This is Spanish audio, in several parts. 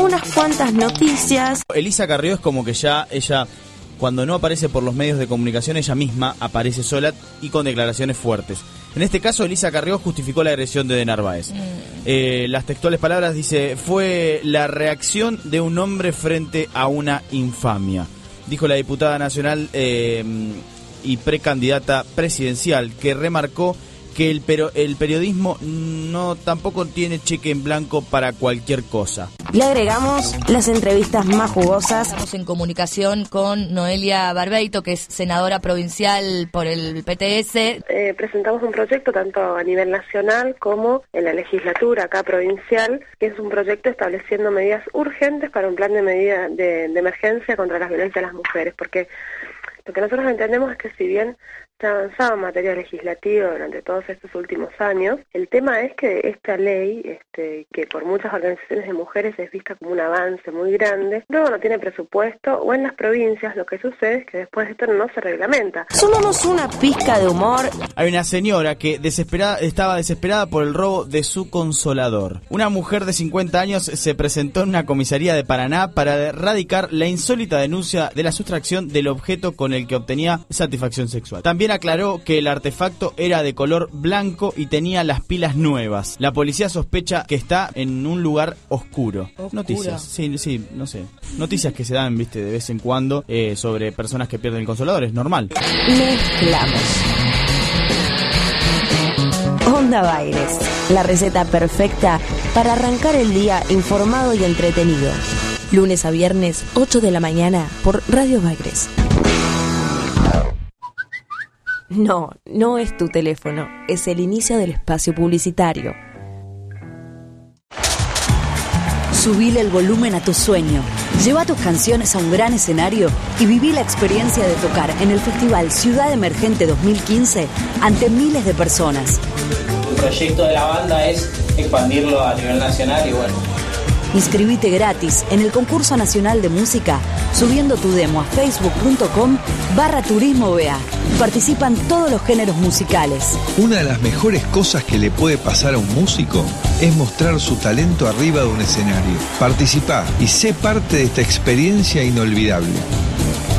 unas cuantas noticias. Elisa Carrió es como que ya ella cuando no aparece por los medios de comunicación, ella misma aparece sola y con declaraciones fuertes. En este caso, Elisa Carrió justificó la agresión de, de Narváez. Mm. Eh, las textuales palabras dice, fue la reacción de un hombre frente a una infamia. Dijo la diputada nacional eh, y precandidata presidencial, que remarcó que el, pero, el periodismo no tampoco tiene cheque en blanco para cualquier cosa. Le agregamos las entrevistas más jugosas. Estamos en comunicación con Noelia Barbeito, que es senadora provincial por el PTS. Eh, presentamos un proyecto tanto a nivel nacional como en la legislatura acá provincial, que es un proyecto estableciendo medidas urgentes para un plan de medida de, de emergencia contra la violencia a las mujeres, porque lo que nosotros entendemos es que si bien se ha avanzado en materia legislativa durante todos estos últimos años, el tema es que esta ley, este, que por muchas organizaciones de mujeres es vista como un avance muy grande, luego no tiene presupuesto o en las provincias lo que sucede es que después esto no se reglamenta. Sumamos una pizca de humor. Hay una señora que desesperada, estaba desesperada por el robo de su consolador. Una mujer de 50 años se presentó en una comisaría de Paraná para erradicar la insólita denuncia de la sustracción del objeto con el que obtenía satisfacción sexual. También aclaró que el artefacto era de color blanco y tenía las pilas nuevas. La policía sospecha que está en un lugar oscuro. Noticias, sí, sí, no sé. Noticias que se dan, viste, de vez en cuando eh, sobre personas que pierden el consolador, es normal. Mezclamos. Onda Baires, la receta perfecta para arrancar el día informado y entretenido. Lunes a viernes, 8 de la mañana, por Radio Baires. No, no es tu teléfono, es el inicio del espacio publicitario. Subile el volumen a tu sueño. Lleva tus canciones a un gran escenario y viví la experiencia de tocar en el Festival Ciudad Emergente 2015 ante miles de personas. El proyecto de la banda es expandirlo a nivel nacional y bueno, Inscribite gratis en el concurso nacional de música subiendo tu demo a facebook.com barra turismo BA. Participan todos los géneros musicales. Una de las mejores cosas que le puede pasar a un músico es mostrar su talento arriba de un escenario. Participa y sé parte de esta experiencia inolvidable.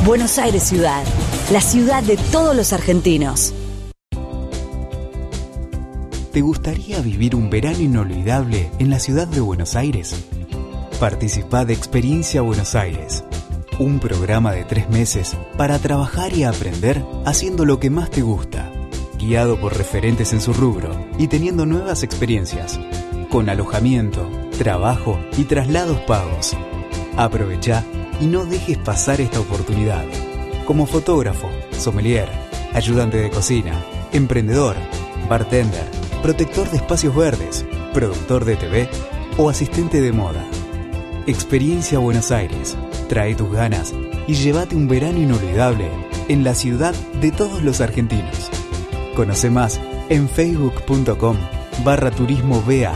Buenos Aires Ciudad, la ciudad de todos los argentinos. ¿Te gustaría vivir un verano inolvidable en la ciudad de Buenos Aires? Participa de Experiencia Buenos Aires, un programa de tres meses para trabajar y aprender haciendo lo que más te gusta, guiado por referentes en su rubro y teniendo nuevas experiencias, con alojamiento, trabajo y traslados pagos. Aprovecha y no dejes pasar esta oportunidad. Como fotógrafo, sommelier, ayudante de cocina, emprendedor, bartender, protector de espacios verdes, productor de TV o asistente de moda. Experiencia Buenos Aires. Trae tus ganas y llévate un verano inolvidable en la ciudad de todos los argentinos. Conoce más en facebook.com barra turismo BA.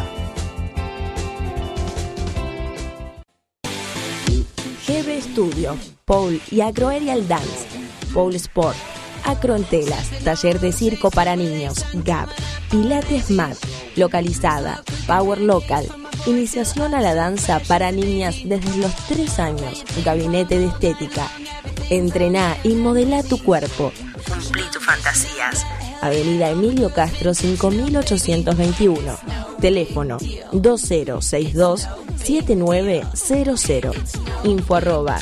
GB Studio, Pole y Agroaerial Dance, Pole Sport, Acroentelas, Taller de Circo para Niños, GAP, Pilates Mat, Localizada, Power Local, Iniciación a la danza para niñas desde los 3 años, Gabinete de Estética. Entrená y modela tu cuerpo. Cumplí tus fantasías. Avenida Emilio Castro 5821. Teléfono 2062-7900. Info arroba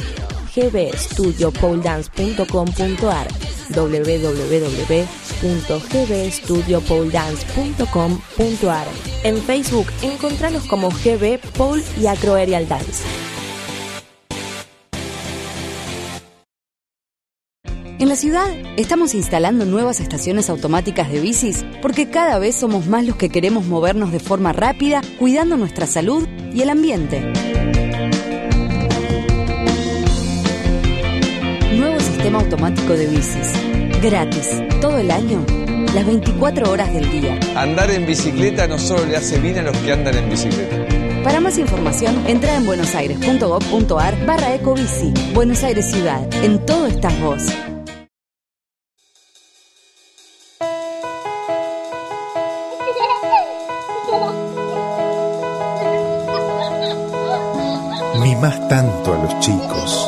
gbstudiopoledance.com.ar www.gbstudiopoledance.com.ar En Facebook, encontranos como GB Pole y Acroaerial Dance. En la ciudad estamos instalando nuevas estaciones automáticas de bicis porque cada vez somos más los que queremos movernos de forma rápida, cuidando nuestra salud y el ambiente. Sistema automático de bicis. Gratis, todo el año, las 24 horas del día. Andar en bicicleta no solo le hace bien a los que andan en bicicleta. Para más información, entra en buenosaires.gov.ar barra ecobici. Buenos Aires Ciudad. En todo estás vos. Mimás tanto a los chicos.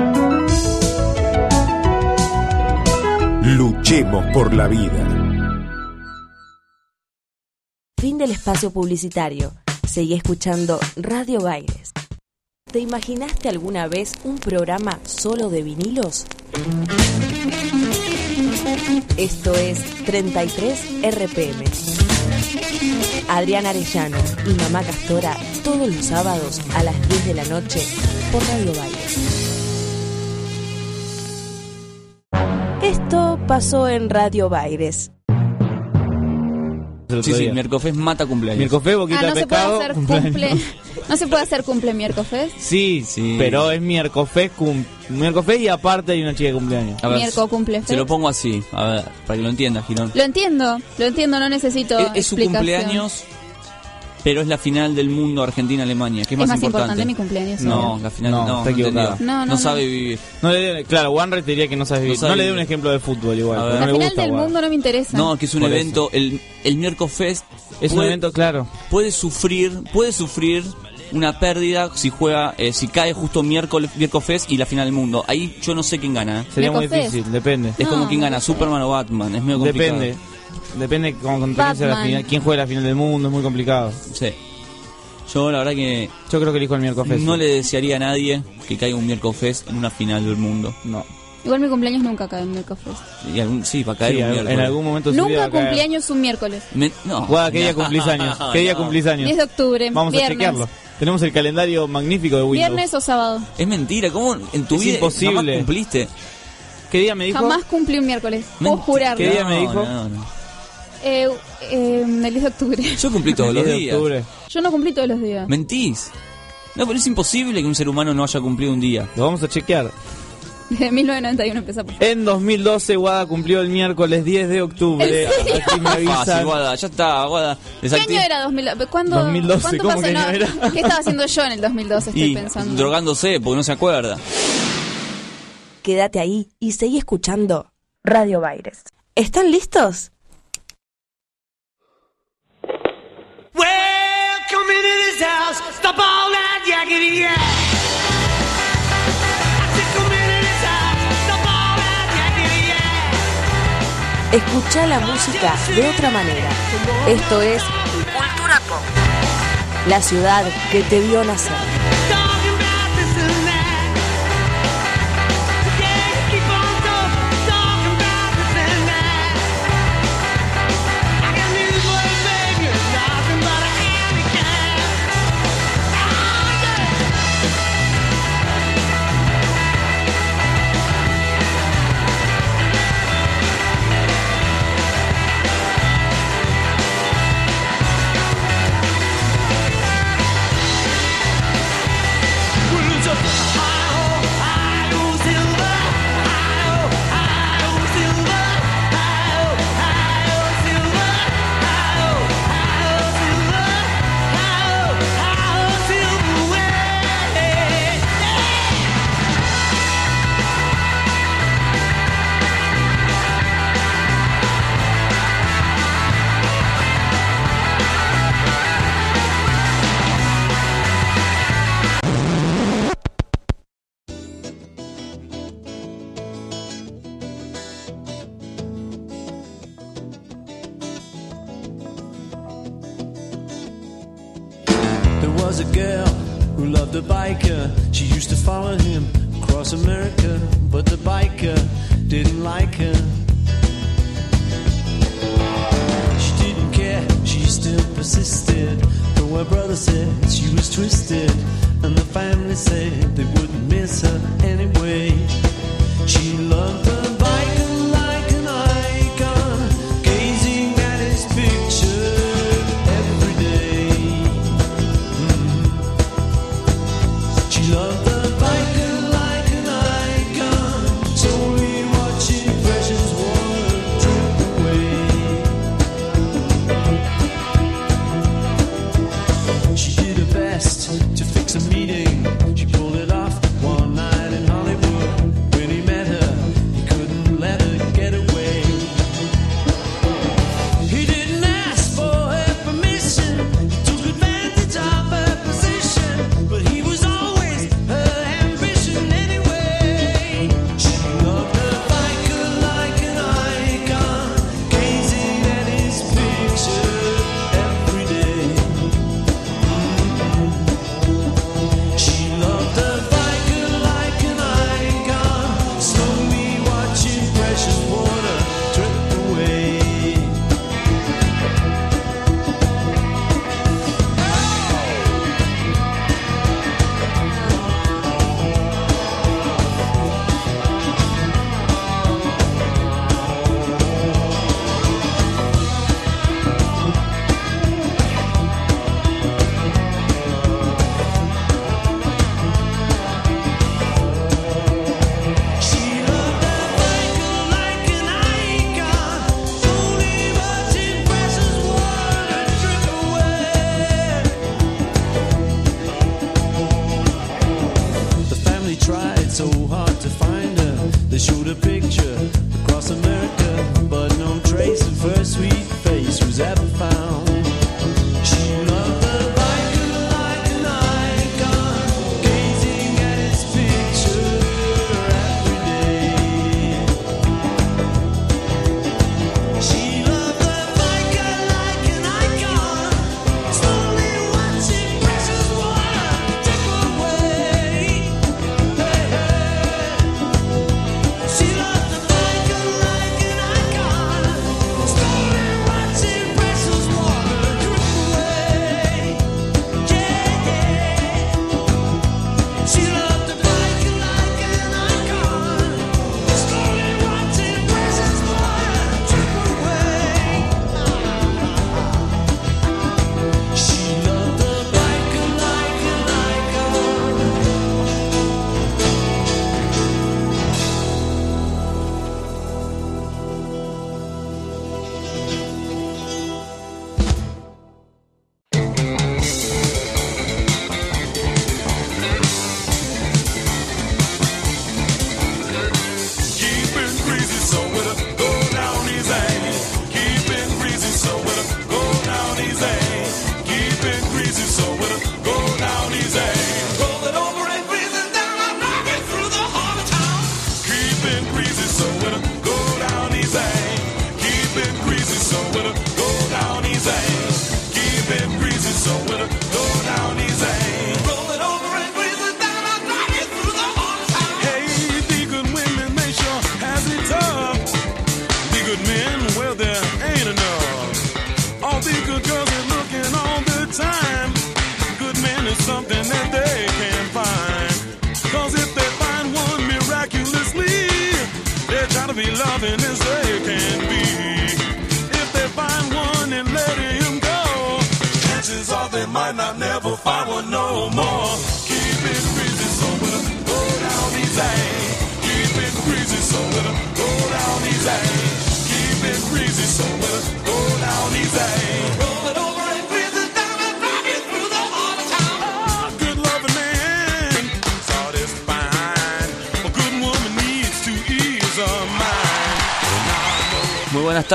Luchemos por la vida. Fin del espacio publicitario. Seguí escuchando Radio Baires. ¿Te imaginaste alguna vez un programa solo de vinilos? Esto es 33 RPM. Adrián Arellano y Mamá Castora todos los sábados a las 10 de la noche por Radio Baires. Pasó en Radio Baires. Sí, sí, Miercofés mata cumpleaños. Miercofés, boquita Ah, no de se puede pescado. hacer cumple. No se puede hacer cumple miércoles. Sí, Sí. pero es miércoles cum miércoles y aparte hay una chica de cumpleaños. A ver, Miércoles cumple Se lo pongo así, a ver, para que lo entiendas, Girón. Lo entiendo, lo entiendo, no necesito Es, es su cumpleaños, pero es la final del mundo Argentina-Alemania, que es, Es más, más importante mi cumpleaños. No, la final No, no, está no. No, no, no. sabe vivir. No le claro, Wanre te diría que no sabes vivir. No sabe No, le dé un ejemplo de fútbol igual. Ver. no La le final gusta del mundo no me interesa. No, que es un Por evento, el, el Miercofest Es un puede- evento claro. puede sufrir, puede sufrir una pérdida si juega, eh, si cae justo miércoles, Miercofest y la final del mundo. Ahí yo no sé quién gana. ¿eh? Sería muy difícil, depende. Es como No, quién no gana, sé. Superman o Batman, es medio complicado. Depende. Depende cómo contra quién sea la Batman. final. Quién juega la final del mundo, es muy complicado. Sí. Yo la verdad que Yo creo que elijo el miércoles. no le desearía a nadie que caiga un Miercofest en una final del mundo. No. Igual mi cumpleaños nunca cae en miércoles. Y algún, sí, para caer Sí, un en miércoles. algún momento de su vida va Nunca a caer. cumpleaños un miércoles. Me- no. Guada, ¿qué día cumplís años? ¿Qué día No. cumplís años? 10 de octubre, Vamos a viernes. chequearlo. Tenemos el calendario magnífico de Windows. Viernes o sábado. Es mentira, ¿cómo en tu Es vida imposible. jamás cumpliste? ¿Qué día me dijo? Jamás cumplí un miércoles. Puedo Menti- jurarlo. ¿Qué día me No, dijo? no, no. Eh, eh, el 10 de octubre. Yo cumplí todos los 10 de días. octubre. Yo no cumplí todos los días. Mentís. No, pero es imposible que un ser humano no haya cumplido un día. Lo vamos a chequear. Desde 1991 empezamos. En 2012, Guada cumplió el miércoles 10 de octubre. Aquí me Fácil, avisan. Guada, ya está, Guada. ¿Qué Desacti- año era 2012? ¿Cuándo, 2012, ¿cuánto ¿cómo pasó? que No, año era? ¿Qué estaba haciendo yo en el 2012? Estoy Y pensando. drogándose porque no se acuerda. Quédate ahí y seguí escuchando Radio Baires. ¿Están listos? House. Stop all that yakety yak. I said, come into this house. Stop all that yakety yak. Escucha la música de otra manera. Esto es Cultura Pop. La ciudad que te vio nacer.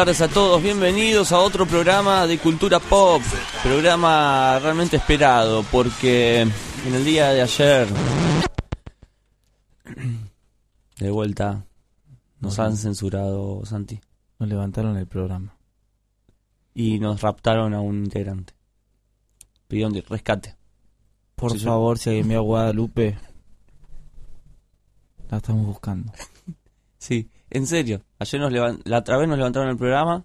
tardes a todos, bienvenidos a otro programa de Cultura Pop, programa realmente esperado porque en el día de ayer, de vuelta, nos han censurado, Santi. Nos levantaron el programa. Y nos raptaron a un integrante. Pidieron rescate. Por favor, si alguien vio a Guadalupe, la estamos buscando. Sí, en serio. Ayer nos la otra vez nos levantaron el programa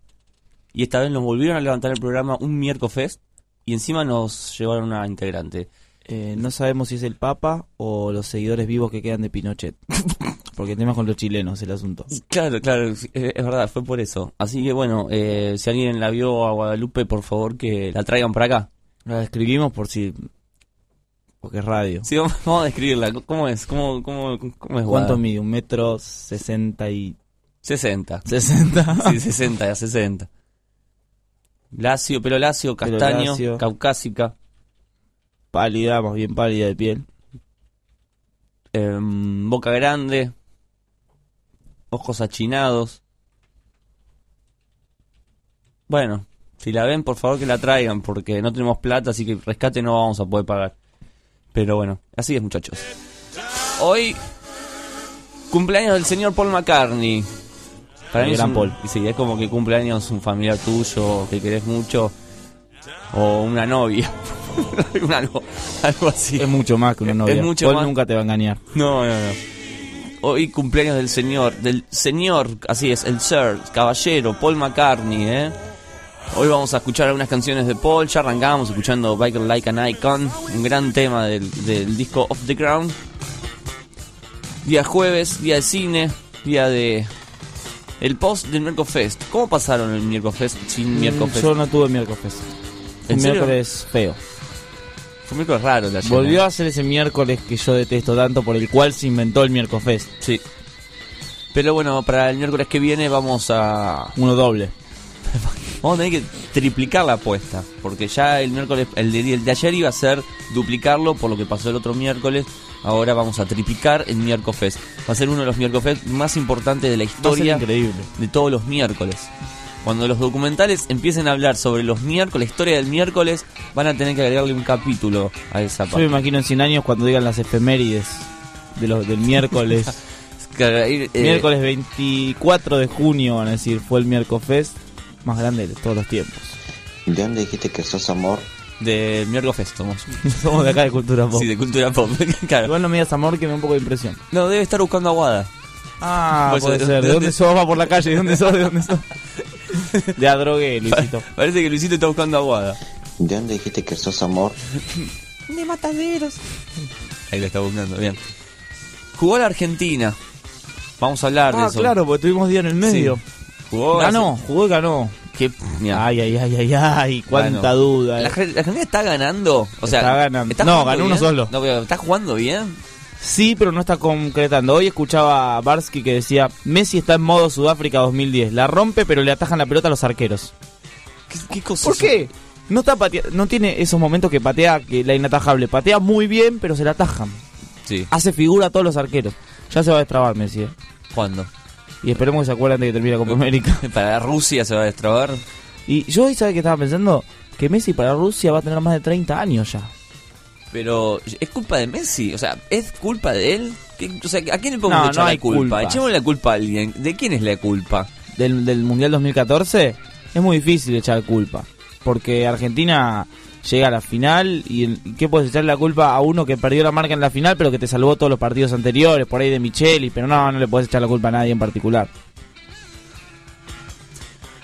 y esta vez nos volvieron a levantar el programa un miércoles y encima nos llevaron una integrante. Eh, no sabemos si es el Papa o los seguidores vivos que quedan de Pinochet. Porque el tema con los chilenos el asunto. Claro, claro, es verdad, fue por eso. Así que bueno, eh, si alguien la vio a Guadalupe, por favor que la traigan para acá. La escribimos por si porque es radio. Sí, vamos, vamos a describirla. ¿Cómo es? ¿Cómo, cómo, cómo es ¿Cuánto mide? Un metro sesenta y... 60. 60. Sí, 60, ya 60. Lacio, pelo lacio, Pelo castaño, lacio. caucásica, Pálida, más bien pálida de piel. em, boca grande, ojos achinados. Bueno, si la ven, por favor que la traigan, porque no tenemos plata, así que rescate no vamos a poder pagar. Pero bueno, así es, muchachos. Hoy, cumpleaños del señor Paul McCartney. Para mí es gran un- Paul. y sí, es como que cumpleaños un familiar tuyo que querés mucho o una novia. Un algo, algo así. Es mucho más que una Es novia. mucho Paul más. nunca te va a engañar. No, no, no. Hoy cumpleaños del señor, del señor, así es, el sir, caballero, Paul McCartney, ¿eh? Hoy vamos a escuchar algunas canciones de Paul, ya arrancamos escuchando Biker Like an Icon, un gran tema del, del disco Off the Ground. Día jueves, día de cine, día de... El post del Mircofest. ¿Cómo pasaron el Mircofest sin? Mm, Yo no tuve miércoles. ¿En Un serio? miércoles feo. Fue un miércoles raro ayer, Volvió ¿no? a ser ese miércoles que yo detesto tanto, por el cual se inventó el miércoles. Sí. Pero bueno, para el miércoles que viene vamos a... Uno doble. Vamos a tener que triplicar la apuesta. Porque ya el miércoles, el de, el de ayer iba a ser duplicarlo por lo que pasó el otro miércoles. Ahora vamos a triplicar el miércoles. Va a ser uno de los miércoles más importantes de la historia increíble. de todos los miércoles. Cuando los documentales empiecen a hablar sobre los miércoles, la historia del miércoles, van a tener que agregarle un capítulo a esa Yo me parte. imagino en 100 años cuando digan las efemérides de los, del miércoles. Eh, miércoles 24 de junio, van a decir, fue el miércoles más grande de todos los tiempos. ¿De dónde dijiste que sos amor? Del miércoles somos. Somos de acá de Cultura Pop. Sí, de cultura pop. claro. Igual no me digas amor que me da un poco de impresión. No, debe estar buscando aguada. Ah, Por eso, puede ¿de- ser. de ¿De dónde dónde- sos? Va por la calle. ¿De dónde sos? ¿De dónde sos? De Adrogué, Luisito. Parece que Luisito está buscando aguada. ¿De dónde dijiste que sos amor? De mataderos. Ahí lo está buscando, bien. Jugó la Argentina. Vamos a hablar de Ah, eso. claro, porque tuvimos día en el medio. Sí. Jugó. Ganó, jugó y ganó. Qué, Ay, ay, ay, ay, ay, cuánta Ganó. duda. La, eh. Arge- la Argentina está ganando. O sea, Está ganando. ¿está No, jugando ganó uno bien? solo. No, pero ¿está jugando bien? Sí, pero no está concretando. Hoy escuchaba a Barsky que decía, Messi está en modo Sudáfrica 2010. La rompe, pero le atajan la pelota a los arqueros. ¿Qué, qué cosa ¿Por es qué? No, está patea- no tiene esos momentos que patea que la inatajable. Patea muy bien, pero se la atajan. Sí. Hace figura a todos los arqueros. Ya se va a destrabar Messi. eh. ¿Cuándo? Y esperemos que se acuerden de que termine la Copa América. Para Rusia se va a destrabar. Y yo hoy, ¿sabes qué estaba pensando? Que Messi para Rusia va a tener más de 30 años ya. Pero es culpa de Messi, o sea, es culpa de él. ¿Qué- O sea, ¿a quién le podemos No, no echar hay la culpa? culpa. Echémosle la culpa a alguien. ¿De quién es la culpa? Del, del Mundial 2014 es muy difícil echar culpa. Porque Argentina llega a la final y ¿qué puedes echarle la culpa a uno que perdió la marca en la final pero que te salvó todos los partidos anteriores? Por ahí de Micheli, pero no, no le puedes echar la culpa a nadie en particular.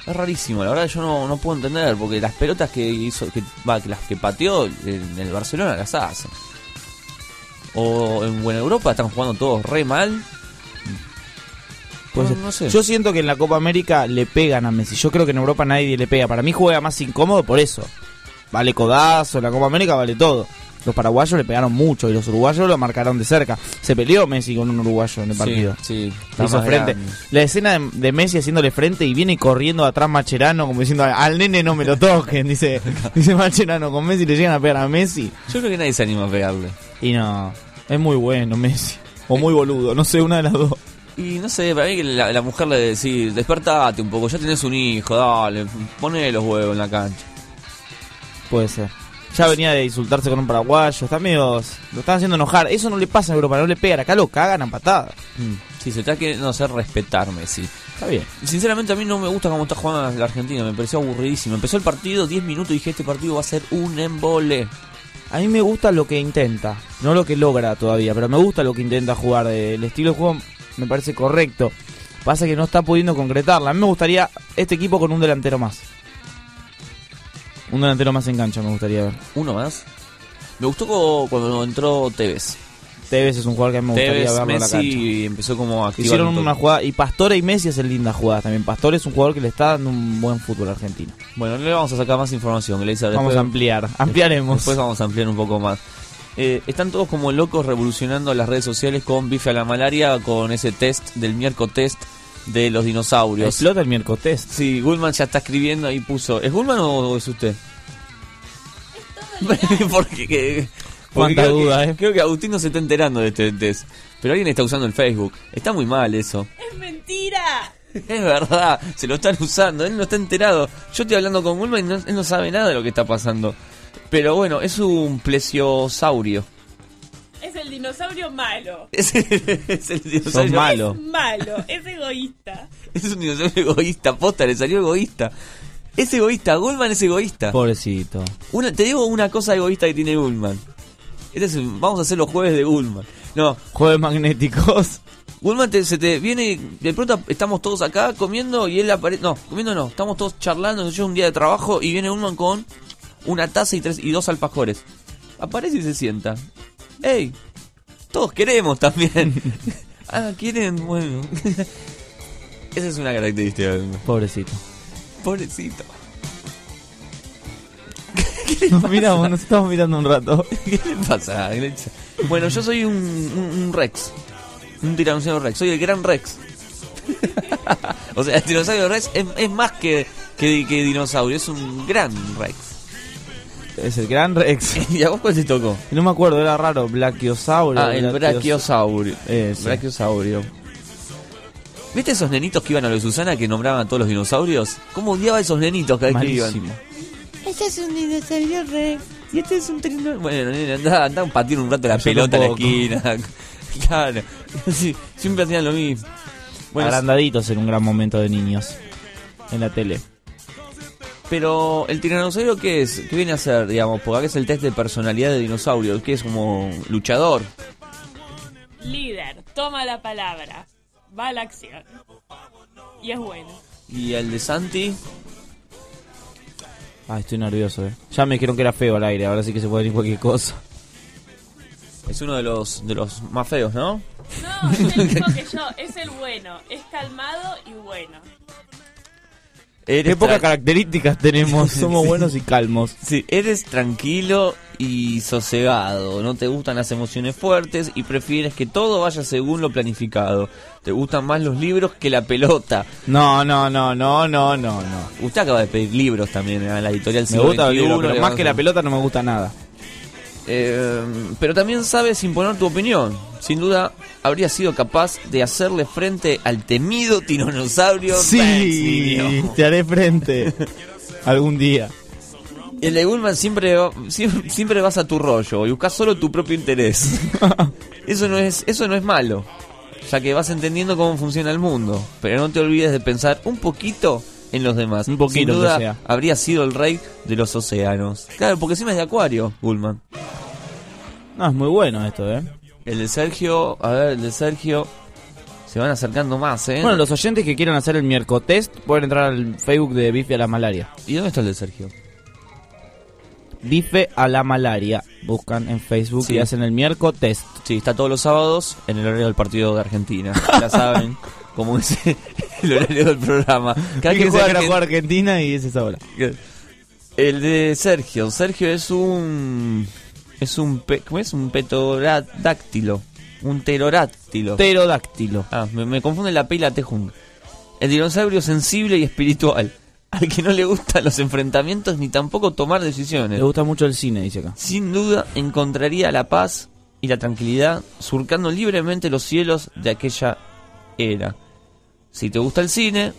Es rarísimo, la verdad yo no, no puedo entender, porque las pelotas que hizo, que, las que pateó en el Barcelona las hace. O en buena Europa están jugando todos re mal. No, no sé. Yo siento que en la Copa América le pegan a Messi. Yo creo que en Europa nadie le pega. Para mí juega más incómodo por eso. Vale codazo, la Copa América vale todo. Los paraguayos le pegaron mucho y los uruguayos lo marcaron de cerca. Se peleó Messi con un uruguayo en el Sí, partido. sí, está hizo frente. grande. La escena de, de Messi haciéndole frente y viene corriendo atrás Macherano como diciendo al nene no me lo toquen, dice, dice Macherano con Messi le llegan a pegar a Messi. Yo creo que nadie se anima a pegarle. Y no, es muy bueno Messi. O muy boludo, no sé, una de las dos. Y no sé, para mí que la, la mujer le decía, despertate un poco, ya tenés un hijo, dale, poné los huevos en la cancha. Puede ser. Ya venía de insultarse con un paraguayo, está medio... Lo están haciendo enojar. Eso no le pasa en Europa, no le pegan. Acá lo cagan a patadas. Sí, se está queriendo hacer respetar Messi. Está bien. Sinceramente a mí no me gusta cómo está jugando la Argentina, me pareció aburridísimo. Empezó el partido, 10 minutos y dije, este partido va a ser un embole. A mí me gusta lo que intenta, no lo que logra todavía, pero me gusta lo que intenta jugar. El estilo de juego me parece correcto. Pasa que no está pudiendo concretarla. A mí me gustaría este equipo con un delantero más. Un delantero más en cancha me gustaría ver. ¿Uno más? Me gustó cuando entró Tevez. Tevez es un jugador que a mí me gustaría Tevez, verlo en la cancha. Messi empezó como a Hicieron un una jugada y Pastore y Messi hacen lindas jugadas también. Pastore es un jugador que le está dando un buen fútbol a Argentina. Bueno, no le vamos a sacar más información, Gleiser. Vamos Después- a ampliar, ampliaremos. Después vamos a ampliar un poco más. eh, están todos como locos revolucionando las redes sociales con bife a la malaria, con ese test del miércoles test de los dinosaurios. Explota el miércoles. Sí, Gullman ya está escribiendo ahí puso. ¿Es Gullman o es usted? porque, que- porque Cuánta creo que- duda, eh. Creo que Agustín no se está enterando de este test. Pero alguien está usando el Facebook. Está muy mal eso. ¡Es mentira! Es verdad, se lo están usando, él no está enterado. Yo estoy hablando con Gullman y no- él no sabe nada de lo que está pasando. Pero bueno, es un plesiosaurio. Es el dinosaurio malo. Es, es el dinosaurio Sos malo. Es malo, es egoísta. Es un dinosaurio egoísta, posta, le salió egoísta. Es egoísta, Gullman es egoísta. Pobrecito. Una, te digo una cosa egoísta que tiene Gullman. Este es vamos a hacer los jueves de Gullman. No, Jueves magnéticos. Gullman te- se te viene, de pronto estamos todos acá comiendo y él aparece, no, comiendo no, estamos todos charlando, yo un día de trabajo y viene Gullman con una taza y tres y dos alfajores. Aparece y se sienta. ¡Ey! Todos queremos también. ah, quieren, bueno. Esa es una característica. Pobrecito. Pobrecito. Nos miramos, nos estamos mirando un rato. ¿Qué le pasa? ¿Qué le pasa? Bueno, yo soy un, un- un Rex. Un tiranosaurio Rex. Soy el gran Rex. o sea, el tiranosaurio Rex es, es más que, que, que dinosaurio. Es un gran Rex. Es el gran Rex. ¿Y a vos cuál te tocó? No me acuerdo, era raro. Brachiosaurio. Ah, el brachiosaurio. Ese. Brachiosaurio. ¿Viste esos nenitos que iban a los Susana que nombraban a todos los dinosaurios? ¿Cómo odiaba a esos nenitos cada vez que iban? Este es un dinosaurio Rex. Y este es un tiranosaurio. Bueno, nene, andá, andá a patear un rato la Yo pelota en la esquina. claro. Sí, siempre hacían lo mismo. Bueno, Agrandaditos en un gran momento de niños. En la tele. Pero el tiranosaurio, ¿qué es? ¿Qué viene a hacer, digamos? Porque acá es el test de personalidad de dinosaurio. ¿Qué es como luchador? Líder, toma la palabra, va a la acción. Y es bueno. Y el de Santi, Ah, estoy nervioso, eh. Ya me dijeron que era feo al aire, ahora sí que se puede decir cualquier cosa. es uno de los, de los más feos, ¿no? No, es el mismo que yo, es el bueno, es calmado y bueno. Eres Qué pocas características tenemos. Somos buenos y calmos. Sí, eres tranquilo y sosegado, no te gustan las emociones fuertes y prefieres que todo vaya según lo planificado. Te gustan más los libros que la pelota. No, no, no, no, no, no, no. Usted acaba de pedir libros también a la editorial Me gusta libro, pero más que la pelota no me gusta nada. Eh, pero también sabes imponer tu opinión. Sin duda, habría sido capaz de hacerle frente al temido tiranosaurio Sí, te haré frente. Algún día. El de Gullman siempre, siempre, siempre vas a tu rollo y buscas solo tu propio interés. eso, no es, eso no es malo, ya que vas entendiendo cómo funciona el mundo. Pero no te olvides de pensar un poquito en los demás. Un poquito, Sin duda, que sea. habría sido el rey de los océanos. Claro, porque encima es de Acuario, Gullman. No, es muy bueno esto, eh. El de Sergio, a ver, el de Sergio. Se van acercando más, ¿eh? Bueno, los oyentes que quieran hacer el miércoles pueden entrar al Facebook de Bife a la Malaria. ¿Y dónde está el de Sergio? Bife a la Malaria. Buscan en Facebook Sí. y hacen el miércoles. Sí, está todos los sábados en el horario del partido de Argentina. Ya saben cómo es el horario del programa. Cada que quien juega que- juega Argentina y es esa hora. El de Sergio. Sergio es un. Es un. pe- ¿Cómo es? Un pterodáctilo. Un pterodáctilo. Pterodáctilo. Ah, me, me confunde la P y la T juntas. El dinosaurio sensible y espiritual. Al que no le gustan los enfrentamientos ni tampoco tomar decisiones. Le gusta mucho el cine, dice acá. Sin duda encontraría la paz y la tranquilidad surcando libremente los cielos de aquella era. Si te gusta el cine,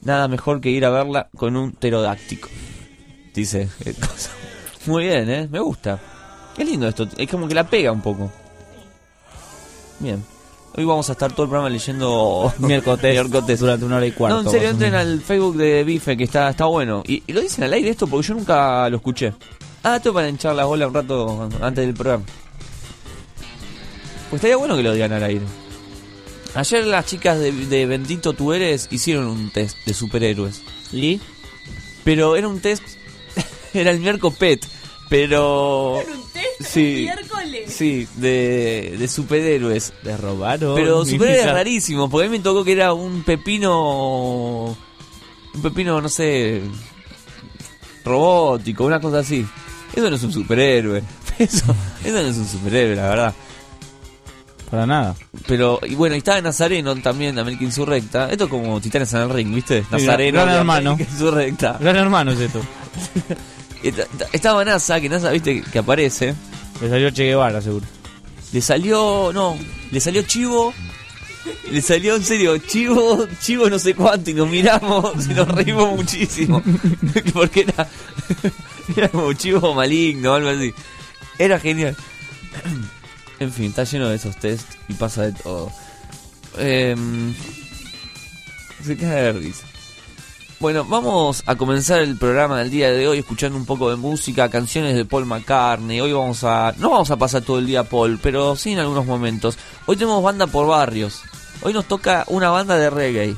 nada mejor que ir a verla con un pterodáctico. Dice. eh, cosa. Muy bien, ¿eh? Me gusta. Qué lindo esto. Es como que la pega un poco. Bien. Hoy vamos a estar todo el programa leyendo Miércoles, durante una hora y cuarto. No, en serio, entren al Facebook de Bife, que está, está bueno. Y, y lo dicen al aire esto porque yo nunca lo escuché. Ah, esto para hinchar la bola un rato antes del programa. Pues estaría bueno que lo digan al aire. Ayer las chicas de, de Bendito Tú Eres hicieron un test de superhéroes. ¿Y? Pero era un test... era el miércoles pet. Pero... ¿Era un test? Sí. ¿Miércoles? Sí, de, de superhéroes. Le robaron. Pero superhéroes hija. rarísimos, porque a mí me tocó que era un pepino. Un pepino, no sé. robótico, una cosa así. Eso no es un superhéroe. Eso, eso no es un superhéroe, la verdad. Para nada. Pero, y bueno, y estaba Nazareno también, América Insurrecta. Esto es como Titanes en el Ring, ¿viste? Nazareno. gran de hermano. Insurrecta. Gran hermano es esto. Estaba NASA, que NASA, viste, que aparece. Le salió Che Guevara, seguro. Le salió, no, le salió Chivo. Le salió en serio, Chivo, Chivo no sé cuánto, y nos miramos y nos reímos muchísimo. Porque era, era como Chivo maligno algo así. Era genial. En fin, está lleno de esos test y pasa de todo. Em, se cae de risa. Bueno, vamos a comenzar el programa del día de hoy escuchando un poco de música, canciones de Paul McCartney. Hoy vamos a. No vamos a pasar todo el día Paul, pero sí en algunos momentos. Hoy tenemos banda por barrios. Hoy nos toca una banda de reggae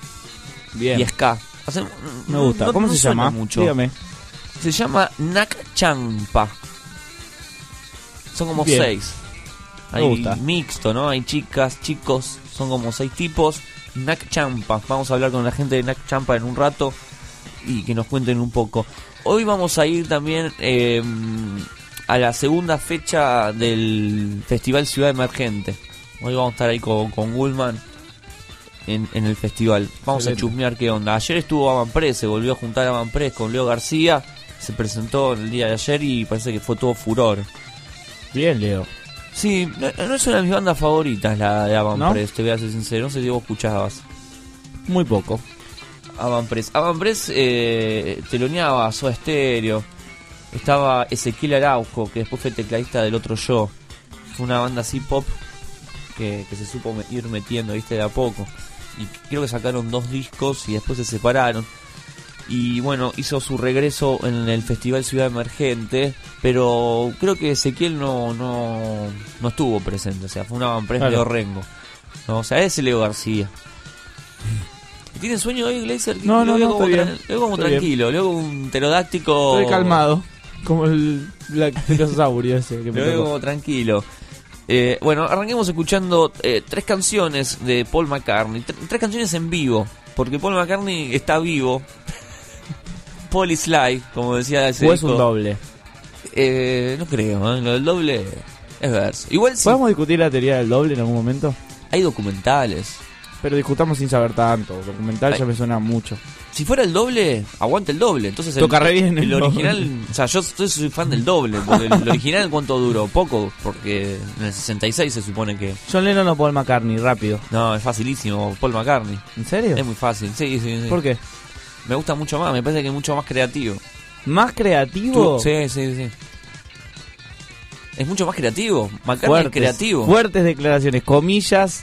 Bien. y ska. Hace- Me gusta. no- ¿Cómo no se llama? Mucho. Dígame. Se llama Nak Champa. Son como Bien. seis. Me Hay gusta. mixto, ¿no? Hay chicas, chicos, son como seis tipos. Nak Champa. Vamos a hablar con la gente de Nak Champa en un rato y que nos cuenten un poco. Hoy vamos a ir también eh, a la segunda fecha del Festival Ciudad Emergente. Hoy vamos a estar ahí con, con Gullman en, en el festival. Vamos Excelente. a chusmear qué onda. Ayer estuvo Avanpress, se volvió a juntar Avanpress con Leo García. Se presentó el día de ayer y parece que fue todo furor. Bien, Leo. Sí, no, no es una de mis bandas favoritas la de Avanpress, te voy a ser sincero. No sé si vos escuchabas. Muy poco. Avanpress. Avanpress eh, teloneaba a Soda Stereo. Estaba Ezequiel Araujo, que después fue tecladista del otro yo. Fue una banda así pop que, que se supo ir metiendo, viste, de a poco. Y creo que sacaron dos discos y después se separaron. Y bueno, hizo su regreso en el Festival Ciudad Emergente, pero creo que Ezequiel no, no, no estuvo presente, o sea, fue una Claro. de Orrengo. No, o sea, ese Leo García. ¿Tiene sueño hoy, Glazer? No, no, no, como estoy bien. veo como Estoy bien. tranquilo, lo veo como un pterodáctico. Estoy calmado. Como el lactosaurio ese que Lo me como tranquilo. Eh, bueno, arranquemos escuchando eh, tres canciones de Paul McCartney. Tr- tres canciones en vivo. Porque Paul McCartney está vivo. Paul is live, como decía ese O es un doble. Eh, no creo, ¿eh? lo del doble es verso. Igual sí, ¿Podemos discutir la teoría del doble en algún momento? hay documentales. Pero discutamos sin saber tanto. Documental Ay. ya me suena mucho. Si fuera el doble, aguante el doble. Entonces el, bien el el original, doble. o sea, yo soy, soy fan del doble, porque el, el original cuánto duró, poco, porque en el 66 se supone que John Lennon o Paul McCartney, rápido. no, es facilísimo, Paul McCartney. ¿En serio? Es muy fácil. Sí, sí, sí. ¿Por qué? Me gusta mucho más, me parece que es mucho más creativo. ¿Más creativo? Tú- Sí, sí, sí. Es mucho más creativo. McCartney Fuertes, es creativo. Fuertes declaraciones. Comillas.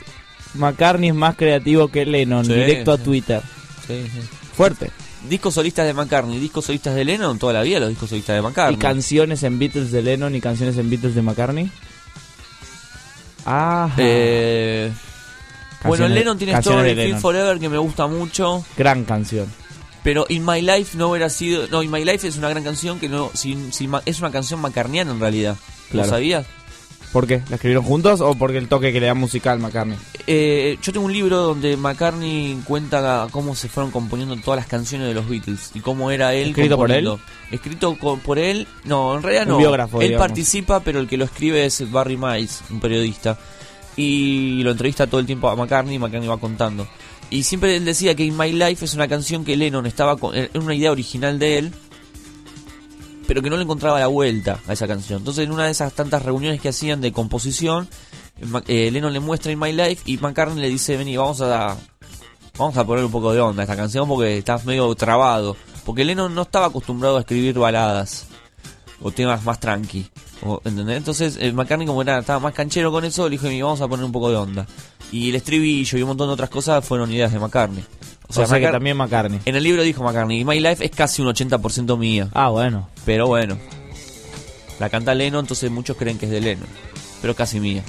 McCartney es más creativo que Lennon. Sí, directo sí. a Twitter. Sí, sí. Fuerte. Discos solistas de McCartney, discos solistas de Lennon, toda la vida los discos solistas de McCartney. ¿Y canciones en Beatles de Lennon y canciones en Beatles de McCartney? Ah. Eh, bueno, Lennon tiene Story, Feel. Forever, que me gusta mucho. Gran canción. Pero In My Life no hubiera sido. No, In My Life es una gran canción que no. si- si ma- es una canción macarniana en realidad. ¿Lo sabías? ¿Por qué? ¿La escribieron juntos o porque el toque que le da musical McCartney? Eh, yo tengo un libro donde McCartney cuenta cómo se fueron componiendo todas las canciones de los Beatles y cómo era él. ¿Escrito por componiendo. Escrito por él. No, en realidad Un no. biógrafo, él digamos. participa, pero el que lo escribe es Barry Miles, un periodista. Y lo entrevista todo el tiempo a McCartney y McCartney va contando. Y siempre él decía que In My Life es una canción que Lennon estaba con. Era una idea original de él. Pero que no le encontraba la vuelta a esa canción. Entonces, en una de esas tantas reuniones que hacían de composición, eh, Lennon le muestra In My Life y McCartney le dice: Vení, vamos a, vamos a poner un poco de onda a esta canción porque estás medio trabado. Porque Lennon no estaba acostumbrado a escribir baladas o temas más tranqui. o- ¿entendés? Entonces eh, McCartney como era, estaba más canchero con eso, le dijo, "Vení, vamos a poner un poco de onda. Y el estribillo y un montón de otras cosas fueron ideas de McCartney. O sea, que McCart- también McCartney. En el libro dijo McCartney, My Life es casi un 80% mía. Ah, bueno. Pero bueno, la canta Lennon, entonces muchos creen que es de Lennon. Pero casi mía.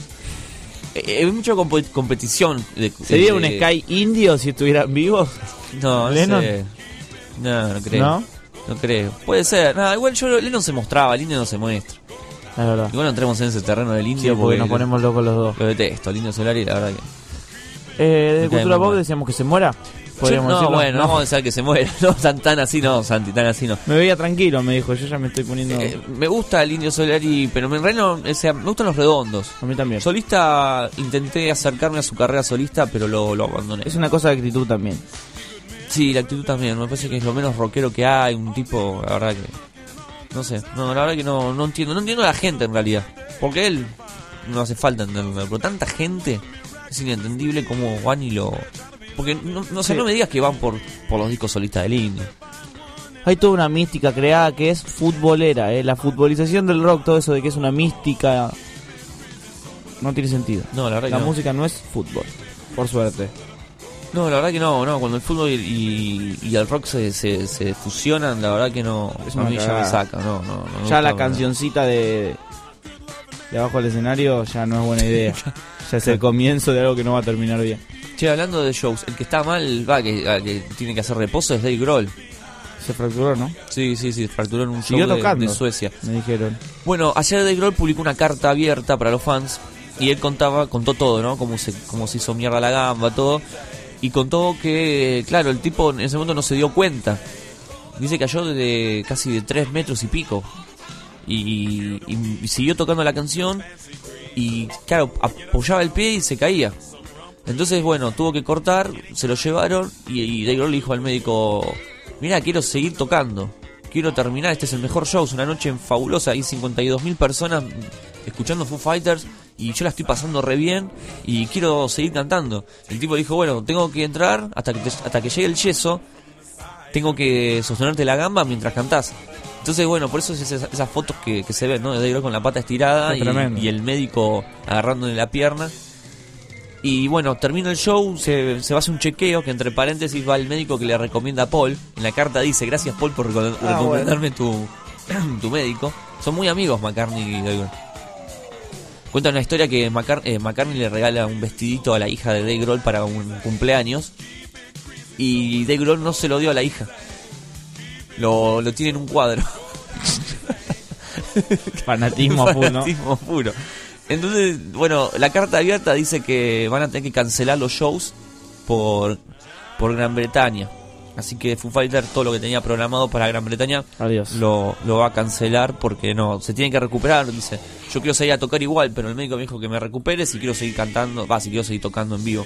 Eh, Hay mucha competición. De, ¿Sería de- un Sky indio si estuvieran vivos? No, no Lennon? sé. No, no creo. ¿No? No creo. Puede ser. No, igual yo Lennon se mostraba, el indio no se muestra. Es verdad. Igual no entremos en ese terreno del Sí, indio porque nos ponemos locos los dos. Lo detesto, el indio Solari, la verdad que. Eh, de Me Cultura Pop decíamos que se muera. podríamos no, decirlo. bueno, no vamos a dejar que se muera. No, tan, tan así no, Santi, tan así no. Me veía tranquilo, me dijo, yo ya me estoy poniendo... Eh, me gusta el Indio Solari, pero en realidad no, o sea, me gustan los redondos. A mí también. Solista, intenté acercarme a su carrera solista, pero lo, lo abandoné. Es una cosa de actitud también. Sí, la actitud también. Me parece que es lo menos rockero que hay. Un tipo, la verdad que. No sé. No, la verdad que no, no entiendo. No entiendo a la gente en realidad. Porque él no hace falta entenderlo. Pero tanta gente es inentendible como van y lo. Porque no, no sé, Sí. no me digas que van por, por los discos solistas del indio. Hay toda una mística creada que es futbolera, ¿eh? La futbolización del rock, todo eso de que es una mística... No tiene sentido. No, la verdad que La no. música no es fútbol, por suerte. No, la verdad que no, no. Cuando el fútbol y, el rock se, se, se fusionan, la verdad que no. Es a mí ya me saca, no, no. no ya la cancioncita de, de abajo del escenario ya no es buena idea. ya es el comienzo de algo que no va a terminar bien. Che, hablando de shows, el que está mal, va, que, tiene que hacer reposo es Dave Grohl. Se fracturó, ¿no? Sí, sí, sí, fracturó en un show de, de Suecia. Me dijeron. Bueno, ayer Dave Grohl publicó una carta abierta para los fans y él contaba, contó todo, ¿no? Cómo se, cómo se hizo mierda la gamba, todo. Y contó que, claro, el tipo en ese momento no se dio cuenta. Dice que cayó de casi de tres metros y pico. Y, y- y siguió tocando la canción y, claro, apoyaba el pie y se caía. Entonces, bueno, tuvo que cortar, se lo llevaron y, y Dave le dijo al médico, mira, quiero seguir tocando, quiero terminar, este es el mejor show, es una noche fabulosa, hay 52.000 personas escuchando Foo Fighters y yo la estoy pasando re bien y quiero seguir cantando. El tipo dijo, bueno, tengo que entrar hasta que, te- hasta que llegue el yeso, tengo que sostenerte la gamba mientras cantás. Entonces, bueno, por eso es esas, esas fotos que, que se ven, ¿no? De Dave Grohl con la pata estirada Es y, el médico agarrándole la pierna. Y bueno, termina el show, se, se va a hacer un chequeo que entre paréntesis va el médico que le recomienda a Paul. En la carta dice, gracias Paul por recom- Ah, recomendarme tu, tu médico. Son muy amigos McCartney y Dave Grohl. Cuenta una historia que eh, McCartney le regala un vestidito a la hija de Dave Grohl para un cumpleaños. Y Dave Grohl no se lo dio a la hija. Lo, lo tiene en un cuadro. Fanatismo. Fanatismo puro. Entonces, bueno, la carta abierta dice que van a tener que cancelar los shows por, por Gran Bretaña. Así que Foo Fighters todo lo que tenía programado para Gran Bretaña Adiós. Lo, lo va a cancelar porque no, se tiene que recuperar. Dice, yo quiero seguir a tocar igual, pero el médico me dijo que me recupere si quiero seguir cantando, va, si quiero seguir tocando en vivo.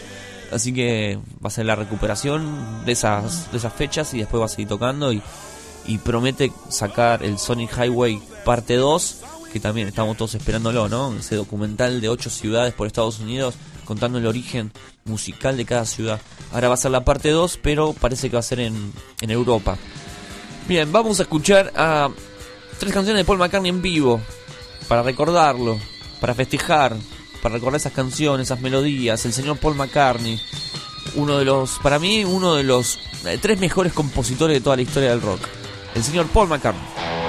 Así que va a ser la recuperación de esas, de esas fechas y después va a seguir tocando y, y promete sacar el Sonic Highway parte 2, que también estamos todos esperándolo, ¿no? Ese documental de ocho ciudades por Estados Unidos contando el origen musical de cada ciudad. Ahora va a ser la parte 2, pero parece que va a ser en, en Europa. Bien, vamos a escuchar a tres canciones de Paul McCartney en vivo, para recordarlo, para festejar, para recordar esas canciones, esas melodías. El señor Paul McCartney, uno de los, para mí, uno de los eh, tres mejores compositores de toda la historia del rock. El señor Paul McCartney.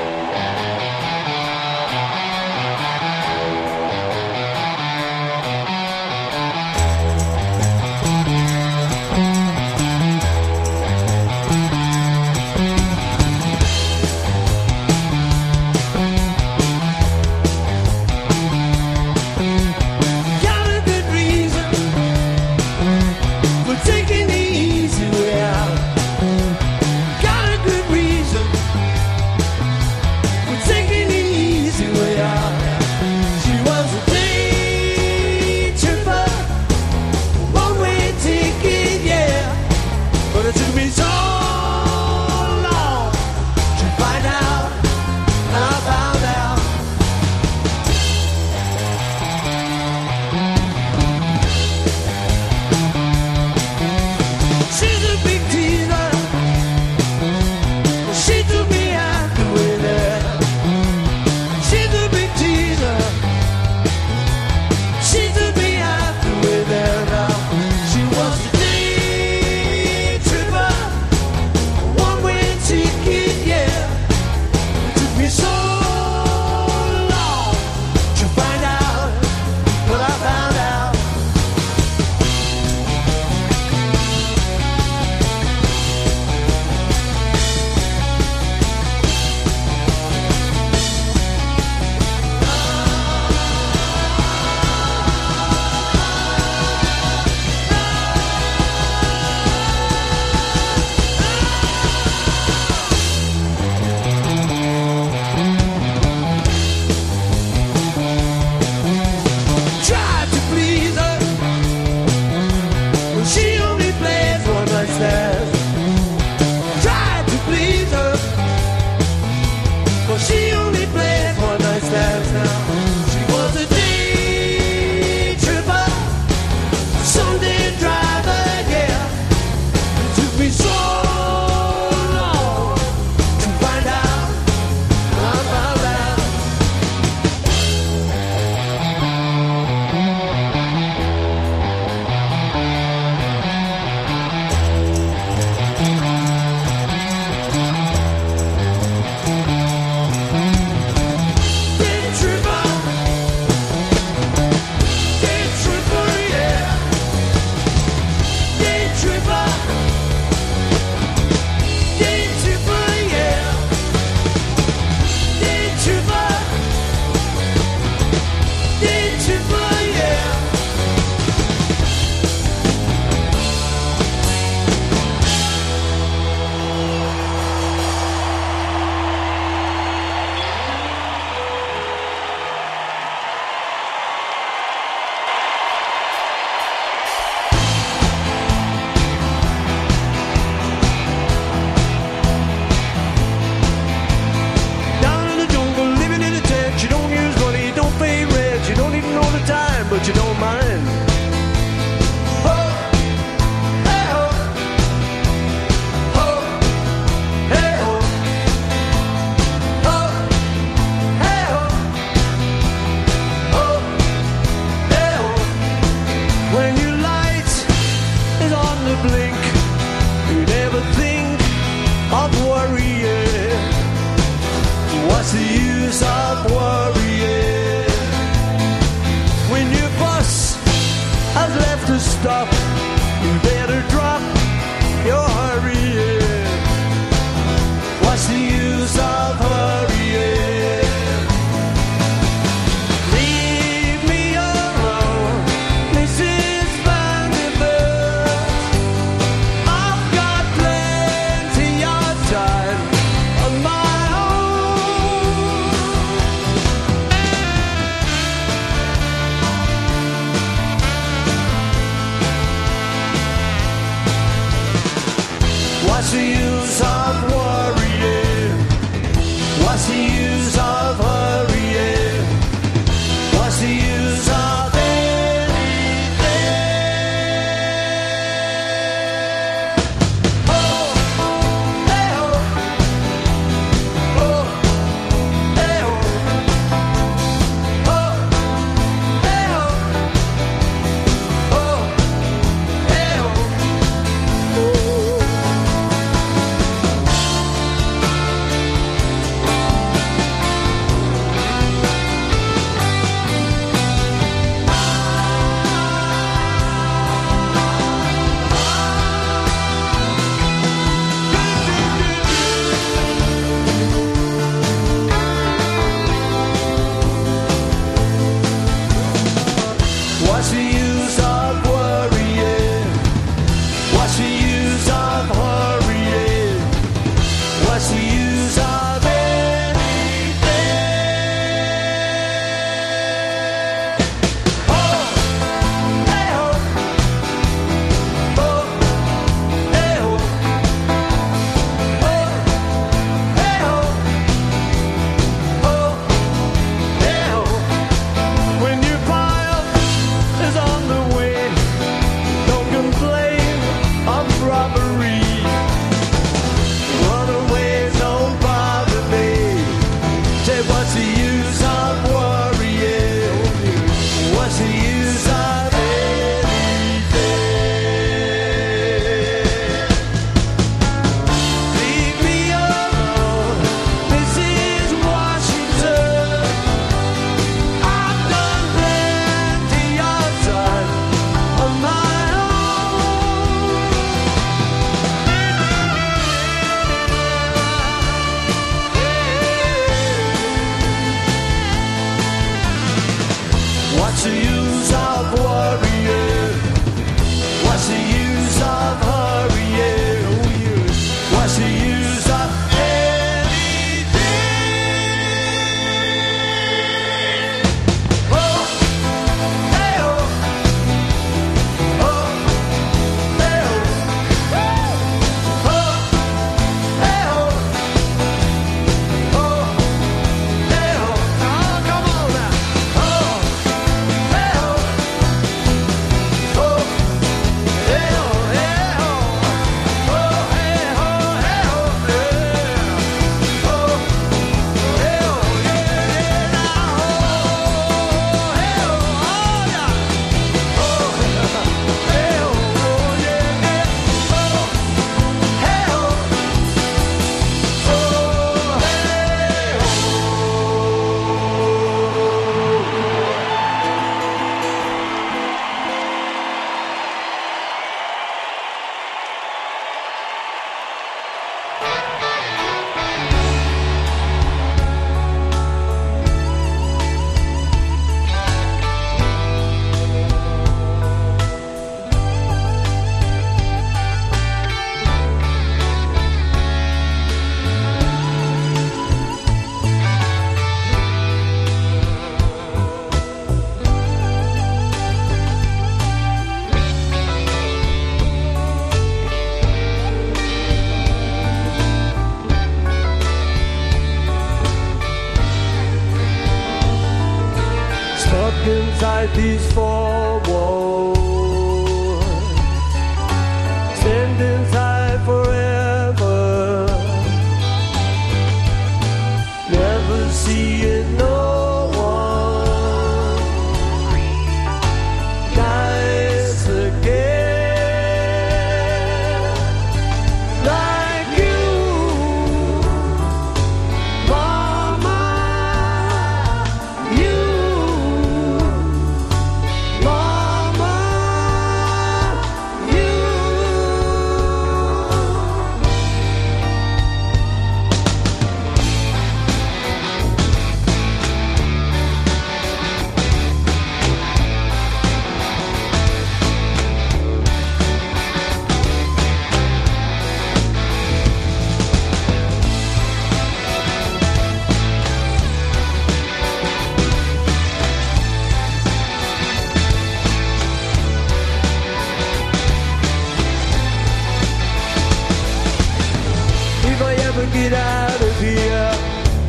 get out of here.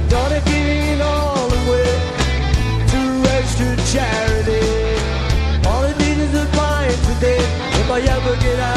Donna giving all away to register charity. All I need is a pint today if I ever get out.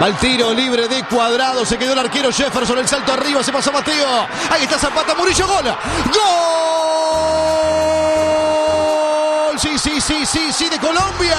Va el tiro libre de cuadrado. Se quedó el arquero Jefferson. El salto arriba. Se pasó Mateo. Ahí está Zapata. Murillo. Gol. Gol. Sí, sí, sí, sí, sí. De Colombia.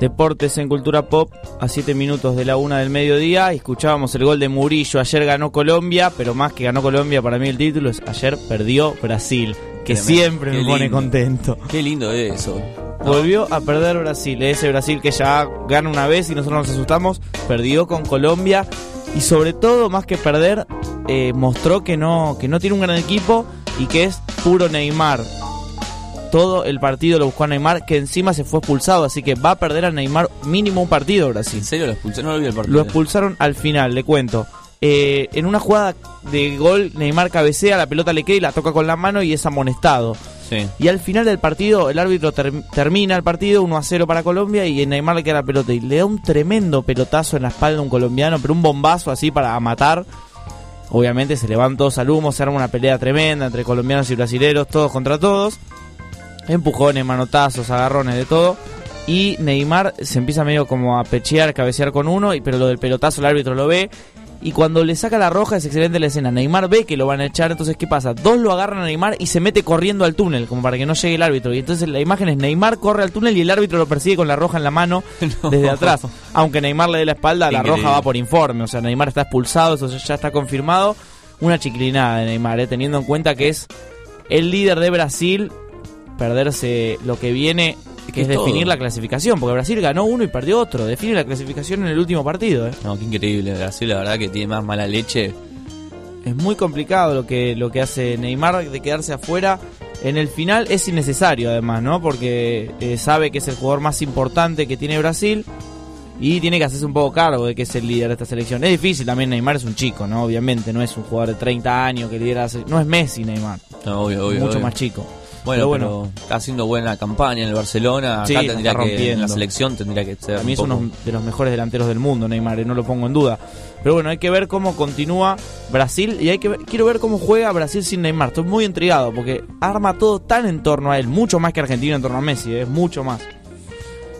Deportes en Cultura Pop a 7 minutos de la una del mediodía. Escuchábamos el gol de Murillo. Ayer ganó Colombia, pero más que ganó Colombia, para mí el título es ayer perdió Brasil, que Tremendo. siempre me Qué pone lindo. contento. Qué lindo es eso. Volvió a perder Brasil, ese Brasil que ya gana una vez y nosotros nos asustamos, perdió con Colombia y sobre todo, más que perder, eh, mostró que no, que no tiene un gran equipo y que es puro Neymar. Todo el partido lo buscó a Neymar, que encima se fue expulsado, así que va a perder a Neymar mínimo un partido Brasil. ¿En serio lo expulsaron? No lo vi el partido. Lo expulsaron al final, le cuento. Eh, en una jugada de gol, Neymar cabecea, la pelota le queda y la toca con la mano y es amonestado. Sí. Y al final del partido, el árbitro ter- termina el partido 1 a 0 para Colombia y Neymar le queda la pelota y le da un tremendo pelotazo en la espalda a un colombiano, pero un bombazo así para matar. Obviamente se levantan todos al humo, se arma una pelea tremenda entre colombianos y brasileros, todos contra todos. Empujones, manotazos, agarrones, de todo. Y Neymar se empieza medio como a pechear, cabecear con uno, y, pero lo del pelotazo el árbitro lo ve. Y cuando le saca la roja es excelente la escena. Neymar ve que lo van a echar, entonces ¿qué pasa? Dos lo agarran a Neymar y se mete corriendo al túnel, como para que no llegue el árbitro. Y entonces la imagen es Neymar corre al túnel y el árbitro lo persigue con la roja en la mano desde atrás. Aunque Neymar le dé la espalda, la roja va por informe. O sea, Neymar está expulsado, eso ya está confirmado. Una chiquilinada de Neymar, eh, teniendo en cuenta que es el líder de Brasil. Perderse lo que viene, que es todo. definir la clasificación. Porque Brasil ganó uno y perdió otro. Define la clasificación en el último partido. eh. No, qué increíble. Brasil, la verdad que tiene más mala leche. Es muy complicado lo que, lo que hace Neymar de quedarse afuera. En el final es innecesario además, ¿no? Porque eh, sabe que es el jugador más importante que tiene Brasil y tiene que hacerse un poco cargo de que es el líder de esta selección. Es difícil también, Neymar es un chico, ¿no? Obviamente, no es un jugador de 30 años que lidera... No es Messi Neymar, No, obvio, obvio. mucho obvio. más chico. Bueno, Pero pero, está haciendo buena campaña en el Barcelona. Acá tendría que, en la selección tendría que ser. A mí es poco- uno de los mejores delanteros del mundo, Neymar, eh, no lo pongo en duda. Pero bueno, hay que ver cómo continúa Brasil y hay que ver- quiero ver cómo juega Brasil sin Neymar. Estoy muy intrigado porque arma todo tan en torno a él, mucho más que Argentina en torno a Messi, es mucho más.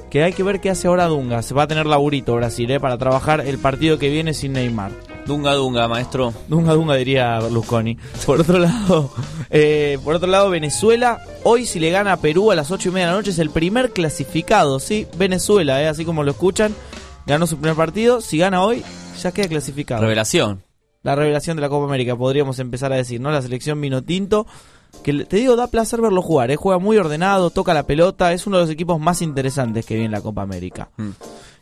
Que hay que ver qué hace ahora Dunga. Se va a tener laburito Brasil eh, para trabajar el partido que viene sin Neymar. Dunga, Dunga, maestro. Dunga Dunga diría Berlusconi. Por otro lado, eh, por otro lado, Venezuela, hoy si le gana a Perú a las 8 y media de la noche es el primer clasificado, ¿sí? Venezuela, eh, así como lo escuchan, ganó su primer partido. Si gana hoy, ya queda clasificado. Revelación. La revelación de la Copa América, podríamos empezar a decir, ¿no? La selección vino tinto. Que te digo, da placer verlo jugar, ¿eh? juega muy ordenado, toca la pelota, es uno de los equipos más interesantes que viene en la Copa América. Mm.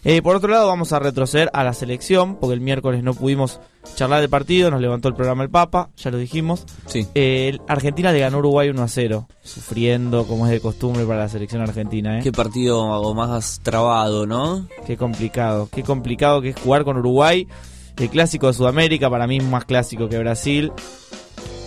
Eh, por otro lado, vamos a retroceder a la selección, porque el miércoles no pudimos charlar del partido, nos levantó el programa el Papa, ya lo dijimos. Sí. Eh, Argentina le ganó a Uruguay 1 a 0, sufriendo como es de costumbre para la selección argentina. ¿eh? Qué partido más trabado, ¿no? Qué complicado, qué complicado que es jugar con Uruguay. El clásico de Sudamérica para mí es más clásico que Brasil.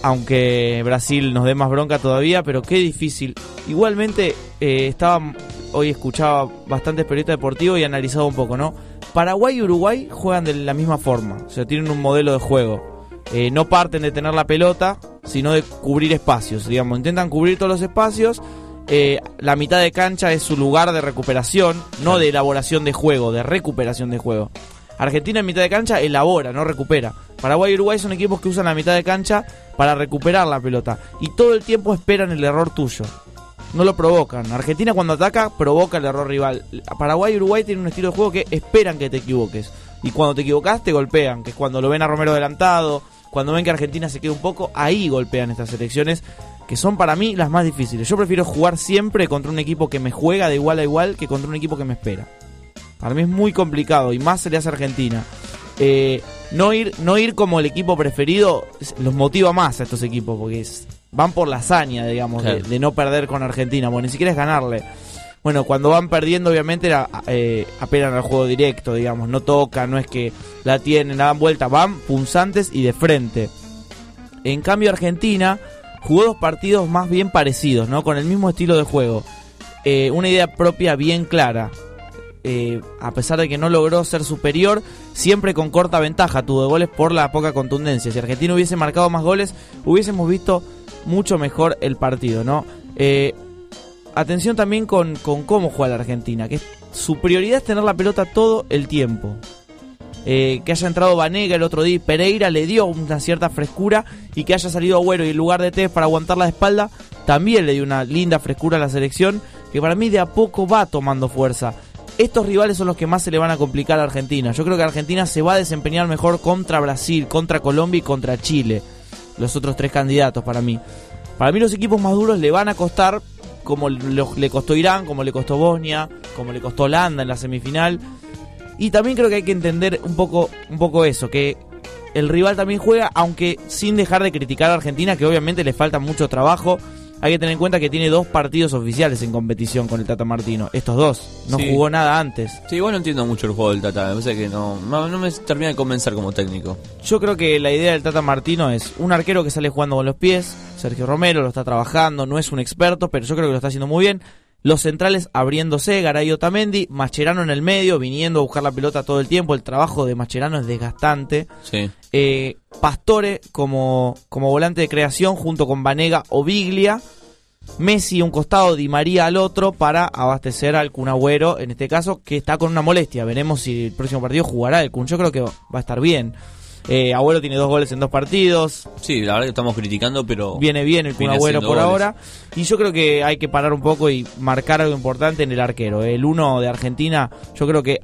Aunque Brasil nos dé más bronca todavía, pero qué difícil. Igualmente, eh, estaba hoy escuchaba bastantes periodistas deportivos y analizaba un poco, ¿no? Paraguay y Uruguay juegan de la misma forma, o sea, tienen un modelo de juego. Eh, no parten de tener la pelota, sino de cubrir espacios, digamos, intentan cubrir todos los espacios. Eh, la mitad de cancha es su lugar de recuperación, no de elaboración de juego, de recuperación de juego. Argentina en mitad de cancha elabora, no recupera. Paraguay y Uruguay son equipos que usan la mitad de cancha para recuperar la pelota. Y todo el tiempo esperan el error tuyo. No lo provocan. Argentina cuando ataca provoca el error rival. Paraguay y Uruguay tienen un estilo de juego que esperan que te equivoques. Y cuando te equivocas te golpean. Que es cuando lo ven a Romero adelantado. Cuando ven que Argentina se queda un poco. Ahí golpean estas selecciones. Que son para mí las más difíciles. Yo prefiero jugar siempre contra un equipo que me juega de igual a igual que contra un equipo que me espera. Para mí es muy complicado y más se le hace a Argentina. Eh, no, ir, no ir como el equipo preferido los motiva más a estos equipos porque es- van por la hazaña, digamos, de, Claro. de no perder con Argentina. Bueno, ni siquiera es ganarle. Bueno, cuando van perdiendo, obviamente eh, apelan al juego directo, digamos, no tocan, no es que la tienen, la dan vuelta, van punzantes y de frente. En cambio, Argentina jugó dos partidos más bien parecidos, ¿no? Con el mismo estilo de juego. Eh, una idea propia bien clara. Eh, a pesar de que no logró ser superior, siempre con corta ventaja tuvo de goles por la poca contundencia. Si Argentina hubiese marcado más goles, hubiésemos visto mucho mejor el partido, ¿no? Eh, atención también con, con cómo juega la Argentina, que su prioridad es tener la pelota todo el tiempo. Eh, que haya entrado Vanega el otro día Pereira le dio una cierta frescura y que haya salido Agüero y en lugar de Tevez para aguantar la espalda también le dio una linda frescura a la selección que para mí de a poco va tomando fuerza. Estos rivales son los que más se le van a complicar a Argentina. Yo creo que Argentina se va a desempeñar mejor contra Brasil, contra Colombia y contra Chile. Los otros tres candidatos para mí. Para mí los equipos más duros le van a costar como le costó Irán, como le costó Bosnia, como le costó Holanda en la semifinal. Y también creo que hay que entender un poco, un poco eso, que el rival también juega, aunque sin dejar de criticar a Argentina, que obviamente le falta mucho trabajo. Hay que tener en cuenta que tiene dos partidos oficiales en competición con el Tata Martino. Estos dos. No Sí. jugó nada antes. Sí, igual no entiendo mucho el juego del Tata. Me parece que no, no, no me termina de convencer como técnico. Yo creo que la idea del Tata Martino es un arquero que sale jugando con los pies. Sergio Romero lo está trabajando, no es un experto, pero yo creo que lo está haciendo muy bien. Los centrales abriéndose, Garay Otamendi, Mascherano en el medio, viniendo a buscar la pelota todo el tiempo. El trabajo de Mascherano es desgastante. Sí. Eh, Pastore como, como volante de creación junto con Vanega o Biglia. Messi un costado, Di María al otro para abastecer al Kun Agüero, en este caso, que está con una molestia. Veremos si el próximo partido jugará el Kun. Yo creo que va a estar bien. Eh, Agüero tiene dos goles en dos partidos. Sí, la verdad que estamos criticando, pero. Viene bien el Kun Agüero por goles. ahora. Y yo creo que hay que parar un poco y marcar algo importante en el arquero. El uno de Argentina, yo creo que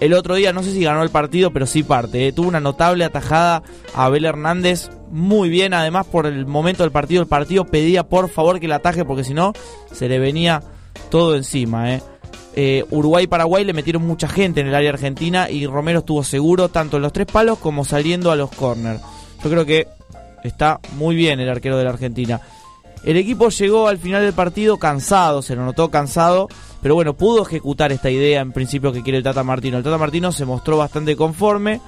el otro día, no sé si ganó el partido, pero sí parte. eh. Tuvo una notable atajada a Abel Hernández. Muy bien, además por el momento del partido. El partido pedía por favor que la ataje porque si no, se le venía todo encima. Eh. Eh, Uruguay-Paraguay le metieron mucha gente en el área argentina y Romero estuvo seguro tanto en los tres palos como saliendo a los corners. Yo creo que está muy bien el arquero de la Argentina. El equipo llegó al final del partido cansado, se lo notó cansado, pero bueno, pudo ejecutar esta idea en principio que quiere el Tata Martino. El Tata Martino se mostró bastante conforme.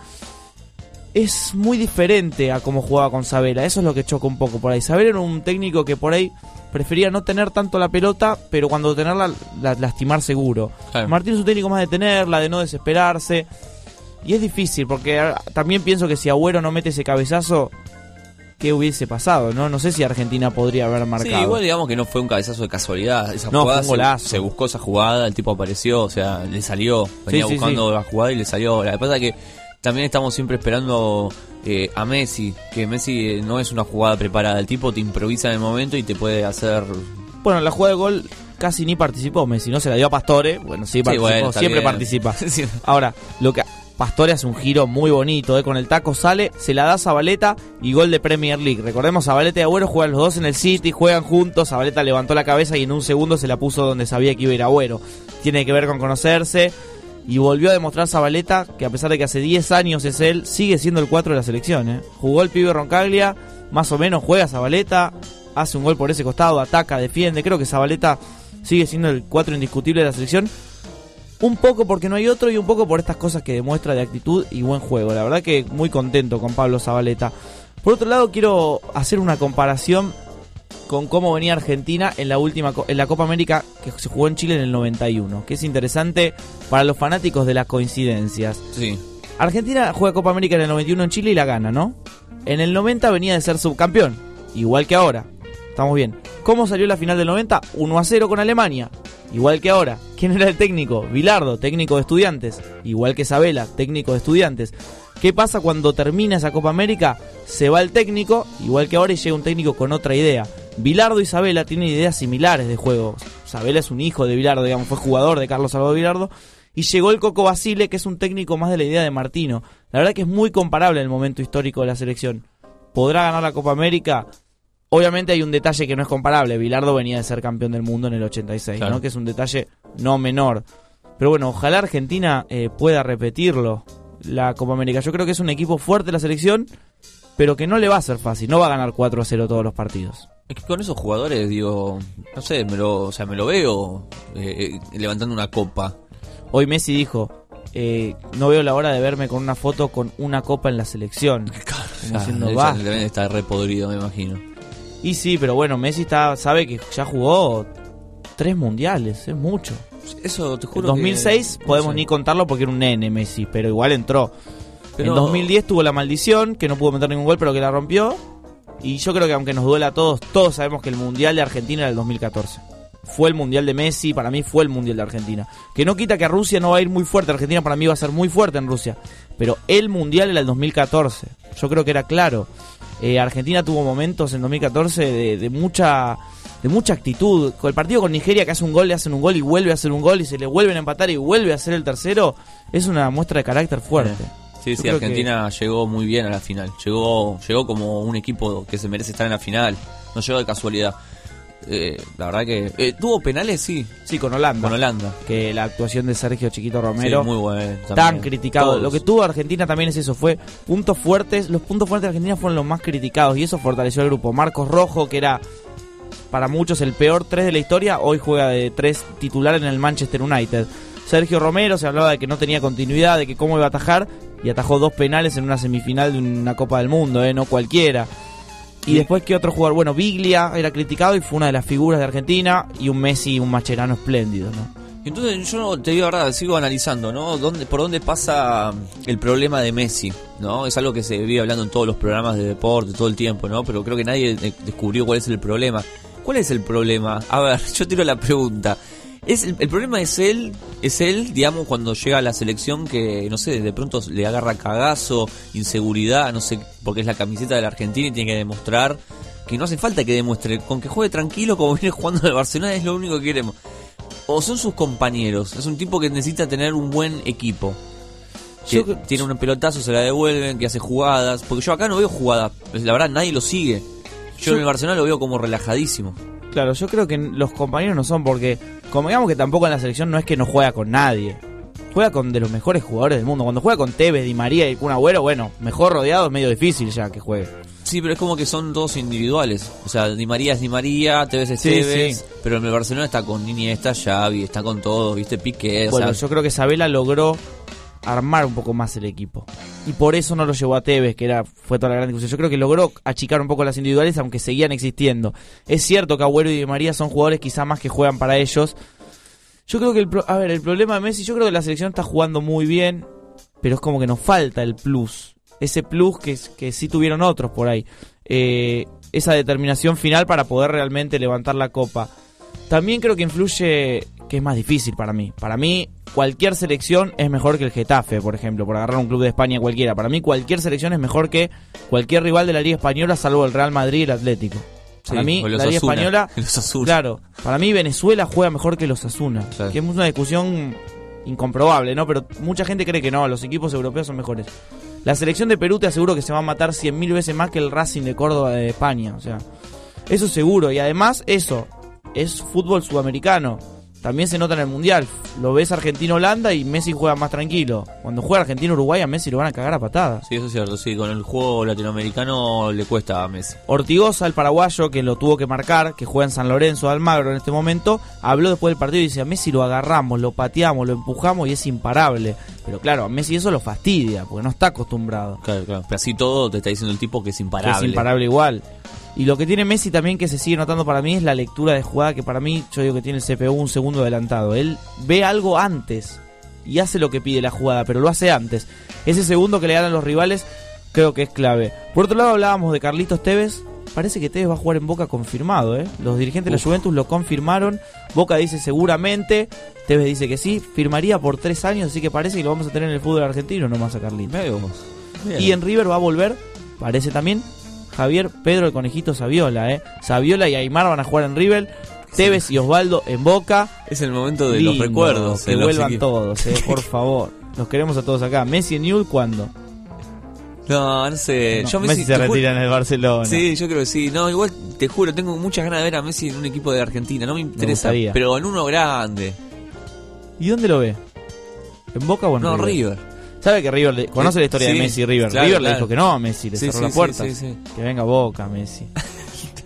Es muy diferente a cómo jugaba con Sabela, eso es lo que choca un poco por ahí. Sabela era un técnico que por ahí prefería no tener tanto la pelota, pero cuando tenerla, la- lastimar seguro. Claro. Martino es un técnico más de tenerla, de no desesperarse. Y es difícil, porque también pienso que si Agüero no mete ese cabezazo, ¿qué hubiese pasado? No, no sé si Argentina podría haber marcado. Sí, igual digamos que no fue un cabezazo de casualidad. Esa No, jugada fue un golazo. Se, se buscó esa jugada, el tipo apareció, o sea, le salió. Venía sí, buscando sí. la jugada y le salió. La es que también estamos siempre esperando eh, a Messi, que Messi eh, no es una jugada preparada. El tipo te improvisa en el momento y te puede hacer. Bueno, la jugada de gol casi ni participó Messi, no se la dio a Pastore. Bueno, sí participó, bueno, siempre bien. participa. Ahora, lo que Pastore hace un giro muy bonito, ¿eh? con el taco sale, se la da a Zabaleta y gol de Premier League. Recordemos, Zabaleta y Agüero juegan los dos en el City, juegan juntos, Zabaleta levantó la cabeza y en un segundo se la puso donde sabía que iba a ir Agüero. Tiene que ver con conocerse y volvió a demostrar Zabaleta que a pesar de que hace 10 años es él, sigue siendo el 4 de la selección. ¿eh? Jugó el pibe Roncaglia, más o menos juega Zabaleta, hace un gol por ese costado, ataca, defiende. Creo que Zabaleta sigue siendo el 4 indiscutible de la selección. Un poco porque no hay otro y un poco por estas cosas que demuestra de actitud y buen juego. La verdad que muy contento con Pablo Zabaleta. Por otro lado, quiero hacer una comparación con cómo venía Argentina en la última en la Copa América que se jugó en Chile en el 91, que es interesante para los fanáticos de las coincidencias. Sí. Argentina juega Copa América en el 91 en Chile y la gana, ¿no? En el 90 venía de ser subcampeón, igual que ahora. Estamos bien. ¿Cómo salió la final del 90? 1 a 0 con Alemania, igual que ahora. ¿Quién era el técnico? Vilardo, técnico de estudiantes, igual que Sabela, técnico de estudiantes. ¿Qué pasa cuando termina esa Copa América? Se va el técnico, igual que ahora, y llega un técnico con otra idea. Vilardo y Sabela tienen ideas similares de juego. Sabela es un hijo de Vilardo, digamos, fue jugador de Carlos Salvador Vilardo. Y llegó el Coco Basile, que es un técnico más de la idea de Martino. La verdad que es muy comparable el momento histórico de la selección. ¿Podrá ganar la Copa América? Obviamente hay un detalle que no es comparable. Vilardo venía de ser campeón del mundo en el 86, Claro. ¿no? Que es un detalle no menor. Pero bueno, ojalá Argentina eh, pueda repetirlo, la Copa América. Yo creo que es un equipo fuerte la selección, pero que no le va a ser fácil. No va a ganar 4 a 0 todos los partidos. Es que con esos jugadores, digo, no sé, me lo, o sea, me lo veo eh, eh, levantando una copa. Hoy Messi dijo, eh, no veo la hora de verme con una foto con una copa en la selección. Como Ah, diciendo, él "Basta". deben estar re podrido, me imagino. Y sí, pero bueno, Messi está, sabe que ya jugó tres mundiales, es mucho. Eso te En juro 2006 que- podemos no sé. ni contarlo porque era un nene Messi, pero igual entró. Pero- En 2010 tuvo la maldición, que no pudo meter ningún gol, pero que la rompió. Y yo creo que aunque nos duela a todos, todos sabemos que el Mundial de Argentina era el 2014. Fue el Mundial de Messi, para mí fue el Mundial de Argentina. Que no quita que a Rusia no va a ir muy fuerte, Argentina para mí va a ser muy fuerte en Rusia. Pero el Mundial era el 2014. Yo creo que era claro. Eh, Argentina tuvo momentos en 2014 de, de mucha de mucha actitud. Con el partido con Nigeria que hace un gol, le hacen un gol y vuelve a hacer un gol y se le vuelven a empatar y vuelve a hacer el tercero, es una muestra de carácter fuerte. Sí, Yo sí, que- Argentina llegó muy bien a la final. Llegó, llegó como un equipo que se merece estar en la final. No llegó de casualidad. Eh, la verdad que. eh, ¿Tuvo penales? Sí. Sí, con Holanda. Con Holanda. Que la actuación de Sergio Chiquito Romero. Sí, muy bueno. Tan criticado. Todos. Lo que tuvo Argentina también es eso, fue puntos fuertes. Los puntos fuertes de Argentina fueron los más criticados y eso fortaleció al grupo. Marcos Rojo, que era para muchos el peor 3 de la historia, hoy juega de 3 titular en el Manchester United. Sergio Romero se hablaba de que no tenía continuidad, de que cómo iba a atajar, y atajó dos penales en una semifinal de una Copa del Mundo, ¿eh? no cualquiera. Y después, ¿qué otro jugador? Bueno, Biglia era criticado y fue una de las figuras de Argentina, y un Messi, un Macherano espléndido, ¿no? Entonces yo te digo la verdad, sigo analizando, ¿no? ¿Dónde, ¿Por dónde pasa el problema de Messi? ¿no? Es algo que se vive hablando en todos los programas de deporte todo el tiempo, ¿no? Pero creo que nadie de- descubrió cuál es el problema. ¿Cuál es el problema? A ver, yo tiro la pregunta. Es el, el problema es él, es él, digamos, cuando llega a la selección que, no sé, de pronto le agarra cagazo, inseguridad, no sé, porque es la camiseta de la Argentina y tiene que demostrar que no hace falta que demuestre, con que juegue tranquilo como viene jugando en el Barcelona es lo único que queremos. O son sus compañeros, es un tipo que necesita tener un buen equipo. Que Yo tiene un pelotazo, se la devuelven, que hace jugadas, porque yo acá no veo jugadas, la verdad nadie lo sigue. Yo, Yo- en el Barcelona lo veo como relajadísimo. Claro, yo creo que los compañeros no son porque, como digamos que tampoco en la selección no es que no juega con nadie. Juega con de los mejores jugadores del mundo. Cuando juega con Tevez, Di María y Kun Agüero, bueno, mejor rodeado es medio difícil ya que juegue. Sí, pero es como que son todos individuales. O sea, Di María es Di María, Tevez es Sí, Tevez, sí. pero en el Barcelona está con Iniesta, Xavi, está con todos, ¿viste? Piqué, o Bueno, sea, yo creo que Sabela logró armar un poco más el equipo. Y por eso no lo llevó a Tevez, que era fue toda la gran discusión. Yo creo que logró achicar un poco las individuales, aunque seguían existiendo. Es cierto que Agüero y Di María son jugadores quizá más que juegan para ellos. Yo creo que el, a ver, el problema de Messi, yo creo que la selección está jugando muy bien, pero es como que nos falta el plus. Ese plus que, que sí tuvieron otros por ahí. Eh, esa determinación final para poder realmente levantar la copa. También creo que influye que es más difícil para mí. Para mí, cualquier selección es mejor que el Getafe, por ejemplo, por agarrar un club de España cualquiera. Para mí, cualquier selección es mejor que cualquier rival de la Liga Española, salvo el Real Madrid y el Atlético. Para Sí, mí, la Liga Asuna, Española. los. Claro, para mí, Venezuela juega mejor que los Asuna. Que es una discusión incomprobable, ¿no? Pero mucha gente cree que no, los equipos europeos son mejores. La selección de Perú te aseguro que se va a matar 100.000 veces más que el Racing de Córdoba de España. O sea, eso seguro. Y además, eso es fútbol sudamericano. También se nota en el mundial. Lo ves Argentina-Holanda y Messi juega más tranquilo. Cuando juega Argentina-Uruguay, a Messi lo van a cagar a patadas. sí, eso es cierto, sí, con el juego latinoamericano le cuesta a Messi. Ortigosa, el paraguayo, que lo tuvo que marcar, que juega en San Lorenzo de Almagro en este momento, habló después del partido y dice, a Messi lo agarramos, lo pateamos, lo empujamos y es imparable. Pero claro, a Messi eso lo fastidia, porque no está acostumbrado. Claro, claro. Pero así todo te está diciendo el tipo que es Que imparable. es imparable igual. Y lo que tiene Messi también que se sigue notando para mí es la lectura de jugada que para mí yo digo que tiene el CPU un segundo adelantado. Él ve algo antes y hace lo que pide la jugada, pero lo hace antes. Ese segundo que le dan a los rivales creo que es clave. Por otro lado hablábamos de Carlitos Tevez. Parece que Tevez va a jugar en Boca confirmado, ¿eh? Los dirigentes de la Juventus lo confirmaron. Boca dice seguramente. Tevez dice que sí. Firmaría por tres años, así que parece que lo vamos a tener en el fútbol argentino nomás a Carlitos. Bien. Y en River va a volver, parece también, Javier Pedro el Conejito Saviola, ¿eh? Saviola y Aymar van a jugar en River, Tevez y Osvaldo en Boca. Es el momento de los recuerdos. Que los vuelvan todos, ¿eh? Por favor. Los queremos a todos acá. Messi en Newell, ¿cuándo? No, no sé. No, yo Messi se retira en el Barcelona. Sí, yo creo que sí. No, igual te juro, tengo muchas ganas de ver a Messi en un equipo de Argentina. No me interesa, pero en uno grande. ¿Y dónde lo ve? ¿En Boca o en No, River? River. ¿Sabe que River le- conoce la historia Sí, de Messi y River? claro, River le dijo que no a Messi, le Sí, cerró sí, sí, sí. Que venga Boca, Messi.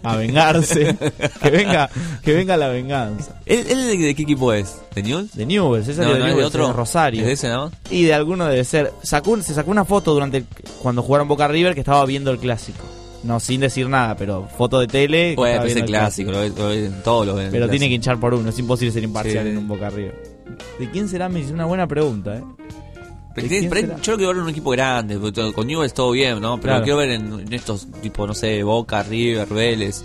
A vengarse. que venga, que venga la venganza. ¿Él, él de, qué equipo es? ¿De Newell's? De Newell's, ese No, de no, es de Newell's, otro. de Rosario. ¿Es de ese más? Y de alguno debe ser. Sacó, se sacó una foto durante el- cuando jugaron Boca River que estaba viendo el clásico. No, sin decir nada, pero foto de tele. Bueno, es el clásico, lo, lo ven- todos lo ven. Pero tiene que hinchar por uno, es imposible ser imparcial en un Boca River. ¿De quién será Messi? Es una buena pregunta, ¿eh? Yo lo quiero ver en un equipo grande. Con Newell's todo bien, ¿no? Pero Claro. lo quiero ver en, en estos, tipo, no sé, Boca, River, Vélez.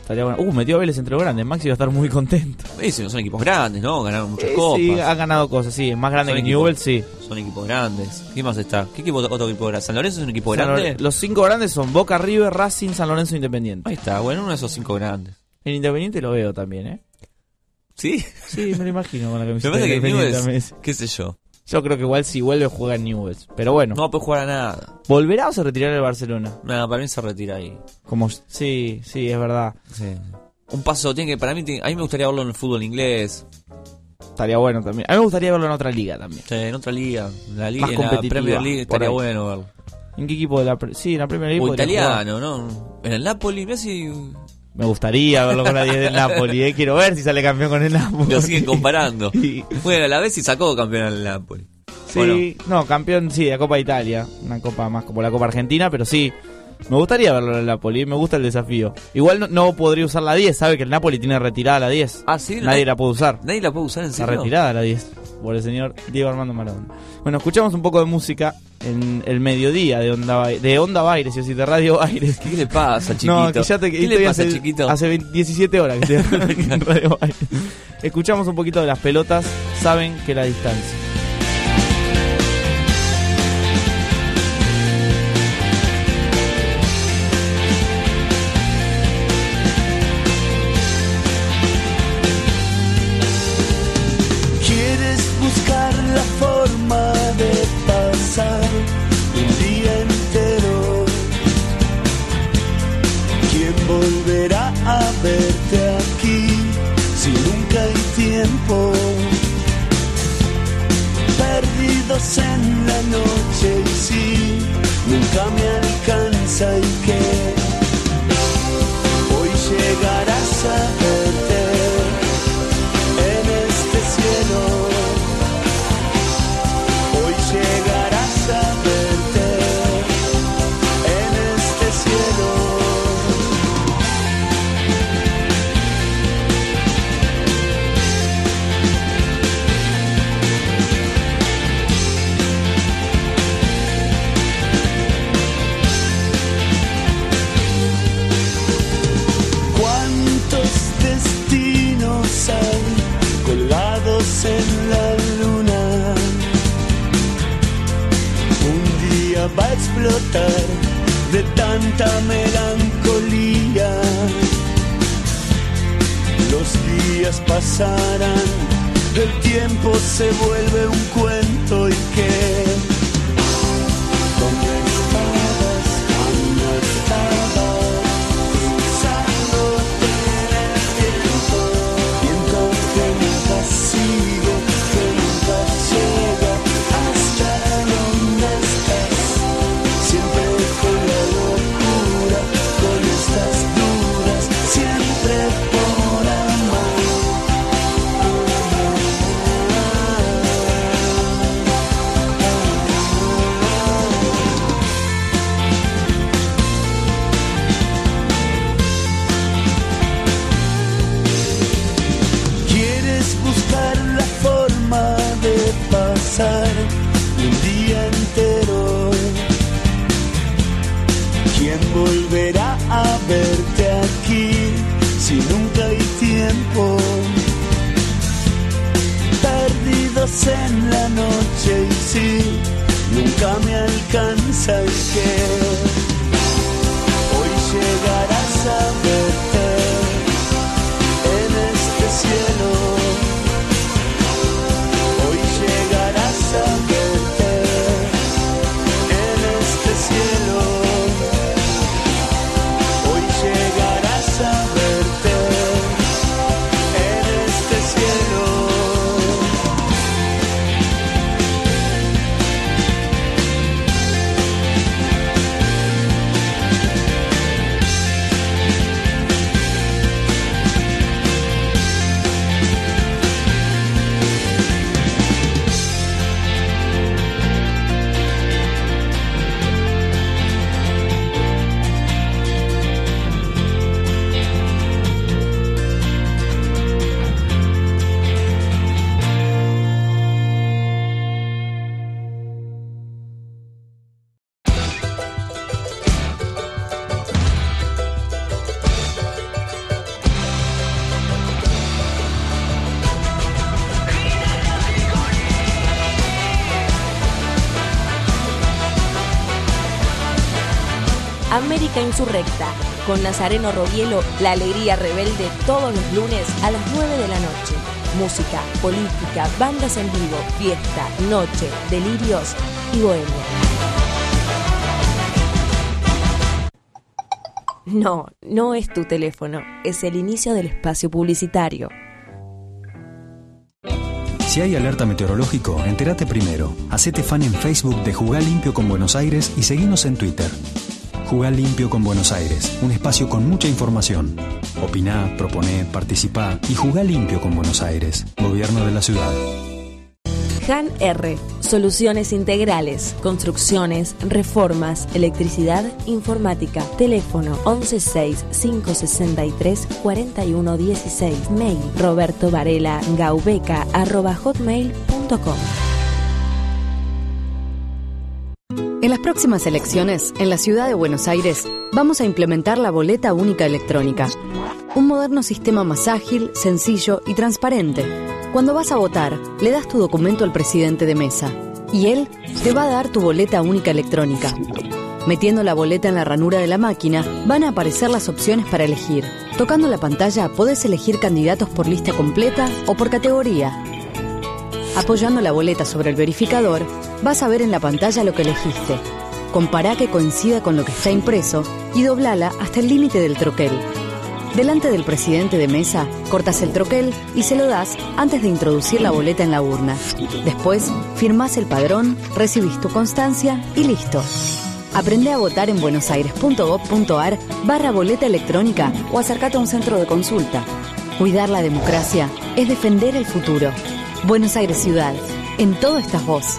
Estaría bueno. Uh, metió a Vélez entre los grandes. Maxi va a estar muy contento. Sí, son equipos grandes, ¿no? Ganaron muchas Eh, copas. Sí, ha ganado cosas, sí. Es más grande Son que Newell's, sí. Son equipos grandes. ¿Qué más está? ¿Qué equipo, otro equipo grande? ¿San Lorenzo es un equipo San grande? Los cinco grandes son Boca, River, Racing, San Lorenzo, Independiente. Ahí está, bueno, uno de esos cinco grandes. En Independiente lo veo también, ¿eh? ¿Sí? Sí, me lo imagino con la Me camiseta parece de que Newell's, qué sé yo. Yo creo que igual si vuelve juega en Newell's. Pero bueno. No puede jugar a nada. ¿Volverá o se retirará el Barcelona? Nada, para mí se retira ahí. Como sí, sí, es verdad. Sí. Un paso tiene que, para mí, tiene- a mí me gustaría verlo en el fútbol inglés. Estaría bueno también. A mí me gustaría verlo en otra liga también. Sí, en otra liga. En la, liga, Más en la Premier League estaría ahí. bueno verlo. ¿En qué equipo de la Sí, en la Premier League O italiano, ¿no? En el Napoli, Messi. Me gustaría verlo con la 10 del Napoli, eh. quiero ver si sale campeón con el Napoli. Lo siguen comparando. Bueno, a la vez sí sacó campeón al Napoli. Sí, no, campeón sí, de la Copa Italia. Una copa más como la Copa Argentina, pero sí. Me gustaría verlo en el Napoli, me gusta el desafío. Igual no, no podría usar la 10, sabe que el Napoli tiene retirada la 10. Ah, sí. Nadie la puede usar. Nadie la puede usar en Está serio. retirada la 10 por el señor Diego Armando Maradona. Bueno, escuchamos un poco de música en el mediodía de Onda, Ba- de Onda Baires, yo sí, de Radio Baires. ¿Qué le pasa, chiquito? No, que ya te, ¿Qué le pasa, hace, chiquito? Hace 20 17 horas que estoy en Radio Baires. Escuchamos un poquito de las pelotas, saben que la distancia. En la noche y si nunca me alcanza y que Insurrecta, con Nazareno Robielo, la alegría rebelde todos los lunes a las 9 de la noche. Música, política, bandas en vivo, fiesta, noche, delirios y bohemia. No, no es tu teléfono, es el inicio del espacio publicitario. Si hay alerta meteorológico, entérate primero. Hacete fan en Facebook de Jugar Limpio con Buenos Aires y seguinos en Twitter. Jugá limpio con Buenos Aires, un espacio con mucha información. Opiná, proponé, participá y jugá limpio con Buenos Aires, Gobierno de la Ciudad. Han R. Soluciones integrales, construcciones, reformas, electricidad, informática. Teléfono 116-563-4116. Mail roberto varela gaubeca hotmail.com. En las próximas elecciones, en la ciudad de Buenos Aires, vamos a implementar la boleta única electrónica. Un moderno sistema más ágil, sencillo y transparente. Cuando vas a votar, le das tu documento al presidente de mesa y él te va a dar tu boleta única electrónica. Metiendo la boleta en la ranura de la máquina, van a aparecer las opciones para elegir. Tocando la pantalla, podés elegir candidatos por lista completa o por categoría. Apoyando la boleta sobre el verificador, vas a ver en la pantalla lo que elegiste. Compará que coincida con lo que está impreso y doblala hasta el límite del troquel. Delante del presidente de mesa, cortas el troquel y se lo das antes de introducir la boleta en la urna. Después, firmás el padrón, recibís tu constancia y listo. Aprende a votar en buenosaires.gov.ar barra boleta electrónica o acércate a un centro de consulta. Cuidar la democracia es defender el futuro. Buenos Aires Ciudad. En todo estás vos.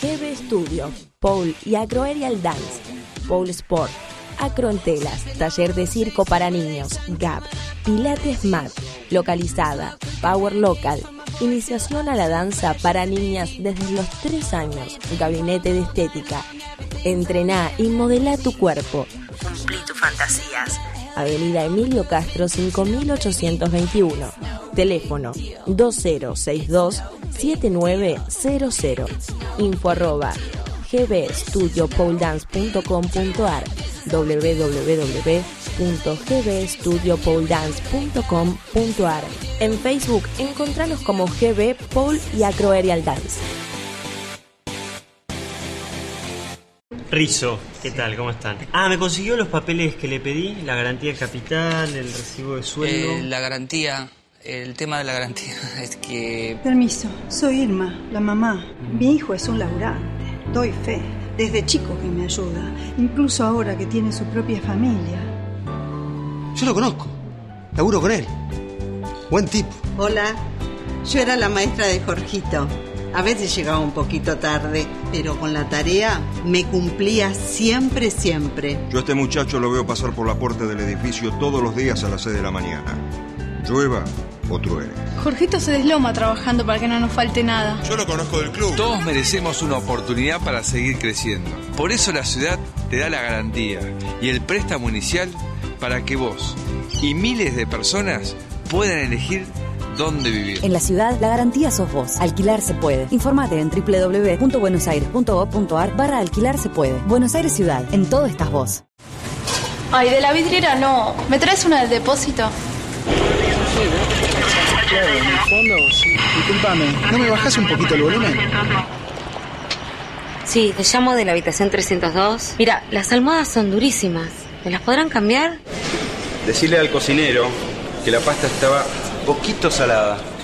GB Studio, Pole y Agroaerial Dance, Pole Sport, Acro en Telas, Taller de Circo para Niños, GAP, Pilates Mat, Localizada, Power Local, Iniciación a la danza para niñas desde los 3 años, Gabinete de Estética. Entrená y modela tu cuerpo. Cumplí tus fantasías. Avenida Emilio Castro 5821. Teléfono 2062-7900. Info arroba gbstudiopoledance.com.ar www.gbstudiopoledance.com.ar En Facebook encontranos como GB Pole y Acroaerial Dance. Rizo, ¿qué tal? ¿Cómo están? Ah, me consiguió los papeles que le pedí, la garantía de capital, el recibo de sueldo. Eh, la garantía, el tema de la garantía es que... Permiso, soy Irma, la mamá. Mi hijo es un laburante, doy fe. Desde chico que me ayuda, incluso ahora que tiene su propia familia. Yo lo conozco. Laburo con él. Buen tipo. Hola, yo era la maestra de Jorgito. A veces llegaba un poquito tarde, pero con la tarea me cumplía siempre, siempre. Yo a este muchacho lo veo pasar por la puerta del edificio todos los días a las 6 de la mañana. Llueva o truene. Jorgito se desloma trabajando para que no nos falte nada. Yo lo conozco del club. Todos merecemos una oportunidad para seguir creciendo. Por eso la ciudad te da la garantía y el préstamo inicial para que vos y miles de personas puedan elegir dónde vivir. En la ciudad, la garantía sos vos. Alquilar se puede. Informate en www.buenosaires.gov.ar barra alquilar se puede. Buenos Aires Ciudad. En todo estás vos. Ay, de la vidriera no. ¿Me traes una del depósito? Claro, en el fondo, sí. Disculpame, ¿no me bajás un poquito el volumen? Sí, te llamo de la habitación 302. Mira, las almohadas son durísimas. ¿Me las podrán cambiar? Decirle al cocinero que la pasta estaba poquito salada.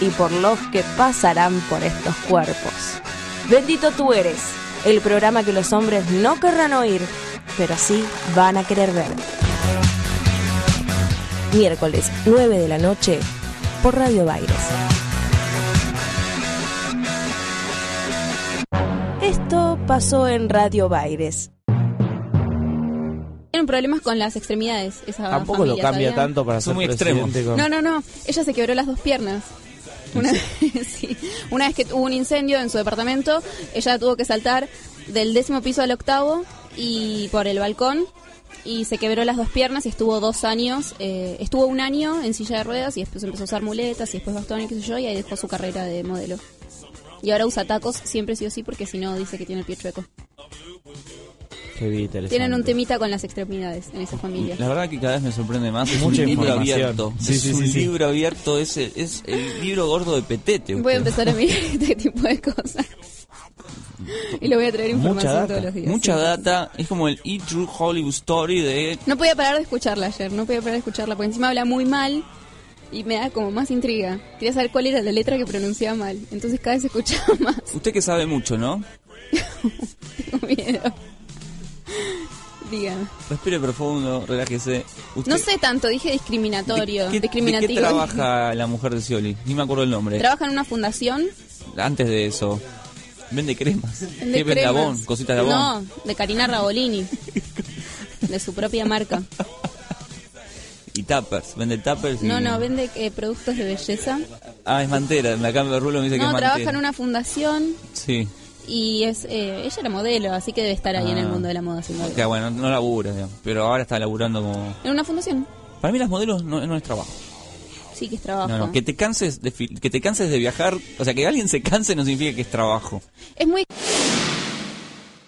y por los que pasarán por estos cuerpos. Bendito tú eres, el programa que los hombres no querrán oír, pero sí van a querer ver. Miércoles, 9 de la noche, por Radio Baires. Esto pasó en Radio Baires. Tienen problemas con las extremidades. Esa Tampoco lo cambia tanto para ser presidente con... No, no, no. Ella se quebró las dos piernas. Una, sí. Una vez que hubo un incendio en su departamento, ella tuvo que saltar del décimo piso al octavo y por el balcón y se quebró las dos piernas y estuvo dos años, eh, estuvo un año en silla de ruedas y después empezó a usar muletas y después bastón y qué sé yo y ahí dejó su carrera de modelo. Y ahora usa tacos siempre sí o sí porque si no dice que tiene el pie chueco. Tienen un temita con las extremidades en esa familia. La verdad que cada vez me sorprende más. Es Mucha un libro información. abierto. Sí, es sí, un sí, libro abierto. Es el, es el libro gordo de Petete. Voy a empezar a mirar este tipo de cosas. Y le voy a traer información todos los días. Mucha sí. data. Es como el E True Hollywood Story de. No podía parar de escucharla ayer, no podía parar de escucharla, porque encima habla muy mal y me da como más intriga. Quería saber cuál era la letra que pronunciaba mal, entonces cada vez escuchaba más. Usted que sabe mucho, ¿no? Tengo miedo. Dígame. Respire profundo, relájese. Usted- No sé tanto, dije discriminatorio, ¿Qué- ¿De discriminativo. qué trabaja la mujer de Scioli? Ni me acuerdo el nombre. Trabaja en una fundación Antes de eso. Vende cremas. Vende ¿Qué vende cremas. Avon? Cositas de Avon. No, de Karina Rabolini. de su propia marca. Y tuppers. Vende tuppers. y- No, no, vende eh, productos de belleza. Ah, es mantera. En la cámara de rulo me dice que No, es trabaja mantera. en una fundación Sí. Y es eh, ella era modelo, así que debe estar ahí en el Ah. mundo de la moda haciendo algo. Que bueno, no labura, digamos, pero ahora está laburando como... En una fundación. Para mí las modelos no, no es trabajo. Sí que es trabajo. No, no, que te canses de que te canses de viajar, o sea, que alguien se canse no significa que es trabajo. Es muy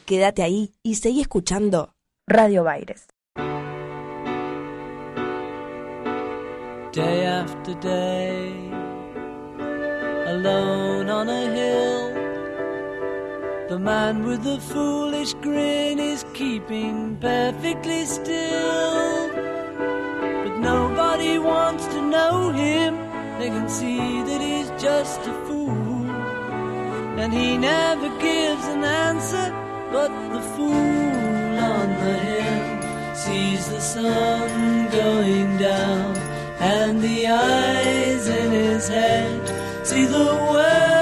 Quédate ahí y seguí escuchando Radio Baires. day after day, alone on a hill. The man with the foolish grin is keeping perfectly still. But nobody wants to know him, they can see that he's just a fool. And he never gives an answer, but the fool on the hill sees the sun going down, and the eyes in his head see the world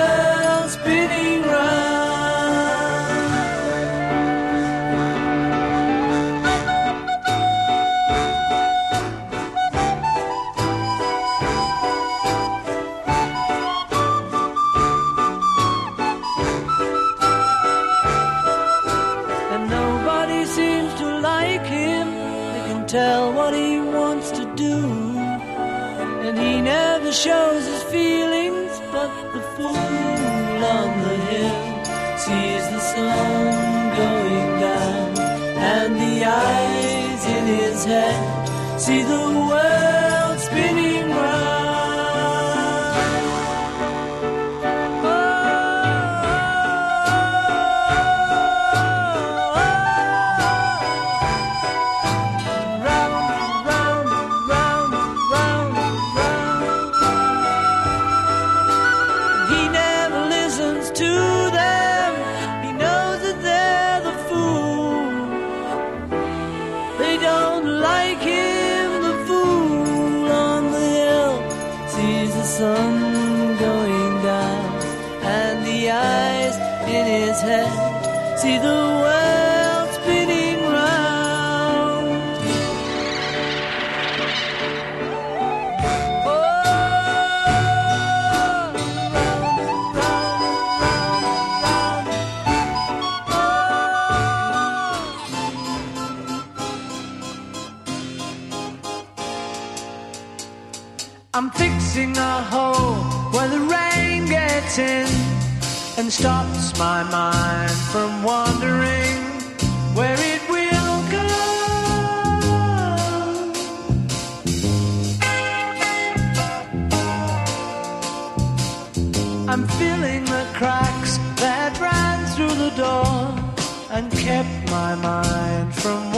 stops my mind from wandering where it will go. I'm filling the cracks that ran through the door and kept my mind from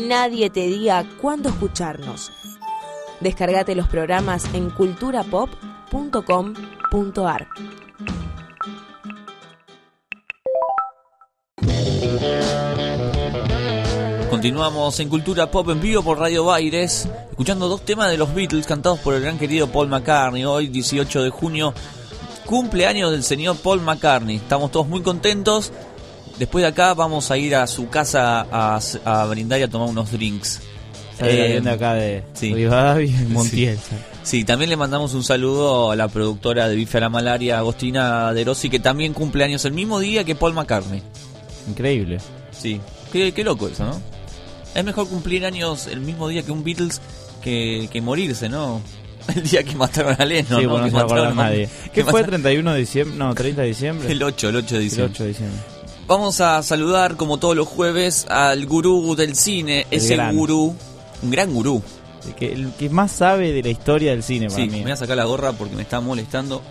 Nadie te diga cuándo escucharnos. Descargate los programas en culturapop.com.ar. Continuamos en Cultura Pop en vivo por Radio Baires, escuchando dos temas de los Beatles cantados por el gran querido Paul McCartney. Hoy, 18 de junio, cumpleaños del señor Paul McCartney. Estamos todos muy contentos. Después de acá vamos a ir a su casa a, a brindar y a tomar unos drinks. La Eh, acá de sí. Rivadavia y Montiel. Sí. Sí, también le mandamos un saludo a la productora de Bife a la Malaria, Agostina De Rossi, que también cumple años el mismo día que Paul McCartney. Increíble. Sí, qué, qué loco eso, ¿no? Es mejor cumplir años el mismo día que un Beatles que, que morirse, ¿no? El día que mataron a Lennon, sí, ¿no? bueno, no se mataron a- nadie. ¿Qué fue? mataron- ¿31 de diciembre? No, 30 de diciembre. El 8, el 8 de El diciembre. 8 de diciembre. Vamos a saludar, como todos los jueves, al gurú del cine, El ese gran. gurú, un gran gurú. El que, el que más sabe de la historia del cine para Sí, mí. me voy a sacar la gorra porque me está molestando.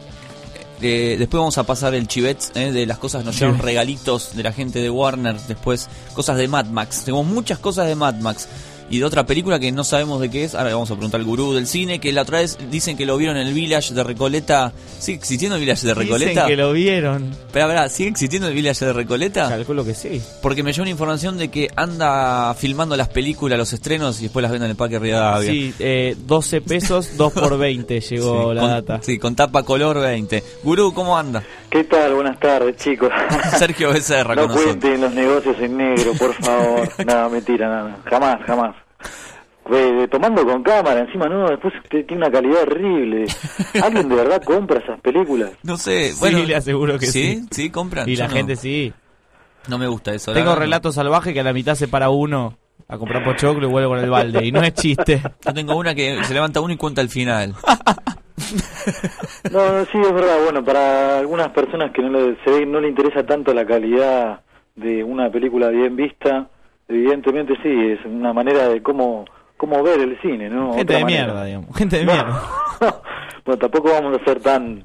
Eh, después vamos a pasar el chivet eh, de las cosas, nos Sí. llevan regalitos de la gente de Warner, después cosas de Mad Max. Tenemos muchas cosas de Mad Max. Y de otra película que no sabemos de qué es. Ahora le vamos a preguntar al gurú del cine, que la otra vez dicen que lo vieron en el Village de Recoleta. ¿Sigue existiendo el Village de Recoleta? Dicen que lo vieron. Espera, espera, ¿sigue existiendo el Village de Recoleta? Calculo que sí. Porque me llegó una información de que anda filmando las películas, los estrenos y después las venden en el Parque Rivadavia. Sí, eh, 12 pesos, 2 por 20 llegó Sí, la con- data. Sí, con tapa color 20. Gurú, ¿cómo anda? ¿Qué tal? Buenas tardes, chicos. Sergio Becerra no con nosotros. cuenten los negocios en negro, por favor. nada, mentira, nada. Jamás, jamás. Eh, tomando con cámara, encima no, después tiene una calidad horrible. ¿Alguien de verdad compra esas películas? No sé, Sí, bueno, le aseguro que sí. sí. Sí, compran. Y la no. gente sí. No me gusta eso. Tengo verdad, relato salvaje que a la mitad se para uno a comprar pochoclo y vuelve con el balde. Y no es chiste. no. Yo tengo una que se levanta uno y cuenta el final. No, sí, es verdad. Bueno, para algunas personas que no le, se ve, no le interesa tanto la calidad de una película bien vista, evidentemente sí, es una manera de cómo, cómo ver el cine, ¿no? Gente Otra de manera. mierda, digamos. Gente de No. mierda. bueno, tampoco vamos a ser tan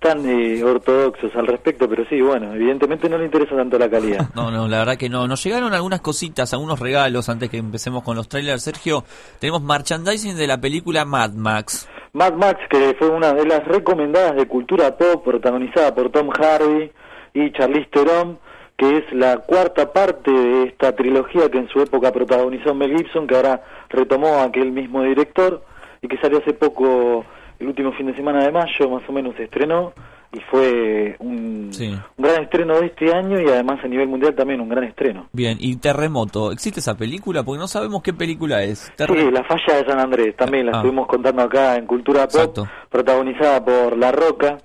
tan eh, ortodoxos al respecto, pero sí, bueno, evidentemente no le interesa tanto la calidad. No, no, la verdad que no. Nos llegaron algunas cositas, algunos regalos antes que empecemos con los trailers. Sergio, tenemos merchandising de la película Mad Max. Mad Max, que fue una de las recomendadas de cultura pop, protagonizada por Tom Hardy y Charlize Theron, que es la cuarta parte de esta trilogía que en su época protagonizó Mel Gibson, que ahora retomó aquel mismo director y que salió hace poco, el último fin de semana de mayo, más o menos se estrenó y fue un, Sí. un gran estreno de este año y además a nivel mundial también un gran estreno. Bien, y Terremoto. ¿Existe esa película? Porque no sabemos qué película es. Sí, La Falla de San Andrés, también la Ah. estuvimos contando acá en Cultura Pop, Exacto. protagonizada por La Roca,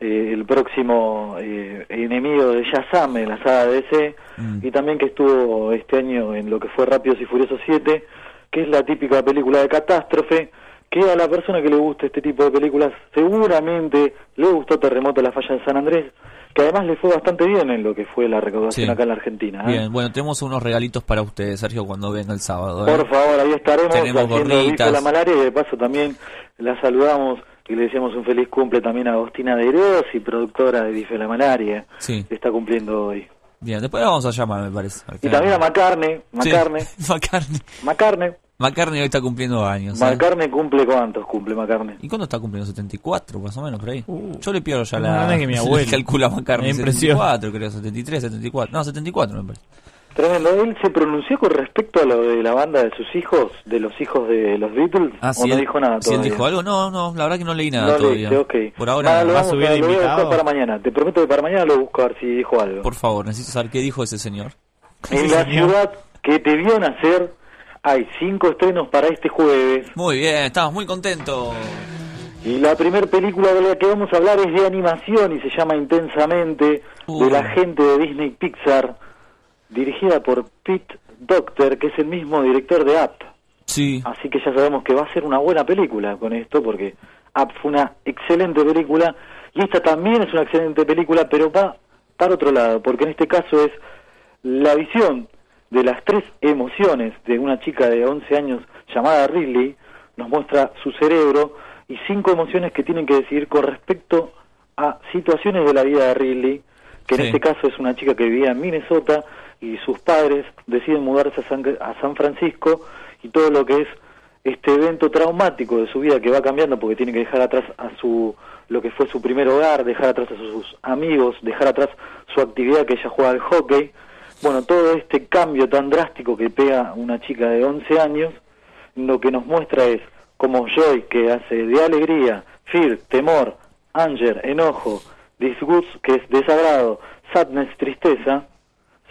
eh, el próximo eh, enemigo de Shazam en la saga DC, Mm. y también que estuvo este año en lo que fue Rápidos y Furiosos 7, que es la típica película de catástrofe, que a la persona que le guste este tipo de películas seguramente le gustó Terremoto La Falla de San Andrés, que además le fue bastante bien en lo que fue la recaudación Sí. acá en la Argentina. ¿eh? Bien, bueno, tenemos unos regalitos para ustedes, Sergio, cuando venga el sábado. ¿eh? Por favor, ahí estaremos Tenemos gorritas. la malaria y de paso también la saludamos y le deseamos un feliz cumple también a Agostina de Herodos y productora de Bife la Malaria, Sí, que está cumpliendo hoy. Bien, después la vamos a llamar, me parece. Y también a Macarne, Sí, Macarne, Macarne. Macarne. Hoy está cumpliendo años. ¿eh? Macarne cumple cuántos cumple Macarne. ¿Y cuándo está cumpliendo? ¿74 más o menos por ahí? Yo le pierdo ya la... grande que mi abuelo. Calcula impresiona. 74 creo, 73, 74. No, 74 me parece. Tremendo. ¿Él se pronunció con respecto a lo de la banda de sus hijos, de los hijos de los Beatles? Ah, ¿O no él- dijo nada si él dijo algo, no, no, la verdad que no leí nada No todavía. leíste, ok. Por ahora Nada, lo, no. vamos a, lo voy a buscar para mañana. Te prometo que para mañana lo busco a ver si dijo algo. Por favor, necesito saber qué dijo ese señor. En la ciudad que te vio nacer hay cinco estrenos para este jueves. Muy bien, estamos muy contentos. Y la primera película de la que vamos a hablar es de animación y se llama Intensamente, de la gente de Disney Pixar, dirigida por Pete Docter, que es el mismo director de Up. Sí. Así que ya sabemos que va a ser una buena película con esto, porque Up fue una excelente película y esta también es una excelente película, pero va para otro lado, porque en este caso es la visión de las tres emociones de una chica de 11 años llamada Ridley, nos muestra su cerebro y cinco emociones que tienen que decir con respecto a situaciones de la vida de Ridley, que en este caso es una chica que vivía en Minnesota y sus padres deciden mudarse a San, a San Francisco y todo lo que es este evento traumático de su vida que va cambiando porque tiene que dejar atrás a su lo que fue su primer hogar, dejar atrás a sus amigos, dejar atrás su actividad que ella juega al hockey. Bueno, todo este cambio tan drástico que pega una chica de 11 años, lo que nos muestra es como Joy, que hace de alegría, fear, temor, anger, enojo, disgust, que es desagrado, sadness, tristeza,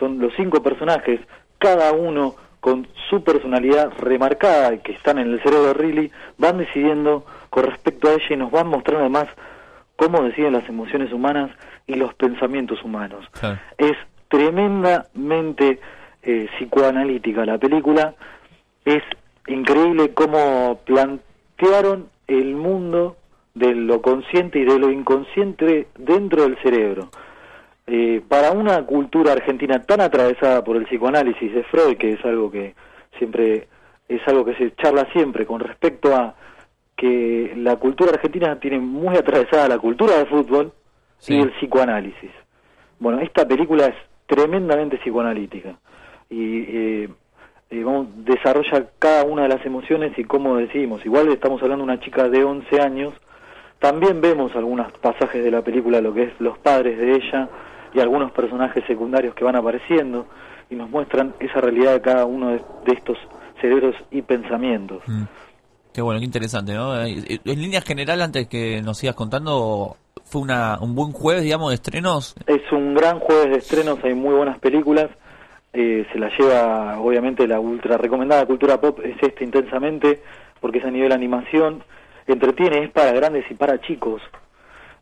son los cinco personajes, cada uno con su personalidad remarcada que están en el cerebro de Riley, van decidiendo con respecto a ella y nos van mostrando además cómo deciden las emociones humanas y los pensamientos humanos. Es tremendamente eh, psicoanalítica la película, es increíble cómo plantearon el mundo de lo consciente y de lo inconsciente dentro del cerebro. Eh, para una cultura argentina tan atravesada por el psicoanálisis de Freud, que es algo que siempre es algo que se charla siempre con respecto a que la cultura argentina tiene muy atravesada la cultura del fútbol y el psicoanálisis. Bueno, esta película es tremendamente psicoanalítica y eh, eh, vamos, desarrolla cada una de las emociones y cómo decimos. Igual estamos hablando de una chica de 11 años, también vemos algunos pasajes de la película, lo que es los padres de ella y algunos personajes secundarios que van apareciendo y nos muestran esa realidad de cada uno de, de estos cerebros y pensamientos. Qué bueno, qué interesante, ¿no? Eh, En líneas generales, antes que nos sigas contando, fue una, un buen jueves, digamos, de estrenos. Es un gran jueves de estrenos, hay muy buenas películas. eh, se la lleva, obviamente, la ultra recomendada cultura pop es esta intensamente, porque es a nivel animación, entretiene, es para grandes y para chicos.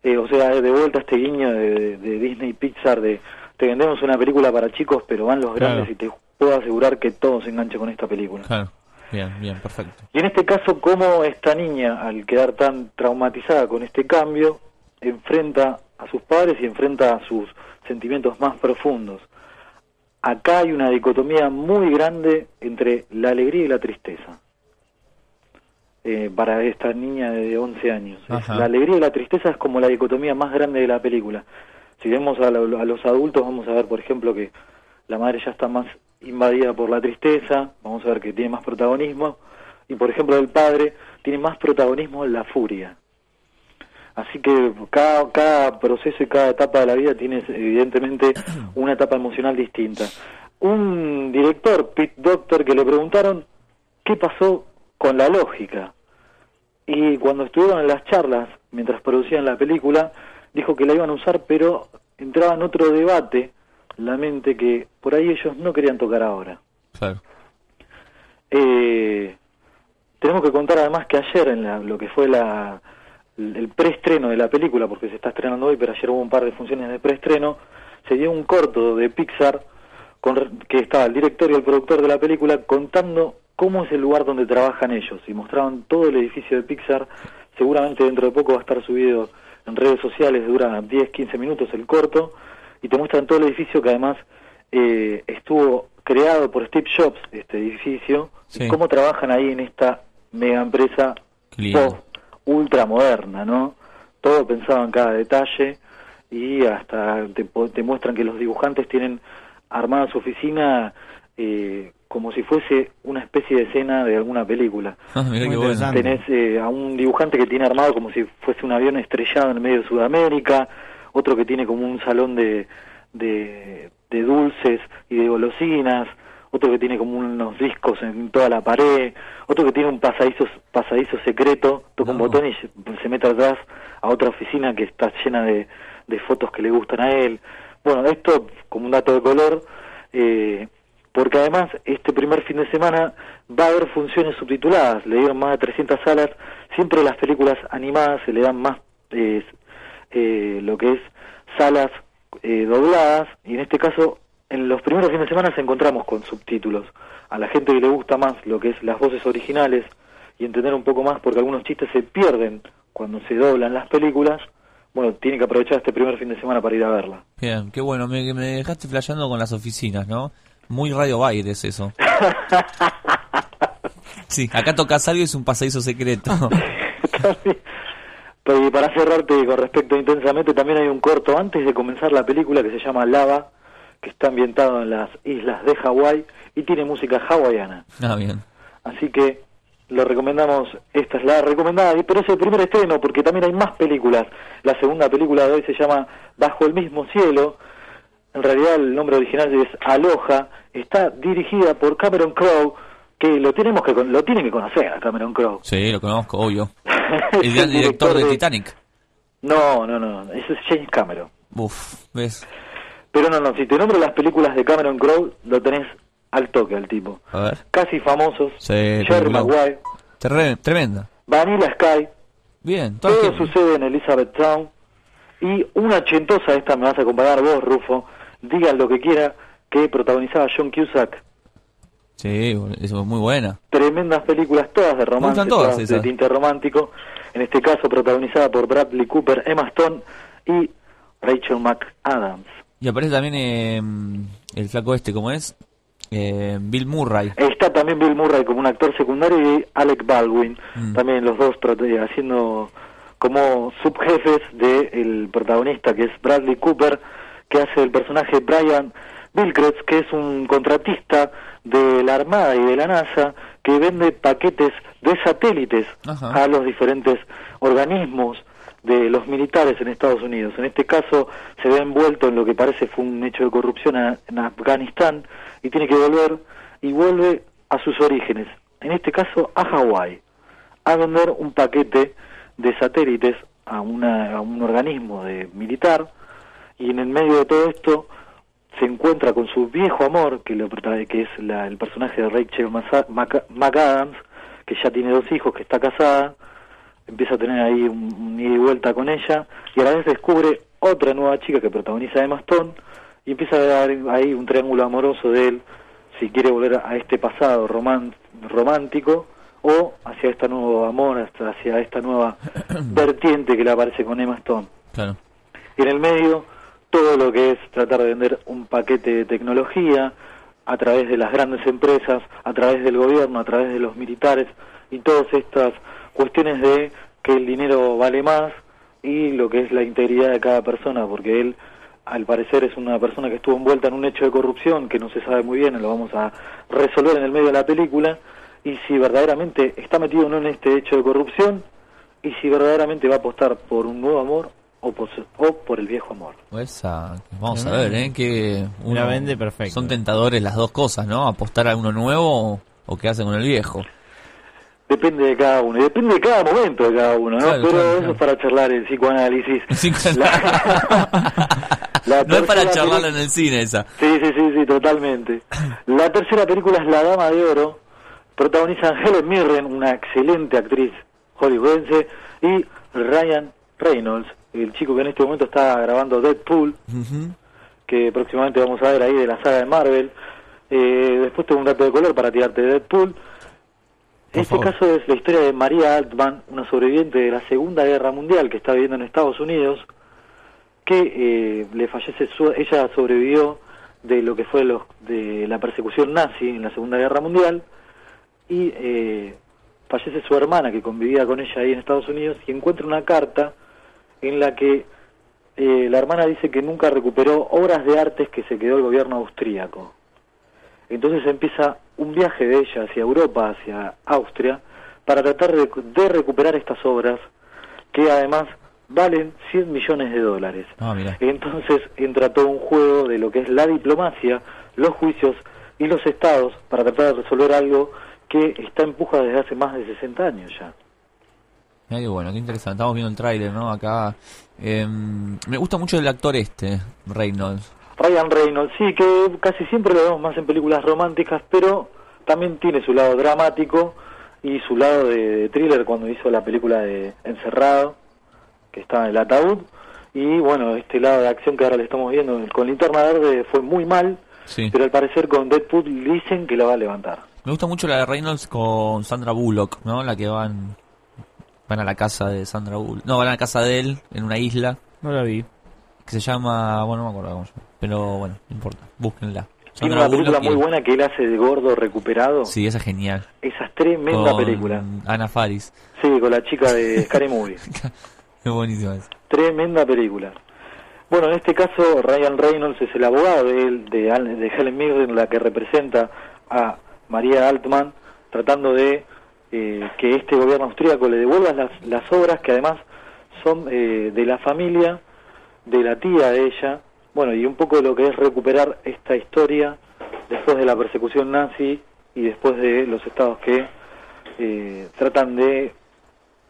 Eh, o sea, de vuelta este guiño de, de Disney Pixar de te vendemos una película para chicos, pero van los Claro. grandes y te puedo asegurar que todos se enganchan con esta película. Claro. Bien, bien, perfecto. Y en este caso, cómo esta niña, al quedar tan traumatizada con este cambio, enfrenta a sus padres y enfrenta a sus sentimientos más profundos. Acá hay una dicotomía muy grande entre la alegría y la tristeza. Eh, para esta niña de 11 años. Ajá. La alegría y la tristeza es como la dicotomía más grande de la película. Si vemos a, lo- a los adultos, vamos a ver, por ejemplo, que la madre ya está más invadida por la tristeza, vamos a ver que tiene más protagonismo, y por ejemplo el padre tiene más protagonismo en la furia. Así que cada, cada proceso y cada etapa de la vida tiene evidentemente una etapa emocional distinta. Un director, Pete Doctor, que le preguntaron qué pasó con la lógica. Y cuando estuvieron en las charlas, mientras producían la película, dijo que la iban a usar, pero entraba en otro debate la mente que por ahí ellos no querían tocar ahora. Claro. Eh, tenemos que contar además que ayer en la- lo que fue la, el preestreno de la película, porque se está estrenando hoy, pero ayer hubo un par de funciones de preestreno, se dio un corto de Pixar con, que estaba el director y el productor de la película contando cómo es el lugar donde trabajan ellos y mostraban todo el edificio de Pixar. Seguramente dentro de poco va a estar subido en redes sociales, dura 10-15 minutos el corto y te muestran todo el edificio que además eh, estuvo creado por Steve Jobs, este edificio, Sí. y cómo trabajan ahí en esta mega empresa post ultra moderna, ¿no? Todo pensado en cada detalle y hasta te muestran que los dibujantes tienen armada su oficina eh, como si fuese una especie de escena de alguna película. Ah, mirá qué bueno. Tenés eh, a un dibujante que tiene armado como si fuese un avión estrellado en medio de Sudamérica, otro que tiene como un salón de, de, de dulces y de golosinas, otro que tiene como unos discos en toda la pared, otro que tiene un pasadizo, pasadizo secreto, toca un botón y se, se mete atrás a otra oficina que está llena de, de fotos que le gustan a él. Bueno, esto como un dato de color, eh, porque además este primer fin de semana va a haber funciones subtituladas, le dieron más de 300 salas, siempre las películas animadas se le dan más eh, lo que es salas eh, dobladas, y en este caso en los primeros fines de semana se encontramos con subtítulos. A la gente que le gusta más lo que es las voces originales y entender un poco más, porque algunos chistes se pierden cuando se doblan las películas, bueno, tiene que aprovechar este primer fin de semana para ir a verla. Bien, qué bueno, me, me dejaste flasheando con las oficinas, ¿no? Muy Radio Baires eso. Sí, acá tocas algo y es un pasadizo secreto. Pero y para cerrarte con respecto a Intensamente, también hay un corto antes de comenzar la película que se llama Lava, que está ambientado en las islas de Hawái y tiene música hawaiana. Ah, bien. Así que lo recomendamos, esta es la recomendada, y- pero es el primer estreno porque también hay más películas. La segunda película de hoy se llama Bajo el mismo cielo. En realidad el nombre original es Aloha. Está dirigida por Cameron Crowe, que lo tenemos que lo tienen que conocer a Cameron Crowe. Sí, lo conozco, obvio. El, gran director de Titanic. No, no, no, eso es James Cameron. Uf, ¿ves? Pero no, no, si te nombro las películas de Cameron Crowe, lo tenés al toque al tipo. A ver. Casi famosos, Sí, Jerry. Maguire, tremenda. Vanilla Sky, Bien, todas todo sucede en Elizabeth Town y una chentosa, esta me vas a comparar vos, Rufo, digan lo que quiera, que protagonizaba John Cusack. Sí, es muy buena. Tremendas películas, todas de romance, gustan todas de tinte romántico, en este caso protagonizada por Bradley Cooper, Emma Stone y Rachel McAdams. Y aparece también eh, el flaco este, ¿cómo es? Eh, Bill Murray. Está también Bill Murray como un actor secundario y Alec Baldwin, Mm. también los dos eh, haciendo como subjefes del protagonista que es Bradley Cooper, que hace el personaje Brian Bilkretz, que es un contratista de la Armada y de la NASA que vende paquetes de satélites Ajá. a los diferentes organismos de los militares en Estados Unidos. En este caso se ve envuelto en lo que parece fue un hecho de corrupción en Afganistán y tiene que volver y vuelve a sus orígenes, en este caso a Hawái, a vender un paquete de satélites a, una, a un organismo de militar y en el medio de todo esto se encuentra con su viejo amor, que, lo, que es la- el personaje de Rachel McAdams, que ya tiene dos hijos, que está casada, empieza a tener ahí un, un ida y vuelta con ella, y a la vez descubre otra nueva chica que protagoniza Emma Stone, y empieza a dar ahí un triángulo amoroso de él, si quiere volver a este pasado román- romántico, o hacia este nuevo amor, hasta hacia esta nueva vertiente que le aparece con Emma Stone. Claro. Y en el medio, todo lo que es tratar de vender un paquete de tecnología a través de las grandes empresas, a través del gobierno, a través de los militares y todas estas cuestiones de que el dinero vale más y lo que es la integridad de cada persona, porque él al parecer es una persona que estuvo envuelta en un hecho de corrupción que no se sabe muy bien, lo vamos a resolver en el medio de la película, y si verdaderamente está metido o no en este hecho de corrupción, y si verdaderamente va a apostar por un nuevo amor o por, o por el viejo amor. Esa, vamos a ver, ¿eh? Que La vende perfecto. Son tentadores las dos cosas, ¿no? Apostar a uno nuevo o, o quedarse con el viejo. Depende de cada uno, y depende de cada momento de cada uno, ¿no? Claro, Pero claro, eso es para charlar el psicoanálisis. La no es para charlarla en el cine esa. Sí, sí, sí, sí, totalmente. La tercera película es La Dama de Oro. Protagonizan Helen Mirren, una excelente actriz hollywoodense, y Ryan Reynolds, el chico que en este momento está grabando Deadpool, que próximamente vamos a ver ahí de la saga de Marvel. Eh, después tengo un dato de color para tirarte de Deadpool. Este favor. caso es la historia de María Altman, una sobreviviente de la Segunda Guerra Mundial que está viviendo en Estados Unidos, que eh, le fallece su, ella sobrevivió de lo que fue los, de la persecución nazi en la Segunda Guerra Mundial y eh, fallece su hermana que convivía con ella ahí en Estados Unidos y encuentra una carta en la que eh, la hermana dice que nunca recuperó obras de artes que se quedó el gobierno austríaco. Entonces empieza un viaje de ella hacia Europa, hacia Austria, para tratar de, de recuperar estas obras que además valen 100 millones de dólares. Mira. Entonces entra todo un juego de lo que es la diplomacia, los juicios y los estados para tratar de resolver algo que está en puja desde hace más de 60 años ya. Mira qué bueno, qué interesante. Estamos viendo el tráiler, ¿no? Acá. Eh, me gusta mucho el actor este, Reynolds. Ryan Reynolds, sí, que casi siempre lo vemos más en películas románticas, pero también tiene su lado dramático y su lado de, de thriller cuando hizo la película de Encerrado, que está en el ataúd. Y bueno, este lado de acción que ahora le estamos viendo con Linterna Verde fue muy mal, Sí. pero al parecer con Deadpool dicen que la va a levantar. Me gusta mucho la de Reynolds con Sandra Bullock, ¿no? La que van van a la casa de Sandra Bullock. No, van a la casa de él en una isla. No la vi. Que se llama, bueno, no me acuerdo cómo se llama. Pero bueno, no importa. Búsquenla. Tiene una película muy buena que él hace de gordo recuperado. Sí, esa es genial. Esa es tremenda Con película. Ana Faris. Sí, con la chica de Scary Movie. Es buenísima esa. Tremenda película. Bueno, en este caso Ryan Reynolds es el abogado de, él, de, de Helen Mirren, la que representa a María Altman, tratando de eh, que este gobierno austríaco le devuelva las, las obras que además son eh, de la familia, de la tía de ella, bueno, y un poco de lo que es recuperar esta historia después de la persecución nazi y después de los estados que eh, tratan de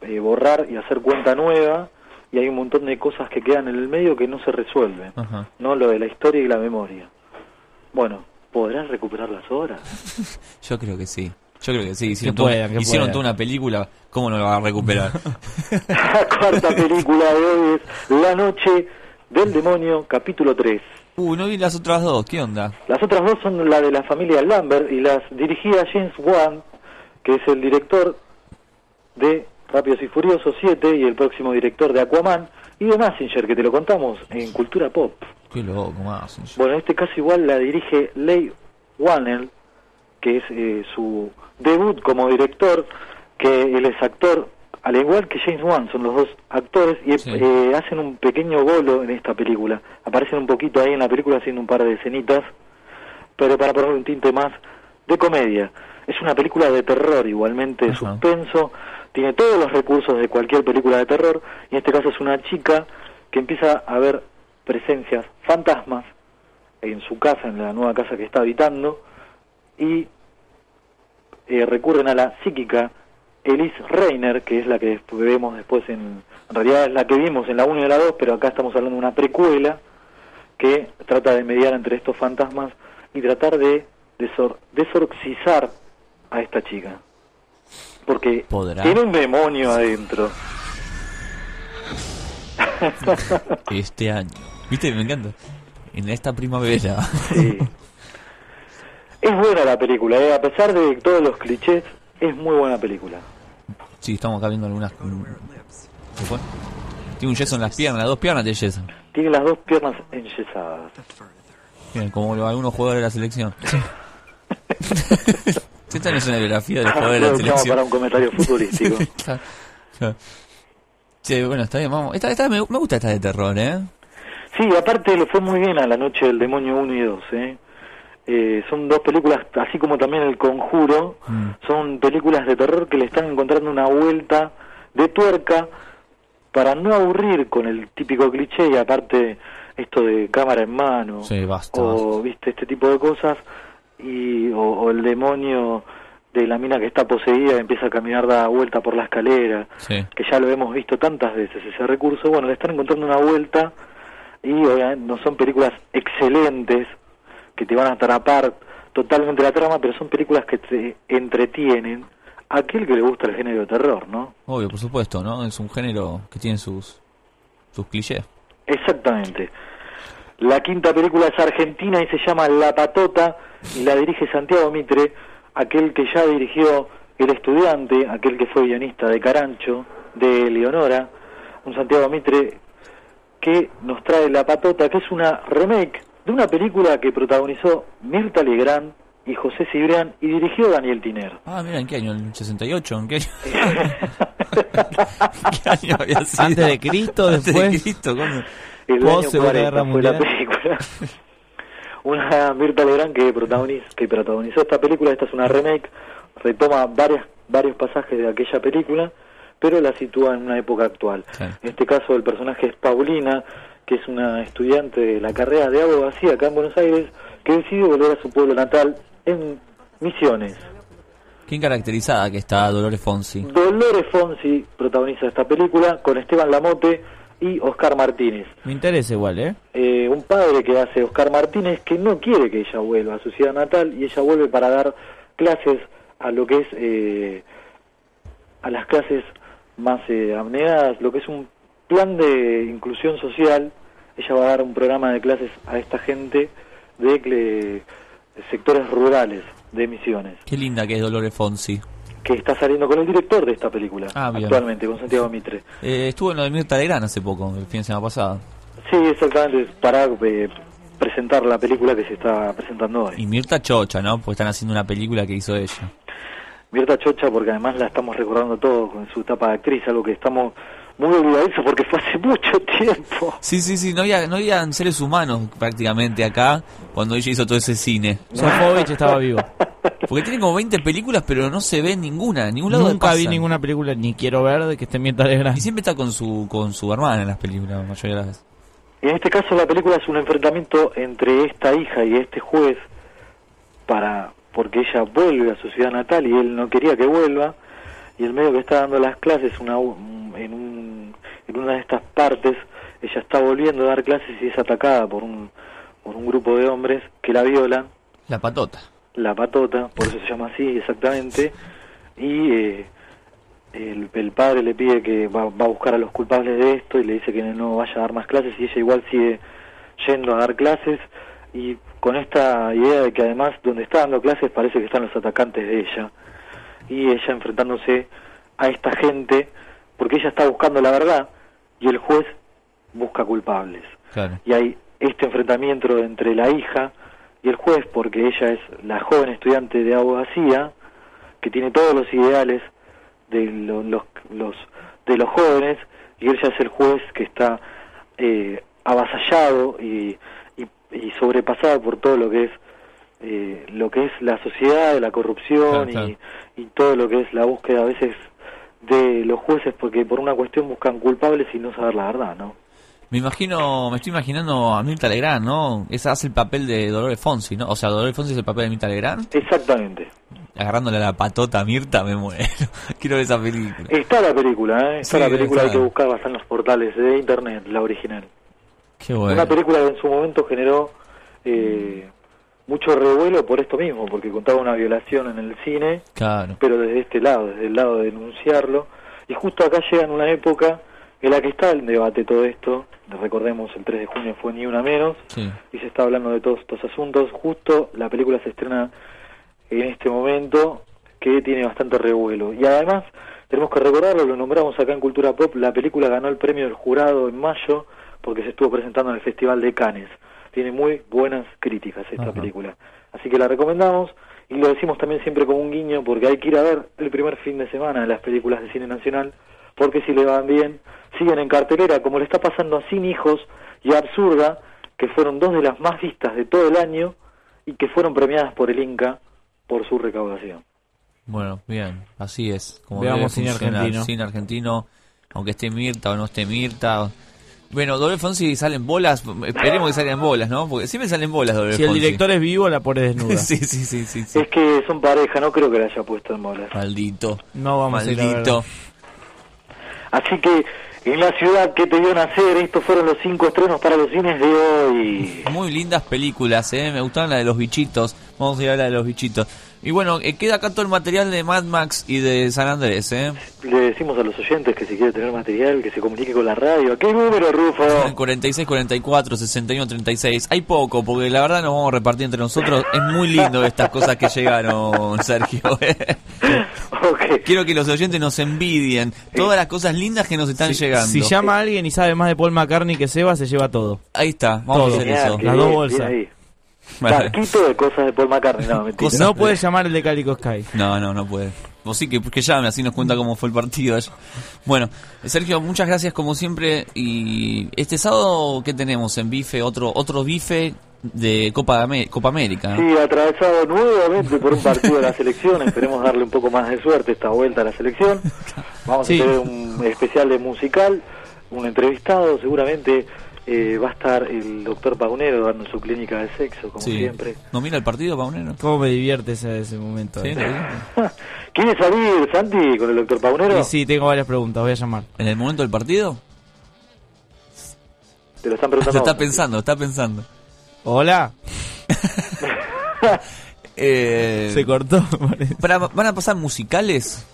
eh, borrar y hacer cuenta nueva y hay un montón de cosas que quedan en el medio que no se resuelven, Ajá. ¿no? Lo de la historia y la memoria. Bueno, ¿podrán recuperar las obras? Yo creo que sí. Yo creo que sí. Hicieron, Que que hicieron toda una película. ¿Cómo no la van a recuperar? La cuarta película de hoy es La Noche del Demonio, capítulo 3. uh, no vi las otras dos. ¿Qué onda? Las otras dos son la de la familia Lambert y las dirigía James Wan, que es el director de Rápidos y Furiosos 7 y el próximo director de Aquaman, y de Massinger, que te lo contamos en Cultura Pop. Qué loco, más. Bueno, en este caso igual la dirige Leigh Whannell, que es eh, su debut como director, que él es actor, al igual que James Wan, son los dos actores, y eh, hacen un pequeño bolo en esta película. Aparecen un poquito ahí en la película haciendo un par de escenitas, pero para ponerle un tinte más de comedia. Es una película de terror, igualmente de suspenso, tiene todos los recursos de cualquier película de terror, y en este caso es una chica que empieza a ver presencias, fantasmas, en su casa, en la nueva casa que está habitando, y eh, recurren a la psíquica Elise Reiner, que es la que vemos después en... En realidad es la que vimos en la 1 y la 2, pero acá estamos hablando de una precuela que trata de mediar entre estos fantasmas y tratar de desor- desorcizar a esta chica. Porque ¿Podrá? tiene un demonio adentro. Este año. ¿Viste? Me encanta. En esta primavera. Sí. Es buena la película, ¿eh? a pesar de todos los clichés, es muy buena película. Sí, estamos acá viendo algunas. ¿Qué fue? Tiene un yeso en las piernas, las dos piernas de yeso. Tiene las dos piernas enyesadas. Miren, como lo- algunos jugadores de la selección. Esta no es una biografía de los jugadores de la selección. para un comentario futbolístico. Claro, claro. Sí, bueno, está bien, vamos. Esta, esta me, me gusta esta de terror, ¿eh? Sí, aparte le fue muy bien a La Noche del Demonio 1 y 2. ¿eh? Eh, son dos películas, así como también El Conjuro, son películas de terror que le están encontrando una vuelta de tuerca para no aburrir con el típico cliché y aparte esto de cámara en mano Sí, basta. o viste este tipo de cosas y o, o el demonio de la mina que está poseída y empieza a caminar da vuelta por la escalera Sí. que ya lo hemos visto tantas veces ese recurso bueno le están encontrando una vuelta y obviamente no son películas excelentes que te van a atrapar totalmente la trama pero son películas que te entretienen a aquel que le gusta el género de terror no Obvio, por supuesto, ¿no? Es un género que tiene sus, sus clichés. Exactamente. La quinta película es argentina y se llama La Patota y la dirige Santiago Mitre, aquel que ya dirigió El Estudiante, aquel que fue guionista de Carancho, de Leonora, un Santiago Mitre que nos trae La Patota, que es una remake de una película que protagonizó Mirta Legrand y José Cibrián y dirigió Daniel Tiner. Ah, mira, ¿en qué año? ¿En el 68? ¿En qué año? ¿Qué año había sido? Antes de Cristo, Antes de después. Cristo, ¿cuándo? El año Segunda 40 Guerra fue la película. una Mirta Legrand que protagoniza, que protagonizó esta película, esta es una remake, retoma varias, varios pasajes de aquella película, pero la sitúa en una época actual. En este caso el personaje es Paulina, que es una estudiante de la carrera de abogacía acá en Buenos Aires, que decide volver a su pueblo natal en Misiones. ¿Quién caracterizada que está Dolores Fonsi? Dolores Fonsi protagoniza esta película con Esteban Lamote y Oscar Martínez. Me interesa igual, ¿eh? Eh, un padre que hace Oscar Martínez que no quiere que ella vuelva a su ciudad natal y ella vuelve para dar clases a lo que es eh, a las clases más eh, abnegadas, lo que es un plan de inclusión social. Ella va a dar un programa de clases a esta gente de, de sectores rurales de Misiones, Qué linda que es Dolores Fonsi. que está saliendo con el director de esta película Ah, actualmente, con Santiago Mitre. Eh, estuvo en lo de Mirta Legrand hace poco, el fin de semana pasado. Sí, exactamente, para eh, presentar la película que se está presentando hoy. Y Mirta Chocha, ¿no? Porque están haciendo una película que hizo ella. Mirta Chocha, porque además la estamos recordando todo con su etapa de actriz, algo que estamos muy olvidadizos porque fue hace mucho tiempo. Sí, sí, sí, no había, no habían seres humanos prácticamente acá cuando ella hizo todo ese cine. Sofovich estaba vivo. Porque tiene como 20 películas, pero no se ve ninguna, en ningún lado Nunca vi ninguna película, ni quiero ver, de que esté Mirta Legrand. Y siempre está con su, con su hermana en las películas, la mayoría de las veces. En este caso la película es un enfrentamiento entre esta hija y este juez para porque ella vuelve a su ciudad natal y él no quería que vuelva y el medio que está dando las clases una, un- en, un- en una de estas partes ella está volviendo a dar clases y es atacada por un, por un grupo de hombres que la violan. La patota. la patota, por eso se llama así exactamente, y eh, el, el padre le pide que va, va a buscar a los culpables de esto y le dice que no vaya a dar más clases y ella igual sigue yendo a dar clases. Y con esta idea de que además donde está dando clases parece que están los atacantes de ella. Y ella enfrentándose a esta gente porque ella está buscando la verdad y el juez busca culpables Claro. y hay este enfrentamiento entre la hija y el juez porque ella es la joven estudiante de abogacía que tiene todos los ideales de lo- los, los de los jóvenes y ella es el juez que está eh, avasallado y, y, y sobrepasado por todo lo que es eh, lo que es la sociedad, la corrupción Claro, y, y todo lo que es la búsqueda a veces de los jueces porque por una cuestión buscan culpables y no saber la verdad, ¿no? Me imagino, me estoy imaginando a Mirta Legrand, ¿no? Esa hace el papel de Dolores Fonsi, ¿no? O sea, Dolores Fonsi es el papel de Mirta Legrand. Exactamente. Agarrándole la patota a Mirta, me muero. Quiero ver esa película. Está la película, ¿eh? Está Sí, la película, está. hay que buscarla, está en los portales de internet, la original. Qué bueno. Una película que en su momento generó eh, mucho revuelo por esto mismo, porque contaba una violación en el cine, Claro. pero desde este lado, desde el lado de denunciarlo. Y justo acá llega en una época en la que está el debate todo esto, recordemos el 3 de junio fue ni una menos, Sí. y se está hablando de todos estos asuntos. Justo la película se estrena en este momento que tiene bastante revuelo. Y además, tenemos que recordarlo, lo nombramos acá en Cultura Pop, la película ganó el premio del jurado en mayo porque se estuvo presentando en el Festival de Cannes. Tiene muy buenas críticas esta Ajá. película. Así que la recomendamos y lo decimos también siempre como un guiño porque hay que ir a ver el primer fin de semana de las películas de cine nacional porque si le van bien, siguen en cartelera como le está pasando a Sin Hijos y a Absurda, que fueron dos de las más vistas de todo el año y que fueron premiadas por el Inca por su recaudación. Bueno, bien, así es. Como Veamos cine argentino. Cine argentino, aunque esté Mirta o no esté Mirta. Bueno, Dolores Fonsi salen bolas, esperemos que salgan bolas, ¿no? Porque siempre salen bolas Dolores Si el director es vivo, la pone desnuda. sí, sí, sí, sí, sí. Es que son pareja, no creo que la haya puesto en bolas. Maldito. No vamos a ir a Maldito. Así que en la ciudad que te vio nacer, estos fueron los cinco estrenos para los cines de hoy. Muy lindas películas, ¿eh? Me gustaron la de los bichitos. Vamos a ir a la de los bichitos. Y bueno, eh, queda acá todo el material de Mad Max y de San Andrés, ¿eh? Le decimos a los oyentes que si quiere tener material, que se comunique con la radio. ¿A qué número, Rufo? 46, 44, 61, 36. Hay poco, porque la verdad nos vamos a repartir entre nosotros. Es muy lindo estas cosas que llegaron, Sergio. ¿eh? Quiero que los oyentes nos envidien todas las cosas lindas que nos están llegando. Si llama a alguien y sabe más de Paul McCartney que Seba, se lleva todo. Ahí está, vamos Todo. a hacer eso. Las dos bien, bolsas. Barquito de cosas de Paul McCartney, no, mentira. No puede llamar el de Calico Sky. No, no, no puede. Vos sí que, que llame, así nos cuenta cómo fue el partido. Bueno, Sergio, muchas gracias como siempre. Y este sábado, ¿qué tenemos en bife? Otro otro bife de Copa, de Copa América. ¿no? Sí, atravesado nuevamente por un partido de la selección. Esperemos darle un poco más de suerte esta vuelta a la selección. Vamos Sí. a tener un especial de musical, un entrevistado. Seguramente eh, va a estar el doctor Paunero dando su clínica de sexo, como Sí. siempre. ¿No mira el partido, Paunero? ¿Cómo me divierte ese, ese momento? Sí, eh? lo vi. ¿Quiere salir, Santi, con el doctor Paunero? Y sí, tengo varias preguntas, voy a llamar. ¿En el momento del partido? Te lo están Se preguntando. está pensando, está pensando. Hola. Eh, Se cortó. para- ¿Van a pasar musicales?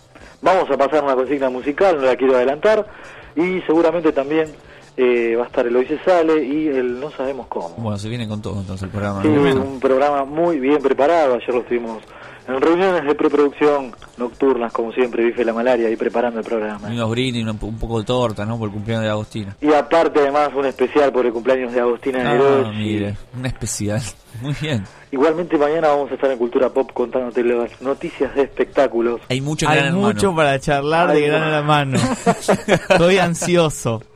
Vamos a pasar una consigna musical, no la quiero adelantar. Y seguramente también eh, va a estar el Hoy se sale y el No sabemos cómo. Bueno, se viene con todo entonces el programa. Sí, ¿no? un programa muy bien preparado. Ayer lo estuvimos en reuniones de preproducción nocturnas, como siempre, bife la malaria, y preparando el programa. Y unos brindis, un, un poco de torta, ¿no? Por el cumpleaños de Agostina. Y aparte, además, un especial por el cumpleaños de Agustina Ah, Nerozzi. mire, un especial. Muy bien. Igualmente, mañana vamos a estar en Cultura Pop contándote las noticias de espectáculos. Hay mucho Hay mucho para charlar de Ay, Gran no. Hermano. Estoy ansioso.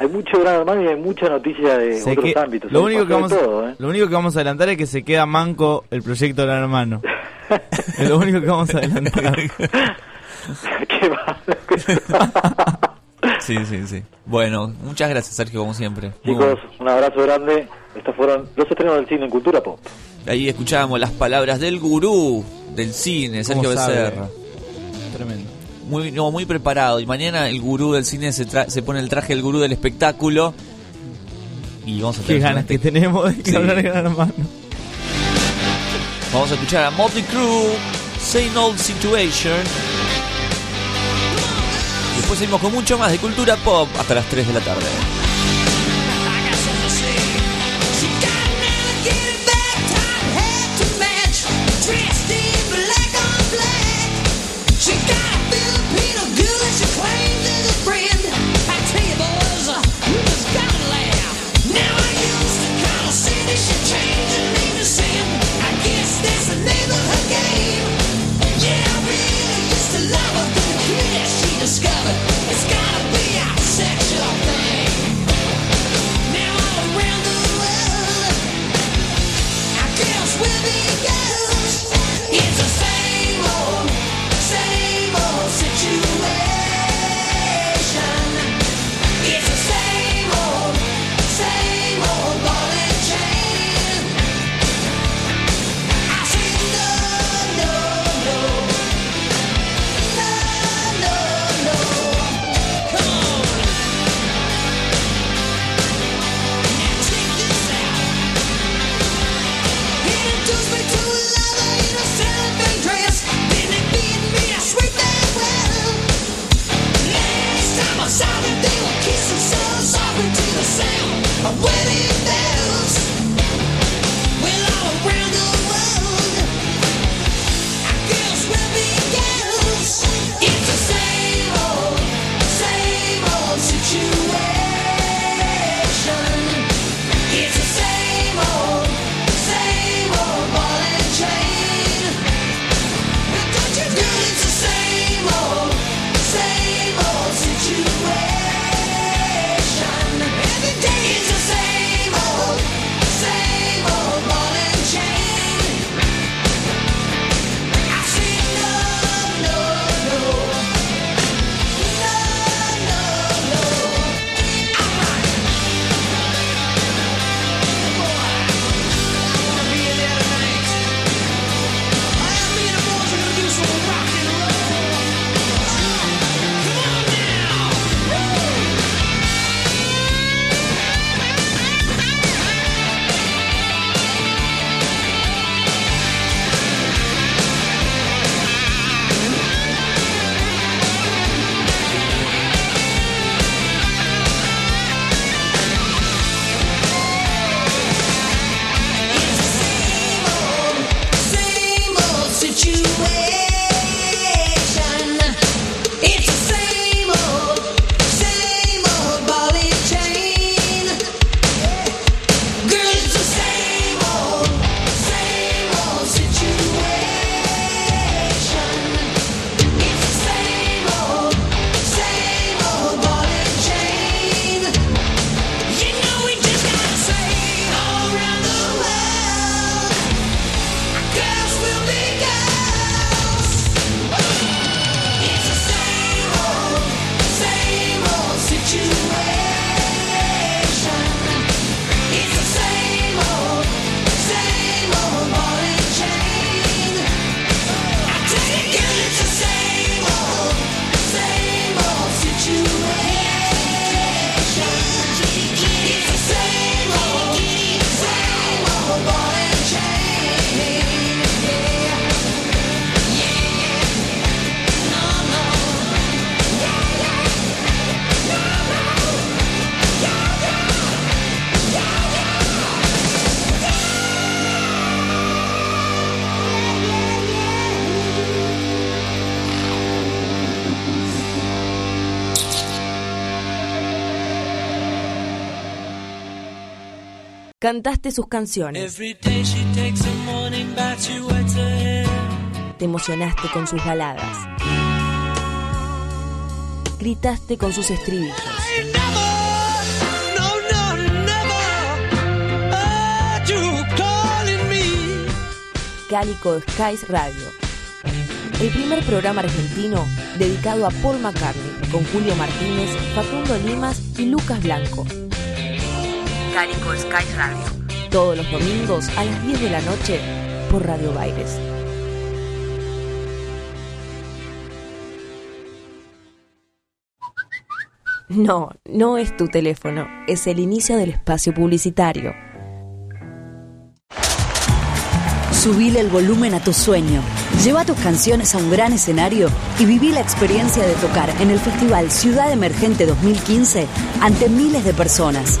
Hay mucho gran hermano y hay mucha noticia de Se otros que- ámbitos. lo, único que vamos, de todo, ¿eh? lo único que vamos a adelantar es que se queda manco el proyecto Gran Hermano. es lo único que vamos a adelantar. Qué malo. Sí, sí, sí. Bueno, muchas gracias, Sergio, como siempre. Muy Chicos, un abrazo grande. Estos fueron los estrenos del cine en Cultura Pop. Ahí escuchábamos las palabras del gurú del cine, Sergio. Becerra. Tremendo. Muy, no, muy preparado. Y mañana el gurú del cine se, tra- se pone el traje del gurú del espectáculo. Y vamos a Qué tener ganas que tenemos de Sí. hablar de Gran Hermano. Vamos a escuchar a Motley Crue, Same Old Situation. Después seguimos con mucho más de cultura pop hasta las 3 de la tarde. Cantaste sus canciones. Te emocionaste con sus baladas. Gritaste con sus estribillos. Cálico Skies Radio. El primer programa argentino dedicado a Paul McCartney con Julio Martínez, Facundo Limas y Lucas Blanco. Skies Radio. Todos los domingos a las 10 de la noche por Radio Baires. No, no es tu teléfono, es el inicio del espacio publicitario. Subile el volumen a tu sueño. Lleva tus canciones a un gran escenario y viví la experiencia de tocar en el Festival Ciudad Emergente 2015 ante miles de personas.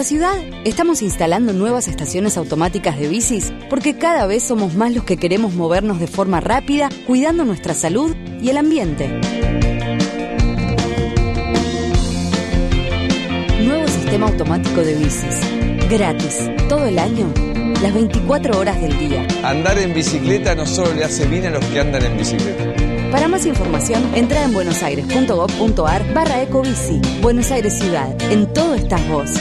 En la ciudad estamos instalando nuevas estaciones automáticas de bicis porque cada vez somos más los que queremos movernos de forma rápida, cuidando nuestra salud y el ambiente. Nuevo sistema automático de bicis. Gratis, todo el año, las 24 horas del día. Andar en bicicleta no solo le hace bien a los que andan en bicicleta. Para más información, entra en buenosaires.gov.ar barra ecobici. Buenos Aires Ciudad, en todo estás vos.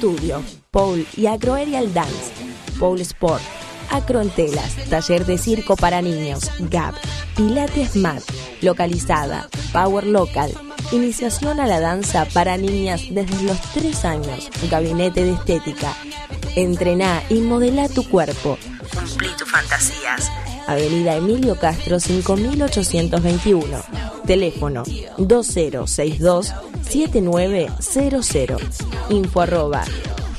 Studio, Pole y Agroaerial Dance, Pole Sport, Acro en Telas, Taller de Circo para Niños, GAP, Pilates Mat, Localizada, Power Local, Iniciación a la danza para niñas desde los 3 años, Gabinete de Estética, Entrená y modela tu cuerpo, Cumplí tus fantasías. Avenida Emilio Castro 5821. Teléfono 2062-7900. Info arroba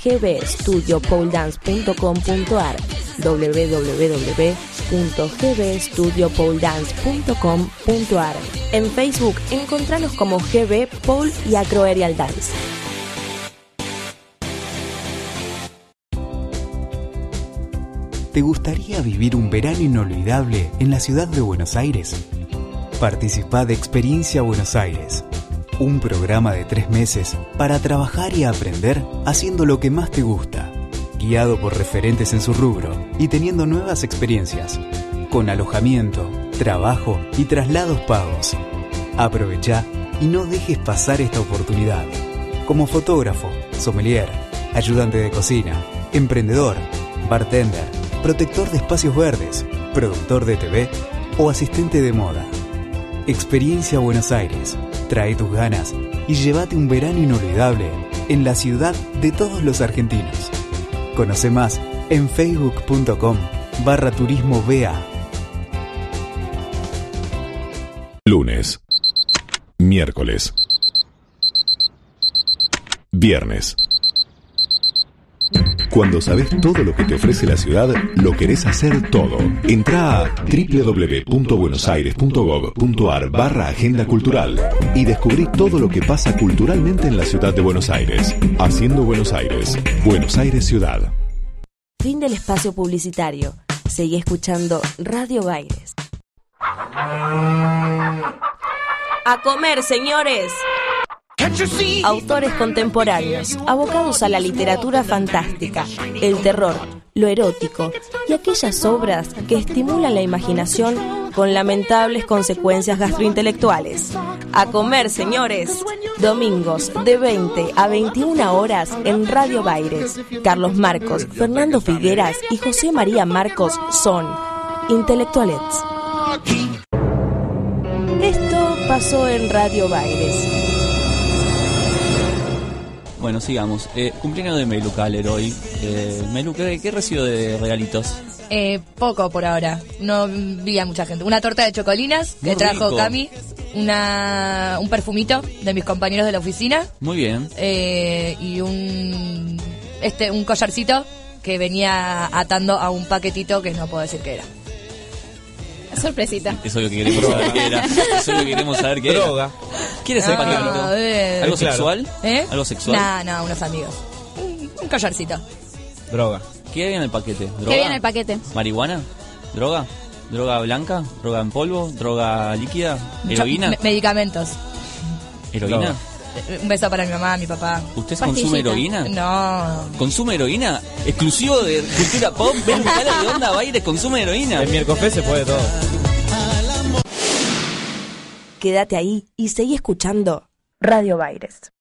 gbstudiopoledance.com.ar www.gbstudiopoledance.com.ar En Facebook encontranos como GB Pole y Acroaerial Dance. ¿Te gustaría vivir un verano inolvidable en la ciudad de Buenos Aires? Participa de Experiencia Buenos Aires, un programa de tres meses para trabajar y aprender haciendo lo que más te gusta, guiado por referentes en su rubro y teniendo nuevas experiencias, con alojamiento, trabajo y traslados pagos. Aprovecha y no dejes pasar esta oportunidad. Como fotógrafo, sommelier, ayudante de cocina, emprendedor, bartender, protector de espacios verdes, productor de TV o asistente de moda. Experiencia Buenos Aires. Trae tus ganas y llévate un verano inolvidable en la ciudad de todos los argentinos. Conoce más en facebook.com barra turismo BA. Lunes. Miércoles. Viernes. Cuando sabes todo lo que te ofrece la ciudad, lo querés hacer todo. Entra a www.buenosaires.gov.ar barra Agenda Cultural y descubrí todo lo que pasa culturalmente en la ciudad de Buenos Aires. Haciendo Buenos Aires. Buenos Aires Ciudad. Fin del espacio publicitario. Seguí escuchando Radio Baires. A comer, señores. Autores contemporáneos, abocados a la literatura fantástica, el terror, lo erótico y aquellas obras que estimulan la imaginación con lamentables consecuencias gastrointelectuales. A comer, señores. Domingos de 20 a 21 horas en Radio Baires. Carlos Marcos, Fernando Figueras y José María Marcos son intelectualets. Esto pasó en Radio Baires. Bueno, sigamos. Eh, cumpleaños de Melu Caler hoy. Eh, Melu, ¿qué, qué recibo de regalitos? Eh, poco por ahora. No vi a mucha gente. Una torta de chocolinas que trajo rico. Cami. una, un perfumito de mis compañeros de la oficina Muy bien. eh, y un, este, un collarcito que venía atando a un paquetito que no puedo decir qué era. Sorpresita. Eso es lo que queremos saber qué era. Eso es lo que queremos saber qué era. Droga. ¿Quieres el No, paquetito? a ver. ¿Algo Claro. sexual? ¿Eh? ¿Algo sexual? No, no, unos amigos. Un, un collarcito. Droga. ¿Qué hay en el paquete? ¿Droga? ¿Qué viene en el paquete? ¿Marihuana? ¿Droga? ¿Droga blanca? ¿Droga en polvo? ¿Droga líquida? ¿Heroína? Me- medicamentos. ¿Heroína? Eh, Un beso para mi mamá, mi papá. ¿Usted consume heroína? No. ¿Consume heroína? ¿Exclusivo de cultura pop? ¿Ven un cara de onda Baires consume heroína? En miércoles se puede todo. Quédate ahí y seguí escuchando Radio Baires.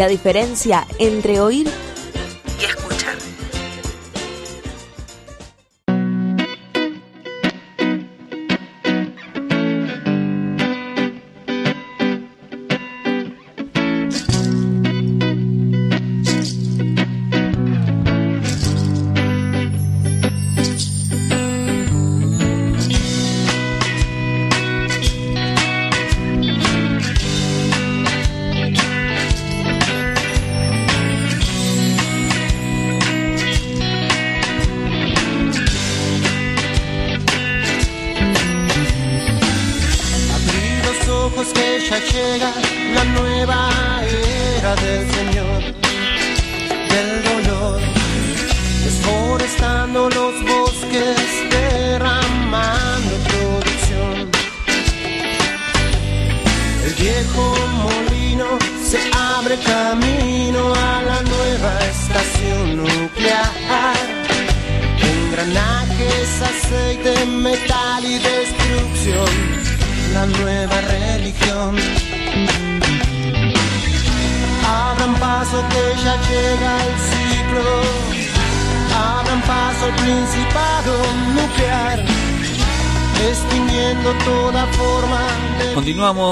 La diferencia entre oír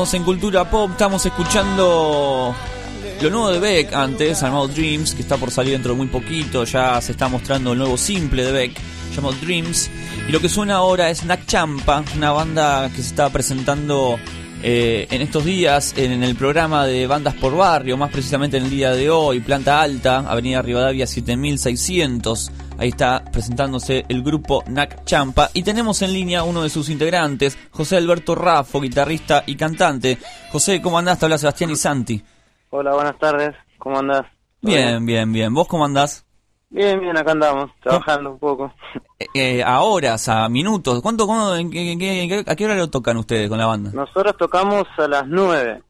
Continuamos en Cultura Pop, estamos escuchando lo nuevo de Beck antes, llamado Dreams, que está por salir dentro de muy poquito, ya se está mostrando el nuevo simple de Beck, llamado Dreams, y lo que suena ahora es Nak Champa, una banda que se está presentando eh, en estos días en el programa de Bandas por Barrio, más precisamente en el día de hoy, Planta Alta, Avenida Rivadavia 7600. Ahí está presentándose el grupo Nak Champa y tenemos en línea uno de sus integrantes, José Alberto Raffo, guitarrista y cantante. José, ¿cómo andás? Te habla Sebastián y Santi. Hola, buenas tardes. ¿Cómo andás? Bien, bien, bien. ¿Vos cómo andás? Bien, bien, acá andamos, trabajando un poco. Eh, eh, a horas, a minutos. ¿Cuánto, cuándo- en en en ¿A qué hora lo tocan ustedes con la banda? Nosotros tocamos a las 9,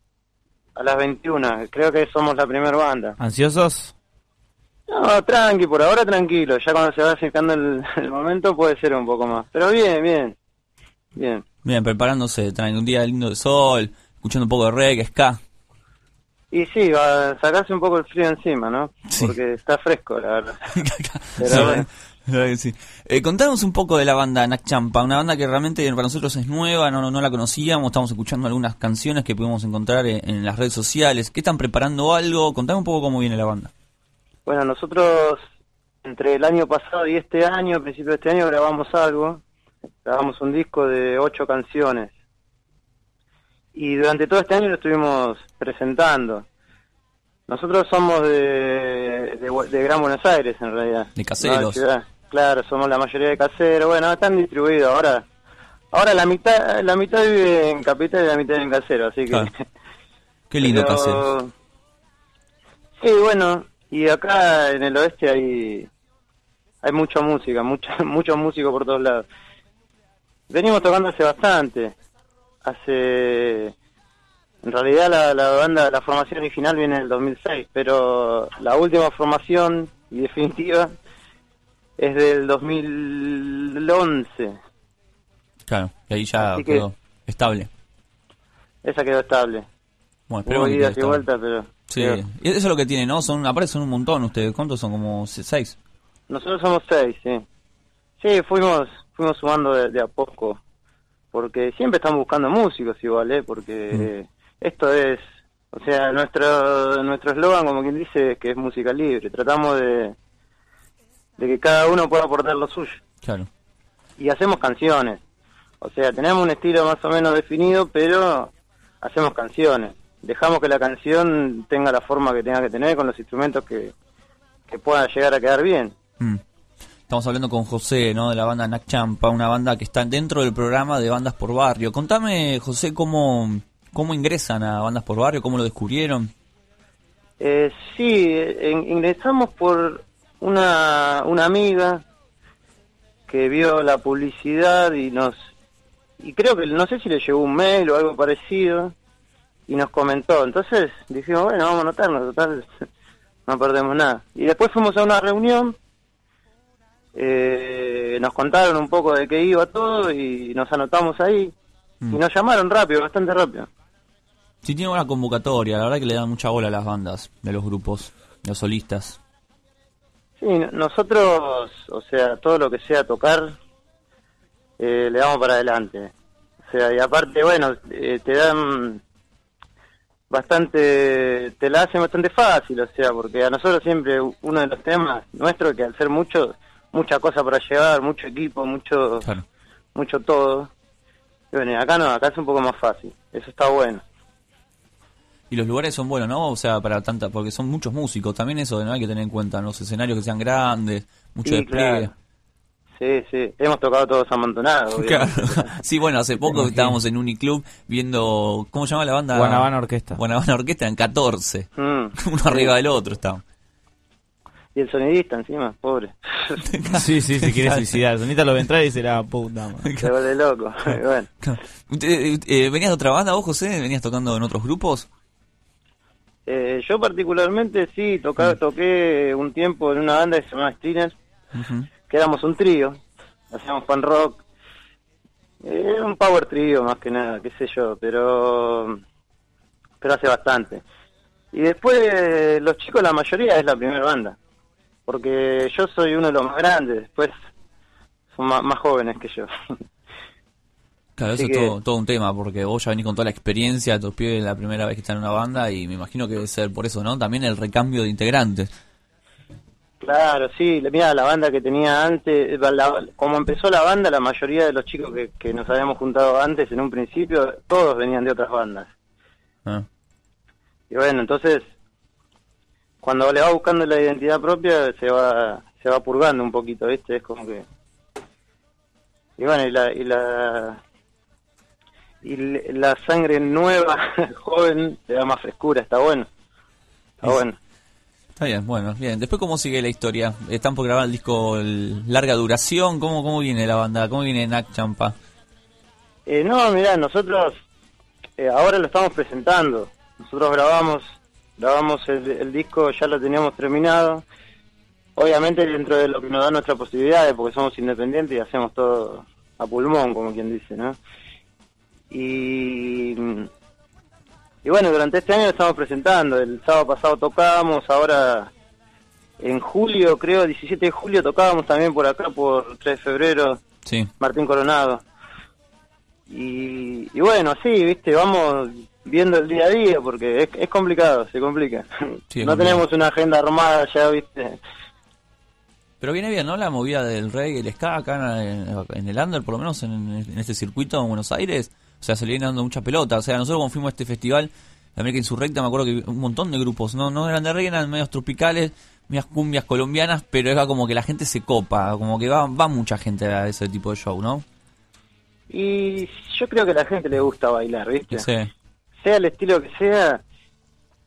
a las 21. Creo que somos la primera banda. ¿Ansiosos? No, tranqui, por ahora tranquilo. Ya cuando se va acercando el, el momento puede ser un poco más. Pero bien, bien. Bien. Bien, preparándose, traen un día lindo de sol, escuchando un poco de reggae, ska. Y sí, va a sacarse un poco el frío encima, ¿no? Porque está fresco, la verdad. Pero Sí, bueno. sí. Eh, contanos un poco de la banda Nak Champa, una banda que realmente para nosotros es nueva, no, no, no la conocíamos, estamos escuchando algunas canciones que pudimos encontrar en, en las redes sociales. ¿Qué están preparando algo? Contame un poco cómo viene la banda. Bueno, nosotros entre el año pasado y este año, a principio de este año, grabamos algo. Grabamos un disco de ocho canciones. Y durante todo este año lo estuvimos presentando. Nosotros somos de, de, de Gran Buenos Aires, en realidad. De caseros. No. Claro, somos la mayoría de caseros. Bueno, están distribuidos. Ahora ahora la mitad la mitad vive en Capital y la mitad en Casero, así que... Claro. Qué lindo Pero- Caseros. Sí, bueno, y acá en el oeste hay hay mucha música, mucha, muchos músicos por todos lados. Venimos tocando hace bastante. Hace... En realidad la, la banda, la formación original viene en el 2006, pero la última formación y definitiva es del 2011. Claro, y ahí ya Así que- quedó estable. Esa quedó estable. Bueno, Hubo esperemos que idas y vueltas, pero... Sí, y eso es lo que tiene, ¿no? Son, aparte son un montón ustedes. ¿Cuántos son? Como se- seis. Nosotros somos seis, sí. Sí, fuimos fuimos sumando de, de a poco. Porque siempre estamos buscando músicos igual, ¿eh? Porque esto es... O sea, nuestro nuestro eslogan, como quien dice, es que es música libre. Tratamos de, de que cada uno pueda aportar lo suyo. Claro. Y hacemos canciones. O sea, tenemos un estilo más o menos definido, pero hacemos canciones. Dejamos que la canción tenga la forma que tenga que tener con los instrumentos que, que pueda llegar a quedar bien. Mm. Estamos hablando con José, ¿no? De la banda Nak Champa, una banda que está dentro del programa de Bandas por Barrio. Contame, José, cómo, cómo ingresan a Bandas por Barrio, cómo lo descubrieron. Eh, sí, eh, in- ingresamos por una, una amiga que vio la publicidad y nos y creo que no sé si le llegó un mail o algo parecido y nos comentó. Entonces dijimos, bueno, vamos a anotarnos, total, no perdemos nada. Y después fuimos a una reunión, eh, nos contaron un poco de qué iba todo y nos anotamos ahí. Y nos llamaron rápido, bastante rápido. Sí, tiene buena convocatoria, la verdad que le dan mucha bola a las bandas, de los grupos, de los solistas. Sí, no- nosotros, o sea, todo lo que sea tocar, eh, le damos para adelante. O sea, y aparte, bueno, eh, te dan bastante, te la hacen bastante fácil, o sea, porque a nosotros siempre uno de los temas nuestros que al ser mucho, mucha cosa para llevar, mucho equipo, mucho, mucho todo. Y bueno, acá no, acá es un poco más fácil, eso está bueno. Y los lugares son buenos, ¿no? O sea, para tanta, porque son muchos músicos, también eso no hay que tener en cuenta, ¿no? los escenarios que sean grandes, mucho Sí, despliegue. claro. Sí, sí, hemos tocado todos amontonados. Claro. Sí, bueno, hace poco estábamos en Uniclub viendo, ¿cómo se llama la banda? Guanabana Orquesta. Guanabana Orquesta en 14. Mm. Uno arriba del otro estábamos. Y el sonidista encima, pobre. Sí, sí, se quiere suicidar. Sonita lo va a entrar y la puta. Se vuelve loco. Bueno. ¿Usted, eh, ¿Venías de otra banda vos, José? ¿Venías tocando en otros grupos? Eh, yo particularmente sí, toca- Mm. toqué un tiempo en una banda que se llamaba Striners, que éramos un trío, hacíamos pan rock, Eh, era un power trío más que nada, qué sé yo, pero pero hace bastante. Y después eh, los chicos, la mayoría es la primera banda, porque yo soy uno de los más grandes, después son más, más jóvenes que yo. Claro, eso es todo, todo un tema, porque vos ya venís con toda la experiencia de tus pibes la primera vez que están en una banda y me imagino que debe ser por eso, ¿no? También el recambio de integrantes. Claro, sí, mira, la banda que tenía antes, la- como empezó la banda, la mayoría de los chicos que, que nos habíamos juntado antes en un principio, todos venían de otras bandas. Ah. Y bueno, entonces, cuando le va buscando la identidad propia, se va se va purgando un poquito, ¿viste? Es como que... Y bueno, y la... Y la y la sangre nueva, joven, le da más frescura, está bueno. Está bueno. Está bien, bueno, bien. Después, ¿cómo sigue la historia? ¿Están por grabar el disco larga duración? ¿Cómo, cómo viene la banda? ¿Cómo viene Nac Champa? Eh, no, mirá, nosotros eh, ahora lo estamos presentando. Nosotros grabamos grabamos el, el disco, ya lo teníamos terminado. Obviamente dentro de lo que nos da nuestras posibilidades, porque somos independientes y hacemos todo a pulmón, como quien dice, ¿no? Y, y bueno, durante este año lo estamos presentando. El sábado pasado tocábamos, ahora en julio, creo, 17 de julio tocábamos también por acá, por 3 de febrero, Sí. Martín Coronado. Y, y bueno, sí, viste, vamos viendo el día a día porque es, es complicado, se complica. Sí, no complicado. tenemos una agenda armada ya, viste. Pero viene bien, ¿no? La movida del reggae, el ska acá en, en el under, por lo menos en, en este circuito en Buenos Aires. O sea, se le viene dando mucha pelota. O sea, nosotros cuando fuimos a este festival, la América Insurrecta, me acuerdo que un montón de grupos, no no eran de reggae, eran medios tropicales, medias cumbias colombianas, pero era como que la gente se copa, como que va, va mucha gente a ese tipo de show, ¿no? Y yo creo que a la gente le gusta bailar, viste. Sí. Sea el estilo que sea.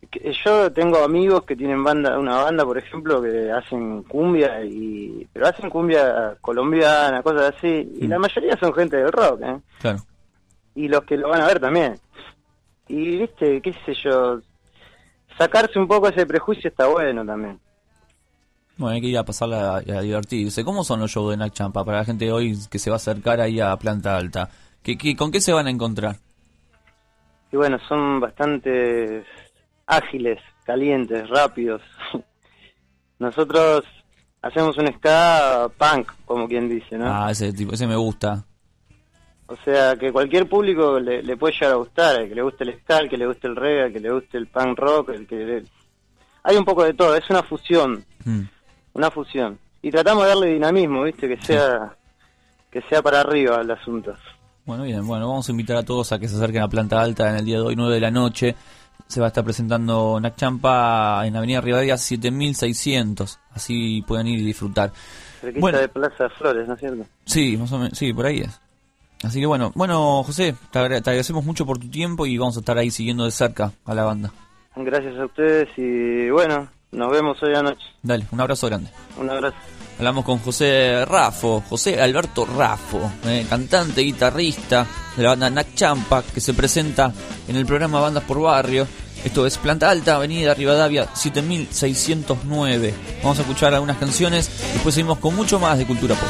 que- Yo tengo amigos que tienen banda, una banda, por ejemplo, que hacen cumbia y pero hacen cumbia colombiana, cosas así, y la mayoría son gente del rock, ¿eh? Claro. Y los que lo van a ver también. Y viste, qué sé yo, sacarse un poco ese prejuicio está bueno también. Bueno, hay que ir a pasarla a, a divertirse. ¿Cómo son los shows de Nac Champa para la gente de hoy que se va a acercar ahí a Planta Alta? ¿Qué, qué, con qué se van a encontrar? Y bueno, son bastante ágiles, calientes, rápidos. Nosotros hacemos un ska punk, como quien dice, ¿no? Ah, ese tipo, ese me gusta. O sea, que cualquier público le, le puede llegar a gustar, el que le guste el ska, el que le guste el reggae, el que le guste el punk rock, el que... le- Hay un poco de todo, es una fusión, Mm. una fusión. Y tratamos de darle dinamismo, ¿viste? Que sea que sea para arriba el asunto. Bueno, bien, bueno, vamos a invitar a todos a que se acerquen a Planta Alta en el día de hoy, 9 de la noche. Se va a estar presentando Nac Champa en Avenida Rivadavia 7600. Así pueden ir y disfrutar. Cerquita Bueno. de Plaza Flores, ¿no es cierto? Sí, más o menos, sí, por ahí es. Así que bueno, bueno, José, te, agra- te agradecemos mucho por tu tiempo y vamos a estar ahí siguiendo de cerca a la banda. Gracias a ustedes y bueno, nos vemos hoy anoche. Dale, un abrazo grande. Un abrazo. Hablamos con José Rafo, José Alberto Rafo, eh, cantante, guitarrista de la banda Nac Champa, que se presenta en el programa Bandas por Barrio. Esto es Planta Alta, Avenida Rivadavia 7609. Vamos a escuchar algunas canciones, después seguimos con mucho más de cultura pop.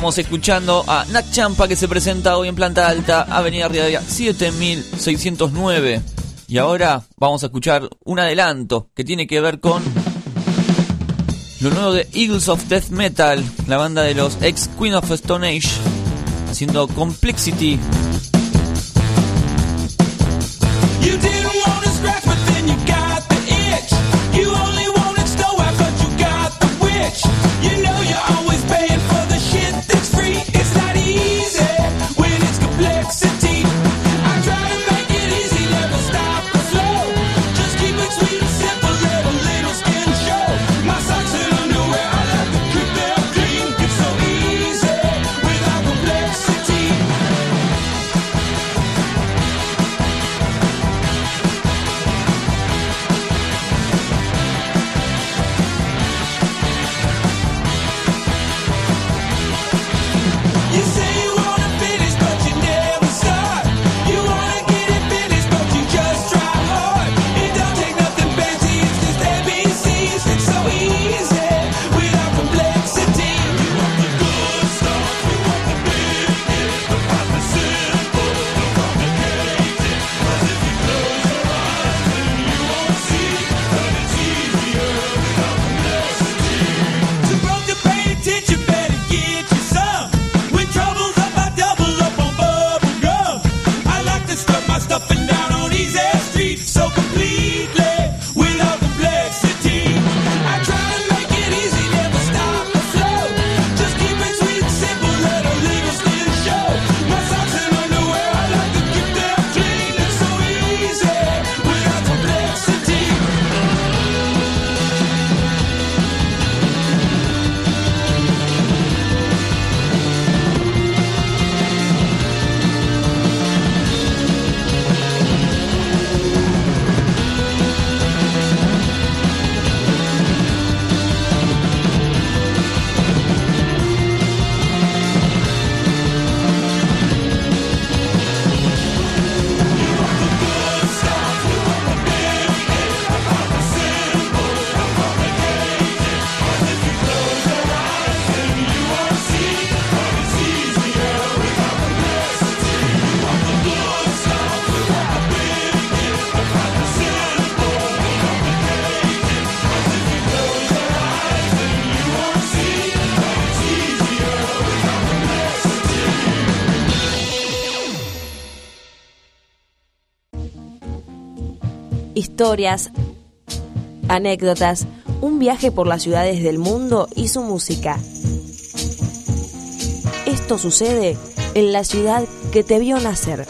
Estamos escuchando a Nac Champa que se presenta hoy en Planta Alta, Avenida Rivadavia 7609. Y ahora vamos a escuchar un adelanto que tiene que ver con lo nuevo de Eagles of Death Metal, la banda de los ex Queen of Stone Age, haciendo Complexity. historias, anécdotas, un viaje por las ciudades del mundo y su música. Esto sucede en la ciudad que te vio nacer.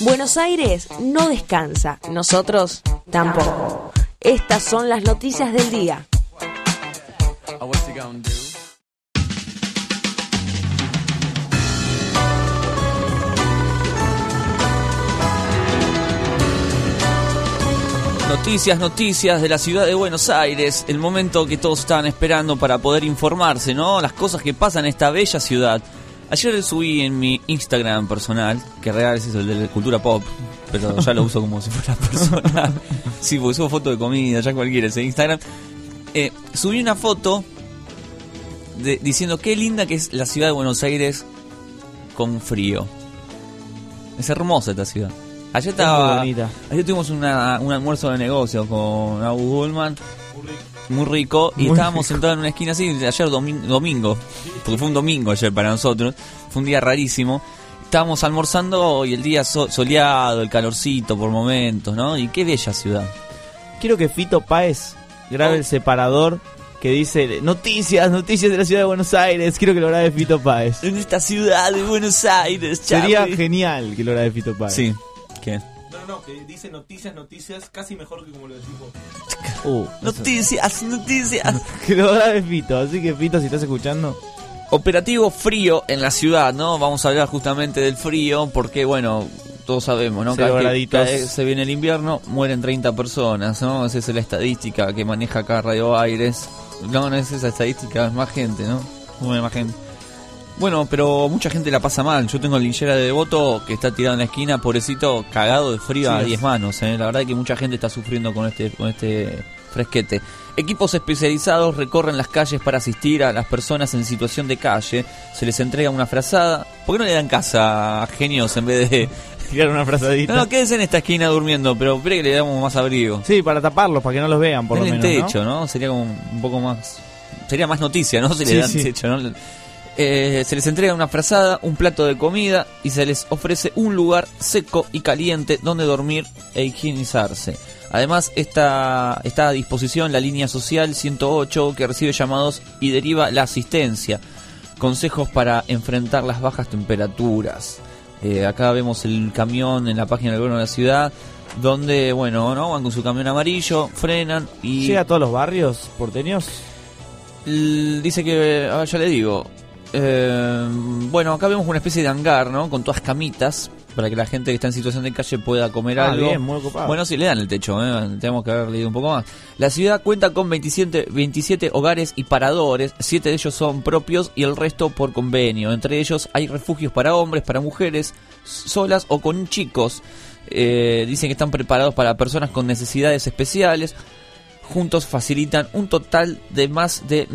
Buenos Aires no descansa, nosotros tampoco. Estas son las noticias del día. Noticias, noticias de la ciudad de Buenos Aires, el momento que todos estaban esperando para poder informarse, ¿no? Las cosas que pasan en esta bella ciudad. Ayer subí en mi Instagram personal, que real es eso, el de cultura pop, pero ya lo uso como si fuera personal. Sí, porque subo foto de comida, ya cualquiera ese Instagram. Eh, subí una foto de- diciendo qué linda que es la ciudad de Buenos Aires con frío. Es hermosa esta ciudad. Ayer estaba. Ayer tuvimos una- un almuerzo de negocios con Abu Bullman. Muy rico. Y Muy estábamos rico. sentados en una esquina así, ayer domi- domingo. Porque fue un domingo ayer para nosotros. Fue un día rarísimo. Estábamos almorzando y el día so- soleado, el calorcito por momentos, ¿no? Y qué bella ciudad. Quiero que Fito Páez grabe el separador que dice noticias, noticias de la ciudad de Buenos Aires. Quiero que lo grabe Fito Páez. En esta ciudad de Buenos Aires, Sería Charlie. genial que lo grabe Fito Páez. Sí. ¿Qué? No, que dice noticias, noticias, casi mejor que como lo decimos. Uh, Noticias, noticias. que lo grabe Fito. Así que Fito, si estás escuchando, Operativo frío en la ciudad, ¿no? Vamos a hablar justamente del frío porque, bueno, todos sabemos, ¿no? Cada vez que- graditos. cada vez se viene el invierno, mueren 30 personas, ¿no? Esa es la estadística que maneja acá Radio Aires. No, no es esa estadística, es más gente, ¿no? Muere más gente. Bueno, pero mucha gente la pasa mal. Yo tengo el linchera de Devoto que está tirado en la esquina, pobrecito, cagado de frío Sí, a es. 10 manos. ¿eh? La verdad que mucha gente está sufriendo con este, con este fresquete. Equipos especializados recorren las calles para asistir a las personas en situación de calle. Se les entrega una frazada. ¿Por qué no le dan casa a genios en vez de tirar una frazadita. No, no, quédense en esta esquina durmiendo, pero espere que le damos más abrigo. Sí, para taparlos, para que no los vean, por lo menos. ¿no? techo, ¿no? Sería como un poco más. Sería más noticia, ¿no? Si Sí, le dan sí. techo, ¿no? Eh, se les entrega una frazada, un plato de comida y se les ofrece un lugar seco y caliente donde dormir e higienizarse. Además, está, está a disposición la línea social 108 que recibe llamados y deriva la asistencia. Consejos para enfrentar las bajas temperaturas. Eh, acá vemos el camión en la página del gobierno de la ciudad donde, bueno, ¿no? van con su camión amarillo, frenan y... ¿Llega a todos los barrios porteños? L- dice que, a ver, ya le digo. Eh, bueno, acá vemos una especie de hangar, ¿no? Con todas camitas para que la gente que está en situación de calle pueda comer Ah, algo. bien, muy ocupado. Bueno, sí le dan el techo, ¿eh? tenemos que haber leído un poco más. La ciudad cuenta con 27, 27 hogares y paradores, 7 de ellos son propios y el resto por convenio. Entre ellos hay refugios para hombres, para mujeres, solas o con chicos. Eh, dicen que están preparados para personas con necesidades especiales juntos facilitan un total de más de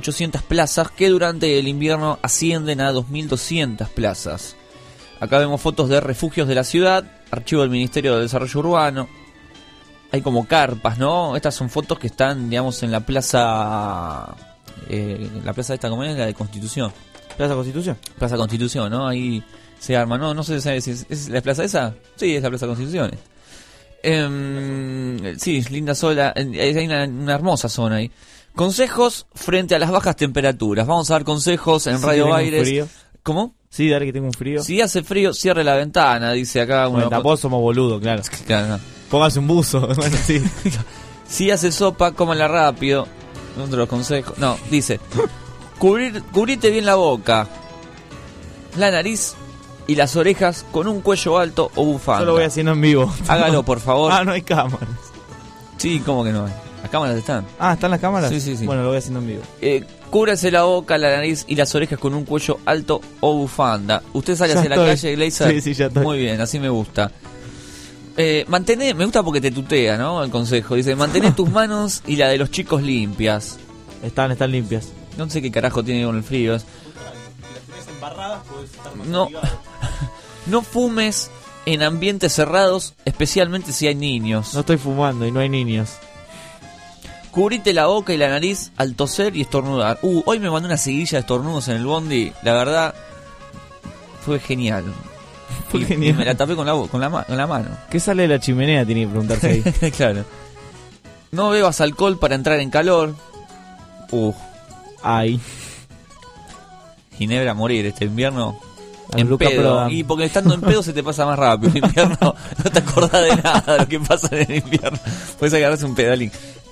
1.800 plazas que durante el invierno ascienden a 2.200 plazas. Acá vemos fotos de refugios de la ciudad, archivo del Ministerio de Desarrollo Urbano. Hay como carpas, ¿no? Estas son fotos que están, digamos, en la plaza... eh, la plaza esta, ¿cómo es? La de Constitución. ¿Plaza Constitución? Plaza Constitución, ¿no? Ahí se arma, ¿no? No sé si es, ¿es la plaza esa. Sí, es la Plaza Constitución. Em, sí, linda sola. Hay una, una hermosa zona ahí. Consejos frente a las bajas temperaturas. Vamos a dar consejos en Sí, Radio Aires. frío. ¿Cómo? Sí, dale que tengo un frío. Si hace frío, cierre la ventana, dice acá Bueno, uno. tampoco somos boludos, claro. Claro, no. Póngase un buzo. bueno, sí. Si hace sopa, cómala rápido. Otro consejos. No, dice. Cubrir, cubrite bien la boca, la nariz y las orejas con un cuello alto o bufanda. Yo lo voy haciendo en vivo. Hágalo, por favor. Ah, no hay cámaras. Sí, ¿cómo que no hay? Las cámaras están. Ah, ¿están las cámaras? Sí, sí, sí. Bueno, lo voy haciendo en vivo. Eh, cúbrase la boca, la nariz y las orejas con un cuello alto o bufanda. Usted sale Ya hacia la calle, Glazer. Sí, sí, ya estoy. Muy bien, así me gusta. Eh, mantené, me gusta porque te tutea, ¿no? El consejo. Dice, mantener tus manos y la de los chicos limpias. Están, están limpias. No sé qué carajo tiene con el frío. es- embarradas, puedes estar más No, no fumes en ambientes cerrados, especialmente si hay niños. No estoy fumando y no hay niños. Cubrite la boca y la nariz al toser y estornudar. Uh, hoy me mandó una seguilla de estornudos en el bondi. La verdad, fue genial. Fue Y- genial. y me la tapé con la, con la, con la mano. ¿Qué sale de la chimenea? Tiene que preguntarse ahí. claro. No bebas alcohol para entrar en calor. Uh. Ay. Ginebra a morir este invierno. En Luca pedo. Prodan. Y porque estando en pedo se te pasa más rápido. En invierno no te acordás de nada de lo que pasa en el invierno. Puedes agarrarse un pedalín.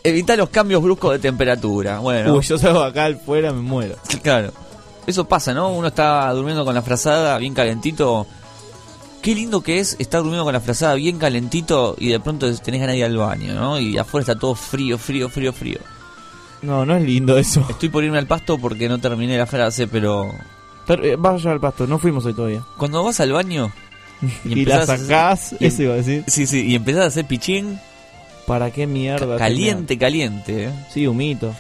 Evita los cambios bruscos de temperatura. Bueno, Uy, yo salgo acá afuera, me muero. claro. Eso pasa, ¿no? Uno está durmiendo con la frazada bien calentito. Qué lindo que es estar durmiendo con la frazada bien calentito y de pronto tenés ganas de ir al baño, ¿no? Y afuera está todo frío, frío, frío, frío. No, no es lindo eso. Estoy por irme al pasto porque no terminé la frase, pero Pero, eh, vaya al pasto, no fuimos hoy todavía. cuando vas al baño Y, la empezás a- sacás, y- eso iba a decir. Sí, sí, y empezás a hacer pichín ¿Para qué mierda? caliente, caliente. ¿eh? Sí, humito.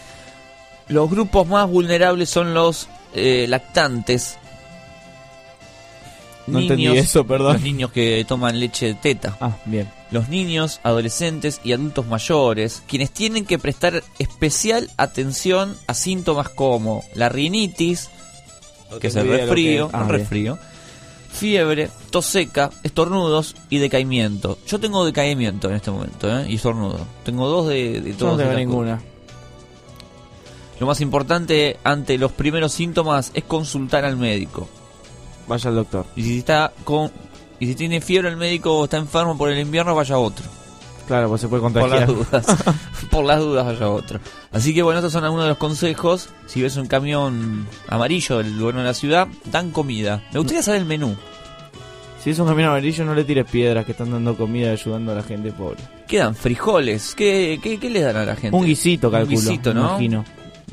Los grupos más vulnerables son los eh, lactantes. No entendí eso, perdón. Los niños que toman leche de teta. Ah, bien. Los niños, adolescentes y adultos mayores, quienes tienen que prestar especial atención a síntomas como la rinitis, que es el resfrío, que es. Ah, un bien. resfrío, fiebre, tos seca, estornudos y decaimiento. Yo tengo decaimiento en este momento, ¿eh? y estornudo. Tengo dos de, de todos. no tengo ninguna. Lo más importante ante los primeros síntomas es consultar al médico. Vaya al doctor. Y si está con y si tiene fiebre el médico o está enfermo por el invierno, vaya a otro. Claro, pues se puede Por contagiar. las dudas. por las dudas vaya a otro. Así que bueno, estos son algunos de los consejos. Si ves un camión amarillo del gobierno de la ciudad, dan comida. Me gustaría saber el menú. Si es un camino amarillo, no le tires piedras que están dando comida y ayudando a la gente pobre. Quedan frijoles. ¿Qué, qué, qué le dan a la gente? Un guisito, calculo. Un guisito, ¿no? Imagino.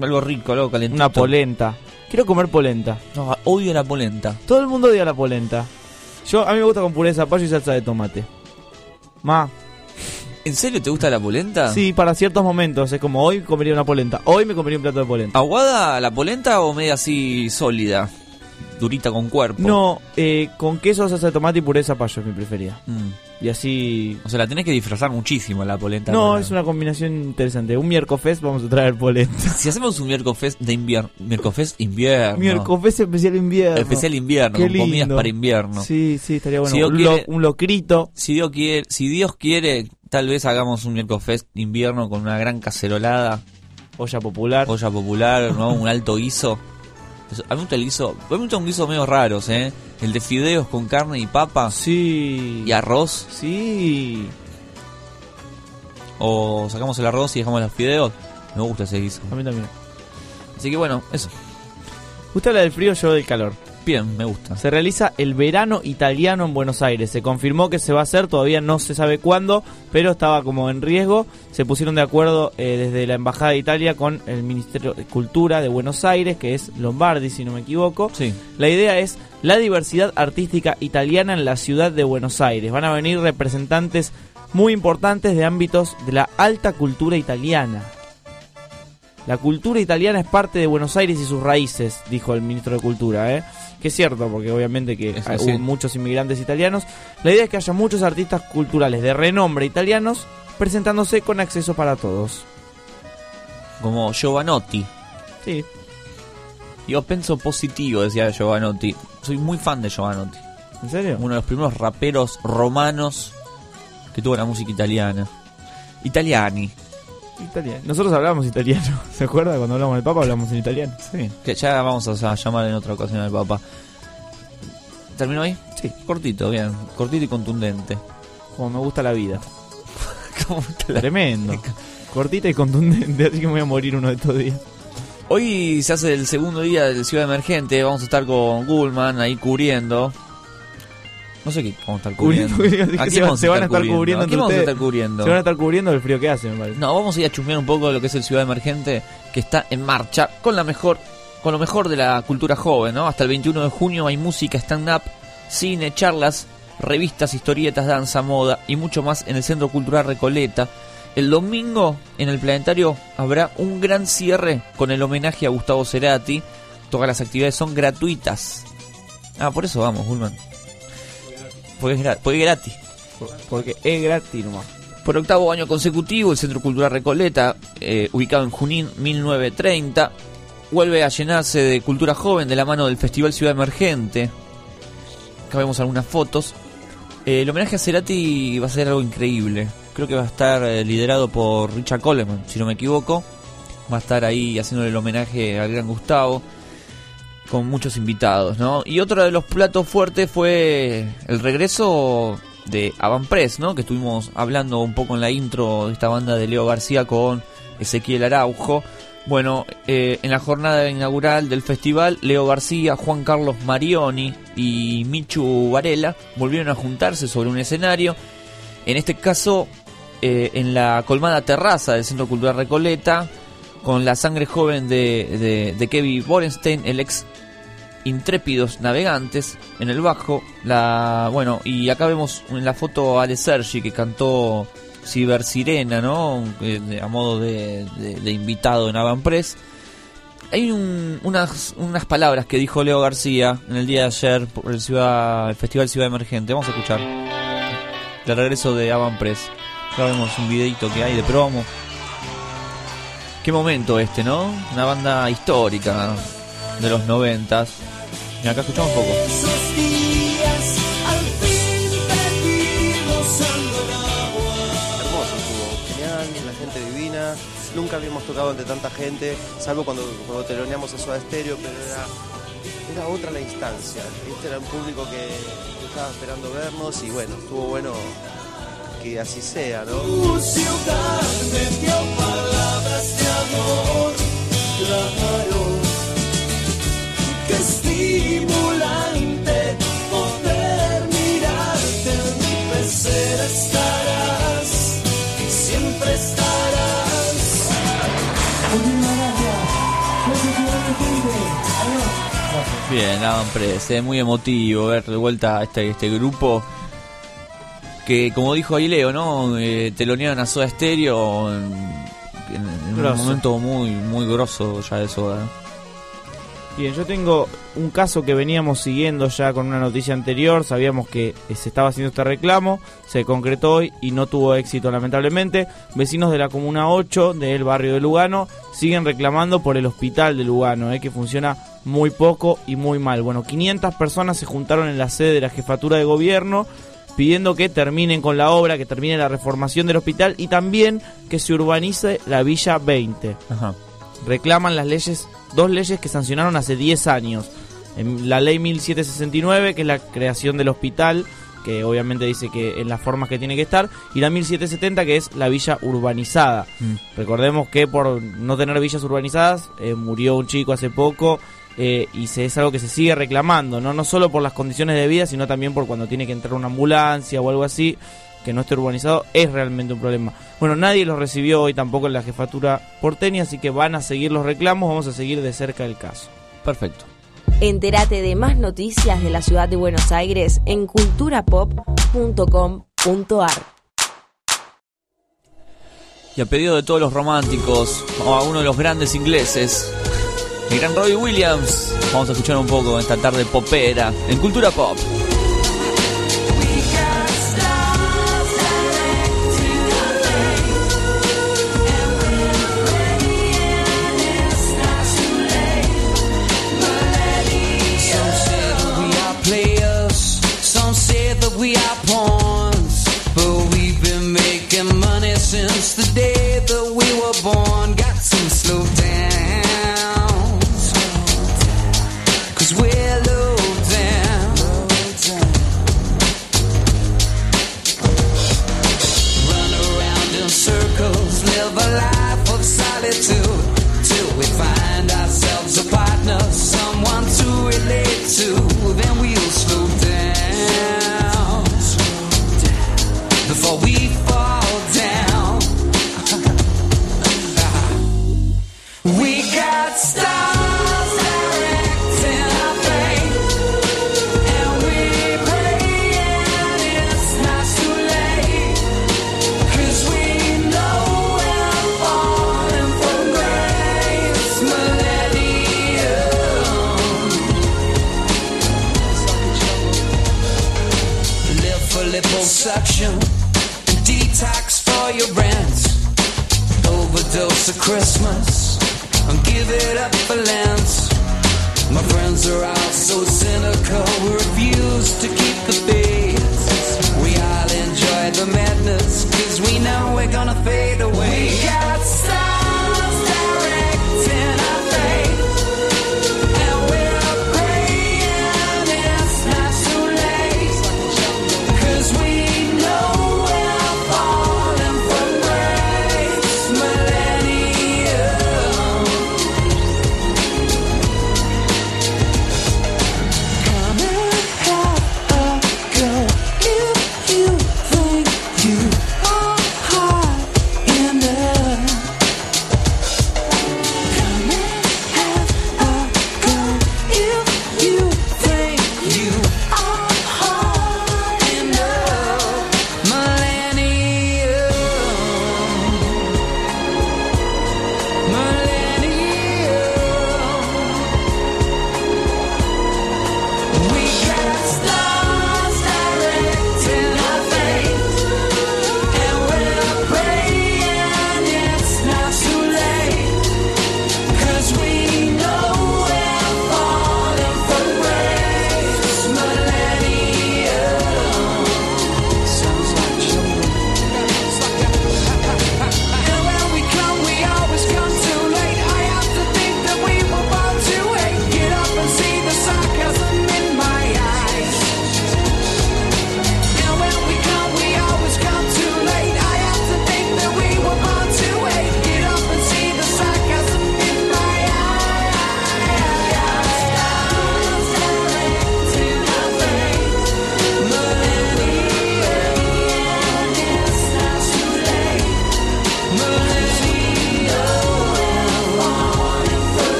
Algo rico, algo calentito. Una polenta. Quiero comer polenta. No, odio la polenta. Todo el mundo odia la polenta. Yo, a mí me gusta con puré de zapallo y salsa de tomate. Ma. ¿En serio te gusta la polenta? Sí, para ciertos momentos. Es como hoy comería una polenta. Hoy me comería un plato de polenta. ¿Aguada la polenta o media así sólida? Durita con cuerpo. No, eh, con queso, salsa de tomate y puré de zapallo es mi preferida. Mm. Y así... O sea, la tenés que disfrazar muchísimo la polenta. No, para- es una combinación interesante. Un miércoles vamos a traer polenta. Si hacemos un miércoles de invierno. Miércoles invierno. Miércoles especial invierno. Especial invierno, Qué con comidas lindo. para invierno. Sí, sí, estaría bueno. Si un, quiere- lo- un locrito. Si Dios quiere, si Dios quiere, tal vez hagamos un miércoles de invierno con una gran cacerolada, Olla popular. olla popular, ¿no? Un alto guiso. A mí me gusta el guiso, a mí me gusta un guiso medio raros, ¿eh? El de fideos con carne y papa Sí. y arroz. Sí. O sacamos el arroz y dejamos los fideos. Me gusta ese guiso. A mí también. Así que bueno, eso. Usted habla del frío, yo del calor. Bien, me gusta. Se realiza el verano italiano en Buenos Aires. Se confirmó que se va a hacer, todavía no se sabe cuándo, pero estaba como en riesgo. Se pusieron de acuerdo eh, desde la Embajada de Italia con el Ministerio de Cultura de Buenos Aires, que es Lombardi, si no me equivoco. Sí. La idea es la diversidad artística italiana en la ciudad de Buenos Aires. Van a venir representantes muy importantes de ámbitos de la alta cultura italiana. La cultura italiana es parte de Buenos Aires y sus raíces, dijo el ministro de Cultura, ¿eh? Que es cierto, porque obviamente que Es hay- así. muchos inmigrantes italianos. La idea es que haya muchos artistas culturales de renombre italianos presentándose con acceso para todos. Como Giovanotti. Sí. Yo pienso positivo, decía Giovanotti. Soy muy fan de Giovanotti. ¿En serio? Uno de los primeros raperos romanos que tuvo la música italiana. Italiani. Italiano. Nosotros hablábamos italiano. ¿Se acuerda? Cuando hablamos del Papa hablamos en italiano. Sí. Que ya vamos a a llamar en otra ocasión al Papa. ¿Terminó ahí? Sí. Cortito, bien. Cortito y contundente. Como me gusta la vida. ¿Cómo te la- Tremendo. Cortita y contundente, así que me voy a morir uno de estos días. Hoy se hace el segundo día del Ciudad Emergente. Vamos a estar con Gullman ahí cubriendo. No sé qué vamos a estar cubriendo. Cubriendo, ¿A se, van- vamos se van a estar cubriendo ¿A vamos a estar cubriendo? Se van a estar cubriendo el frío que hace, me parece. No, vamos a ir a chusmear un poco de lo que es el Ciudad Emergente que está en marcha con la mejor con lo mejor de la cultura joven, ¿no? Hasta el 21 de junio hay música, stand-up, cine, charlas, revistas, historietas, danza, moda y mucho más en el Centro Cultural Recoleta. El domingo en el planetario habrá un gran cierre con el homenaje a Gustavo Cerati. Todas las actividades son gratuitas. Ah, por eso vamos, Gulman. Porque es, porque gratis. Porque es gratis nomás. Por octavo año consecutivo, el Centro Cultural Recoleta, eh, ubicado en Junín 1930, vuelve a llenarse de cultura joven de la mano del Festival Ciudad Emergente. Acá vemos algunas fotos. Eh, el homenaje a Cerati va a ser algo increíble. Creo que va a estar eh, liderado por Richard Coleman, si no me equivoco. Va a estar ahí haciéndole el homenaje al gran Gustavo. Con muchos invitados, ¿no? Y otro de los platos fuertes fue el regreso de Avan Press, ¿no? Que estuvimos hablando un poco en la intro de esta banda de Leo García con Ezequiel Araujo. Bueno, eh, en la jornada inaugural del festival, Leo García, Juan Carlos Marioni y Michu Varela volvieron a juntarse sobre un escenario. En este caso, eh, en la colmada terraza del Centro Cultural Recoleta, con la sangre joven de, de Kevin Borenstein, el ex Intrépidos Navegantes, en el bajo. La, bueno, y acá vemos en la foto a Ale Sergi que cantó Ciber Sirena, ¿no? Eh, a modo de, de- invitado en Avan Press. Hay un- unas, unas palabras que dijo Leo García en el día de ayer por el, ciudad, el Festival Ciudad Emergente. Vamos a escuchar. El regreso de Avan Press. Acá vemos un videito que hay de promo. Qué momento este, ¿no? Una banda histórica de los noventas. Y acá escuchamos un poco. Hermoso estuvo, genial, la gente divina. Nunca habíamos tocado ante tanta gente, salvo cuando, cuando teloneamos a Soda Stereo, pero era, era otra la instancia. Este era un público que, que estaba esperando vernos y bueno, estuvo bueno que así sea, ¿no? Tu ciudad me dio palabras de amor, claro. Estimulante poder mirarte en mi pecera estarás, siempre estarás. Bien, Press, es muy emotivo ver de vuelta este, este grupo que, como dijo ahí Leo, ¿no? Eh, telonearon a Soda Stereo en, un momento muy, muy grosso ya de Soda. ¿no? Bien, yo tengo un caso que veníamos siguiendo ya con una noticia anterior. Sabíamos que eh, se estaba haciendo este reclamo, se concretó hoy y no tuvo éxito lamentablemente. Vecinos de la Comuna 8 del barrio de Lugano siguen reclamando por el hospital de Lugano, eh, que funciona muy poco y muy mal. Bueno, 500 personas se juntaron en la sede de la jefatura de gobierno pidiendo que terminen con la obra, que termine la reformación del hospital y también que se urbanice la Villa 20 reclaman las leyes, dos leyes que sancionaron hace 10 años. En la ley 1769, que es la creación del hospital, que obviamente dice que en las formas que tiene que estar, y la 1770, que es la villa urbanizada. Recordemos que por no tener villas urbanizadas, eh, murió un chico hace poco. eh, y se, es algo que se sigue reclamando, ¿no? no solo por las condiciones de vida, sino también por cuando tiene que entrar una ambulancia o algo así, que no esté urbanizado, es realmente un problema. Bueno, nadie los recibió hoy tampoco en la jefatura porteña, así que van a seguir los reclamos, vamos a seguir de cerca el caso. Perfecto. Entérate de más noticias de la ciudad de Buenos Aires en culturapop.com.ar. Y a pedido de todos los románticos, a uno de los grandes ingleses, el gran Robbie Williams, vamos a escuchar un poco esta tarde popera en Cultura Pop. Christmas, and give it up for Lance. My friends are all so cynical, we refuse to keep the faith. We all enjoy the madness, cause we know we're gonna fade away.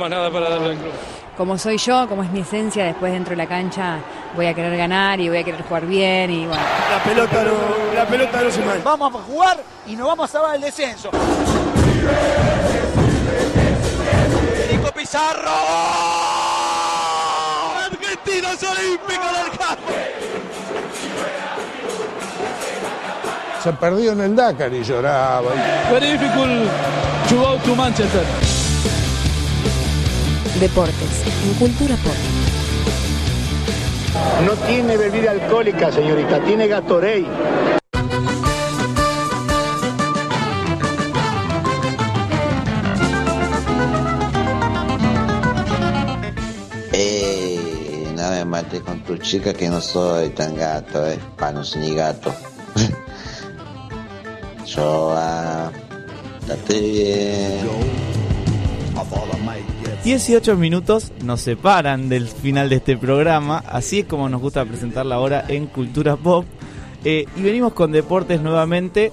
Más nada para darle al club. Como soy yo, como es mi esencia, después dentro de la cancha voy a querer ganar y voy a querer jugar bien y bueno. La pelota no, la pelota no se manda. Vamos a jugar y nos vamos a salvar el descenso. Nico Pizarro. Argentinos Olímpicos del campo. Se perdió en el Dakar y lloraba. Very difficult to go to Manchester. Deportes en Cultura Pop. No tiene bebida alcohólica, señorita, tiene Gatorade. Eh, no me mates con tu chica que no soy tan gato, eh. Pa, no soy ni gato. Yo, ah, date bien. 18 minutos nos separan del final de este programa, así es como nos gusta presentarla ahora en Cultura Pop. Eh, y venimos con deportes nuevamente,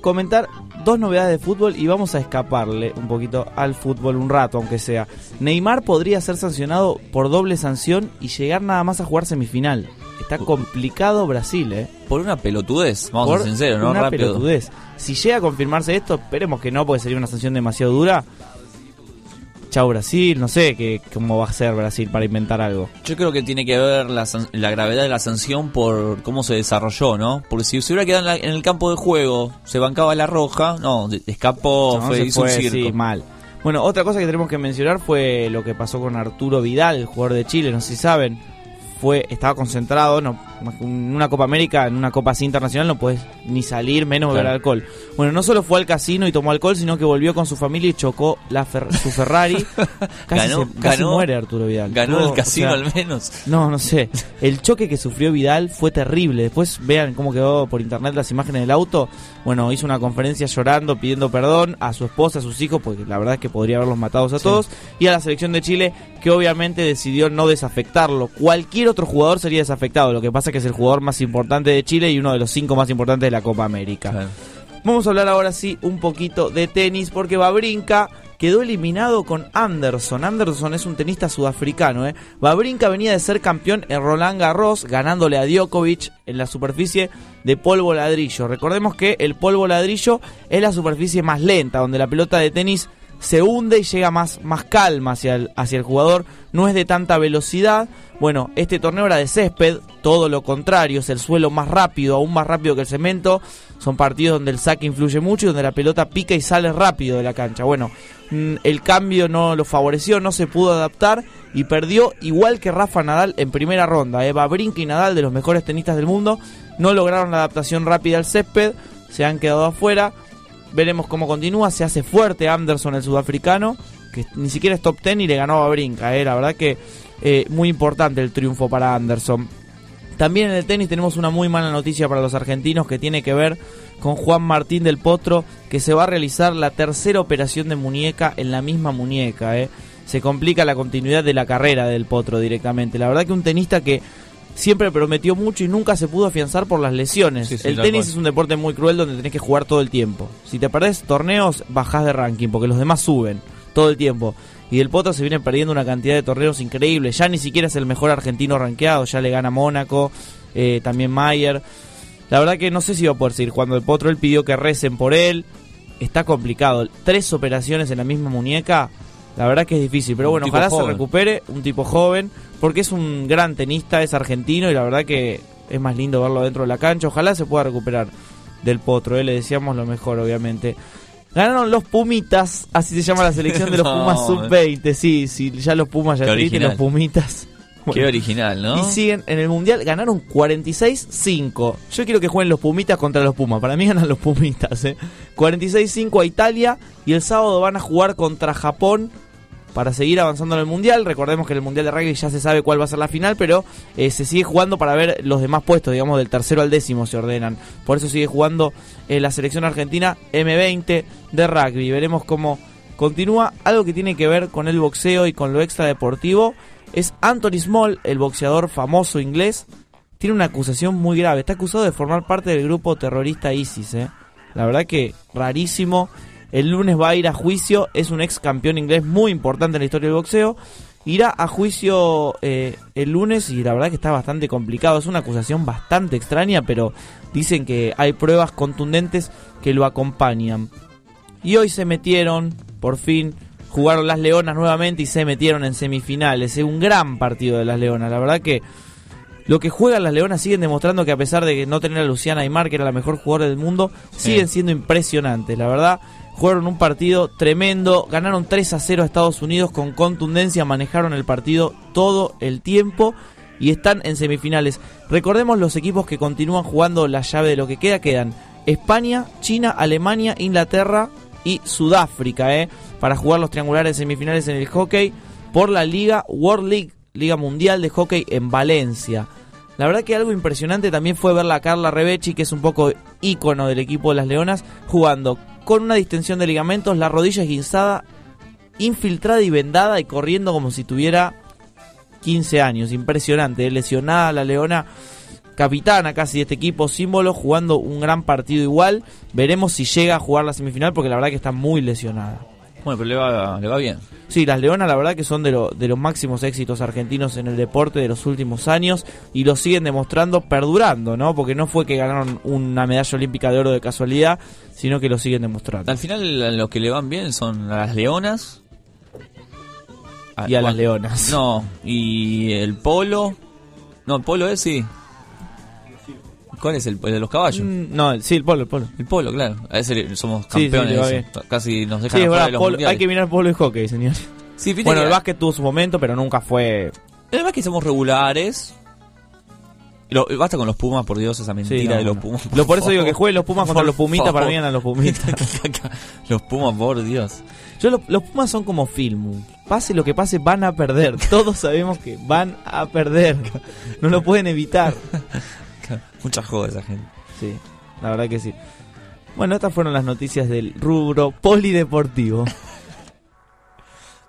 comentar dos novedades de fútbol y vamos a escaparle un poquito al fútbol un rato, aunque sea. Neymar podría ser sancionado por doble sanción y llegar nada más a jugar semifinal. Está complicado Brasil, ¿eh? Por una pelotudez, vamos a ser sinceros, ¿no? Una Rápido. pelotudez. Si llega a confirmarse esto, esperemos que no, porque sería una sanción demasiado dura. Chao Brasil, no sé qué, cómo va a ser Brasil para inventar algo. Yo creo que tiene que ver la, gravedad de la sanción por cómo se desarrolló, ¿no? Porque si se hubiera quedado en, la- en el campo de juego, se bancaba la roja, no, escapó, No, fue, hizo un circo. sí, mal. Bueno, otra cosa que tenemos que mencionar fue lo que pasó con Arturo Vidal, el jugador de Chile, no sé si saben. Fue, estaba concentrado, no, en una Copa América, en una Copa así internacional no puedes ni salir, menos beber Claro. alcohol. Bueno, no solo fue al casino y tomó alcohol, sino que volvió con su familia y chocó la Fer- su Ferrari. Casi, Ganó- se- casi ganó- muere Arturo Vidal. ganó el casino o sea, al menos. No, no sé. El choque que sufrió Vidal fue terrible. Después vean cómo quedó por internet las imágenes del auto. Bueno, hizo una conferencia llorando, pidiendo perdón a su esposa, a sus hijos, porque la verdad es que podría haberlos matado a Sí. todos. Y a la selección de Chile, que obviamente decidió no desafectarlo. Cualquier otro jugador sería desafectado. Lo que pasa que es el jugador más importante de Chile y uno de los cinco más importantes de la Copa América. Vamos a hablar ahora sí un poquito de tenis porque Babrinka quedó eliminado con Anderson. Anderson es un tenista sudafricano. ¿eh? Babrinka venía de ser campeón en Roland Garros ganándole a Djokovic en la superficie de polvo ladrillo. Recordemos que el polvo ladrillo es la superficie más lenta donde la pelota de tenis se hunde y llega más, más calma hacia el, hacia el jugador, no es de tanta velocidad. Bueno, este torneo era de césped, todo lo contrario, es el suelo más rápido, aún más rápido que el cemento. Son partidos donde el saque influye mucho y donde la pelota pica y sale rápido de la cancha. Bueno, mm, el cambio no lo favoreció, no se pudo adaptar y perdió igual que Rafa Nadal en primera ronda. Eva Brinca y Nadal, de los mejores tenistas del mundo, no lograron la adaptación rápida al césped, se han quedado afuera. Veremos cómo continúa. Se hace fuerte Anderson, el sudafricano, que ni siquiera es top 10 y le ganó a Brinca. Eh. La verdad que eh, muy importante el triunfo para Anderson. También en el tenis tenemos una muy mala noticia para los argentinos que tiene que ver con Juan Martín del Potro, que se va a realizar la tercera operación de muñeca en la misma muñeca. Eh. Se complica la continuidad de la carrera del Potro directamente. La verdad que un tenista que siempre prometió mucho y nunca se pudo afianzar por las lesiones. Sí, sí, el tenis cual. es un deporte muy cruel donde tenés que jugar todo el tiempo. Si te perdés torneos, bajás de ranking porque los demás suben todo el tiempo. Y el Potro se viene perdiendo una cantidad de torneos increíbles. Ya ni siquiera es el mejor argentino rankeado. Ya le gana Mónaco, eh, también Mayer. La verdad que no sé si va a poder seguir jugando el Potro. Él pidió que recen por él. Está complicado. Tres operaciones en la misma muñeca. La verdad que es difícil. Pero bueno, ojalá se recupere. Un tipo joven. Porque es un gran tenista, es argentino. Y la verdad que es más lindo verlo dentro de la cancha. Ojalá se pueda recuperar del Potro. eh, Le deseamos lo mejor, obviamente. Ganaron los Pumitas, así se llama la selección de los No, Pumas eh. sub-20. Sí, sí, ya los Pumas ya original. los Pumitas. Qué original, ¿no? Y siguen en el Mundial, ganaron 46-5. Yo quiero que jueguen los Pumitas contra los Pumas. Para mí ganan los Pumitas, ¿eh? 46-5 a Italia. Y el sábado van a jugar contra Japón para seguir avanzando en el Mundial. Recordemos que en el Mundial de Rugby ya se sabe cuál va a ser la final, pero eh, se sigue jugando para ver los demás puestos, digamos, del tercero al décimo se ordenan. Por eso sigue jugando eh, la selección argentina M20 de rugby. Veremos cómo continúa. Algo que tiene que ver con el boxeo y con lo extradeportivo es Anthony Small, el boxeador famoso inglés. Tiene una acusación muy grave. Está acusado de formar parte del grupo terrorista ISIS. ¿eh? La verdad que rarísimo. El lunes va a ir a juicio, es un ex campeón inglés muy importante en la historia del boxeo. Irá a juicio eh, el lunes y la verdad que está bastante complicado. Es una acusación bastante extraña, pero dicen que hay pruebas contundentes que lo acompañan. Y hoy se metieron, por fin, jugaron las Leonas nuevamente y se metieron en semifinales. Es un gran partido de las Leonas. La verdad que lo que juegan las Leonas siguen demostrando que a pesar de no tener a Luciana Aymar, que era la mejor jugadora del mundo, siguen siendo impresionantes. La verdad, jugaron un partido tremendo, ganaron 3 a 0 a Estados Unidos con contundencia, manejaron el partido todo el tiempo y están en semifinales. Recordemos los equipos que continúan jugando la llave de lo que queda, quedan España, China, Alemania, Inglaterra y Sudáfrica, ¿eh? Para jugar los triangulares semifinales en el hockey por la Liga World League, Liga Mundial de Hockey en Valencia. La verdad que algo impresionante también fue ver a Carla Rebechi, que es un poco ícono del equipo de las Leonas, jugando con una distensión de ligamentos, la rodilla esguinzada, infiltrada y vendada y corriendo como si tuviera 15 años. Impresionante, ¿eh? lesionada la Leona, capitana casi de este equipo, símbolo, jugando un gran partido igual. Veremos si llega a jugar la semifinal porque la verdad que está muy lesionada. Bueno, pero le va, le va bien. Sí, las Leonas la verdad que son de, lo- de los máximos éxitos argentinos en el deporte de los últimos años y lo siguen demostrando perdurando, ¿no? Porque no fue que ganaron una medalla olímpica de oro de casualidad, sino que lo siguen demostrando. Al final, a los que le van bien son a las leonas. Y a las leonas. No, y el polo. No, el polo es sí. ¿Cuál es el, el de los caballos? Mm, no, el- sí, el polo, el polo. El polo, claro. A ese somos Sí, sí, campeones. Casi nos dejan Sí, verdad, de los polo- mundiales. hay que mirar polo y hockey, señor. Sí, bueno, que- el básquet tuvo su momento, pero nunca fue... Además que somos regulares. Lo- basta con los Pumas, por Dios, esa mentira Sí, no, de los. Pumas. Lo- por eso digo que jueguen los Pumas contra Por los Pumitas, para mí ganan los Pumitas. los Pumas, por Dios. Yo lo- los Pumas son como film. Pase lo que pase, van a perder. Todos sabemos que van a perder. No lo pueden evitar. Mucha joda esa gente. Sí, la verdad que sí. Bueno, estas fueron las noticias del rubro polideportivo.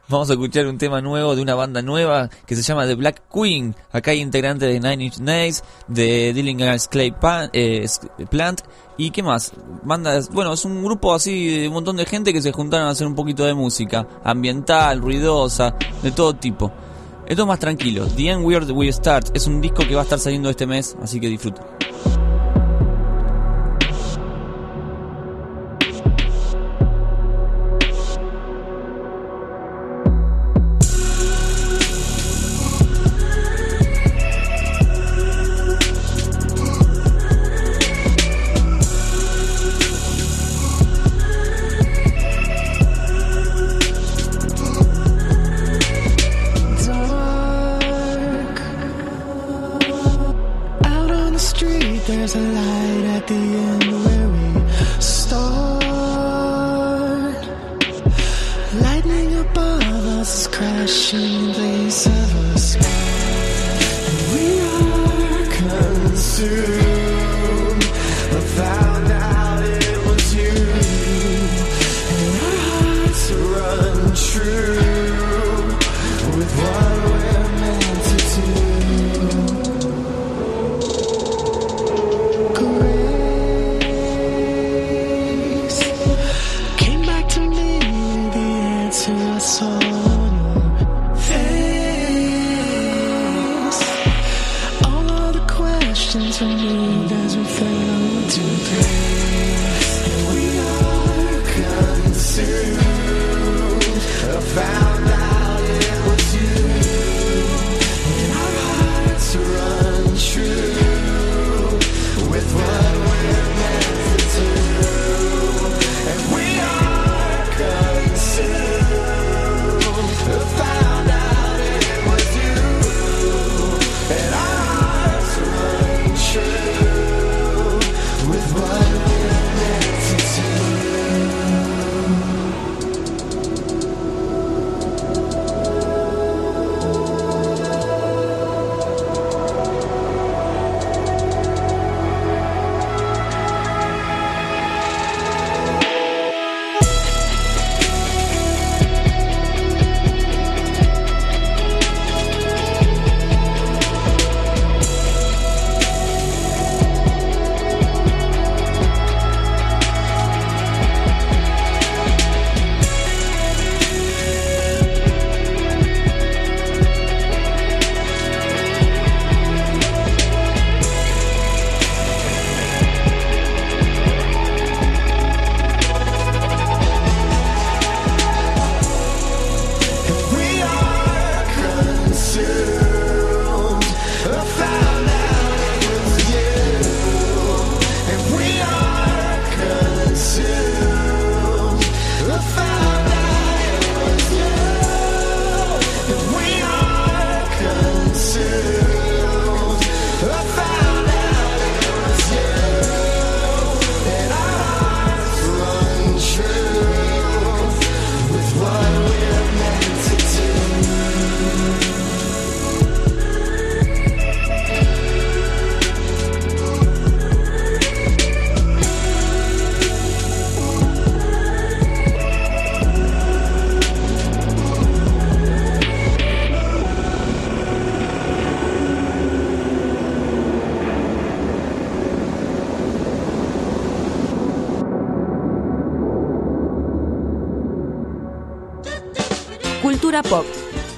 Vamos a escuchar un tema nuevo de una banda nueva que se llama The Black Queen. Acá hay integrantes de Nine Inch Nails, de Dillinger Clay Pan- eh, Plant y qué más. Bandas, bueno, es un grupo así de un montón de gente que se juntaron a hacer un poquito de música ambiental, ruidosa, de todo tipo. Esto es más tranquilo. The End Weird We Start es un disco que va a estar saliendo este mes, así que disfruten.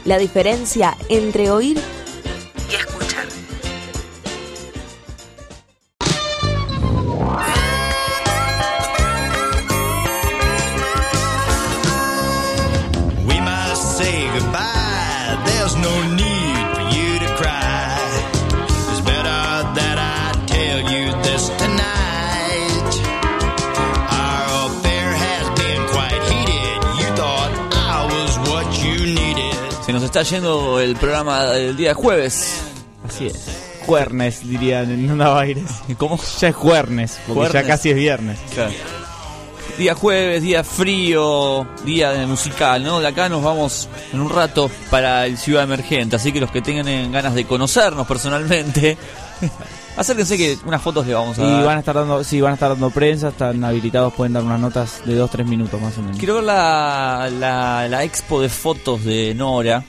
La diferencia entre oír Se nos está yendo el programa del día de jueves. Así es. Juernes, dirían en Onda Aires. ¿Cómo? Ya es juernes, porque Juernes. ya casi es viernes. Claro. Día jueves, día frío, día de musical, ¿no? De acá nos vamos en un rato para el Ciudad Emergente, así que los que tengan ganas de conocernos personalmente, acérquense que unas fotos le vamos a Y dar. van a estar dando, sí, van a estar dando prensa, están habilitados, pueden dar unas notas de 2-3 minutos más o menos. Quiero ver la, la, la expo de fotos de Nora,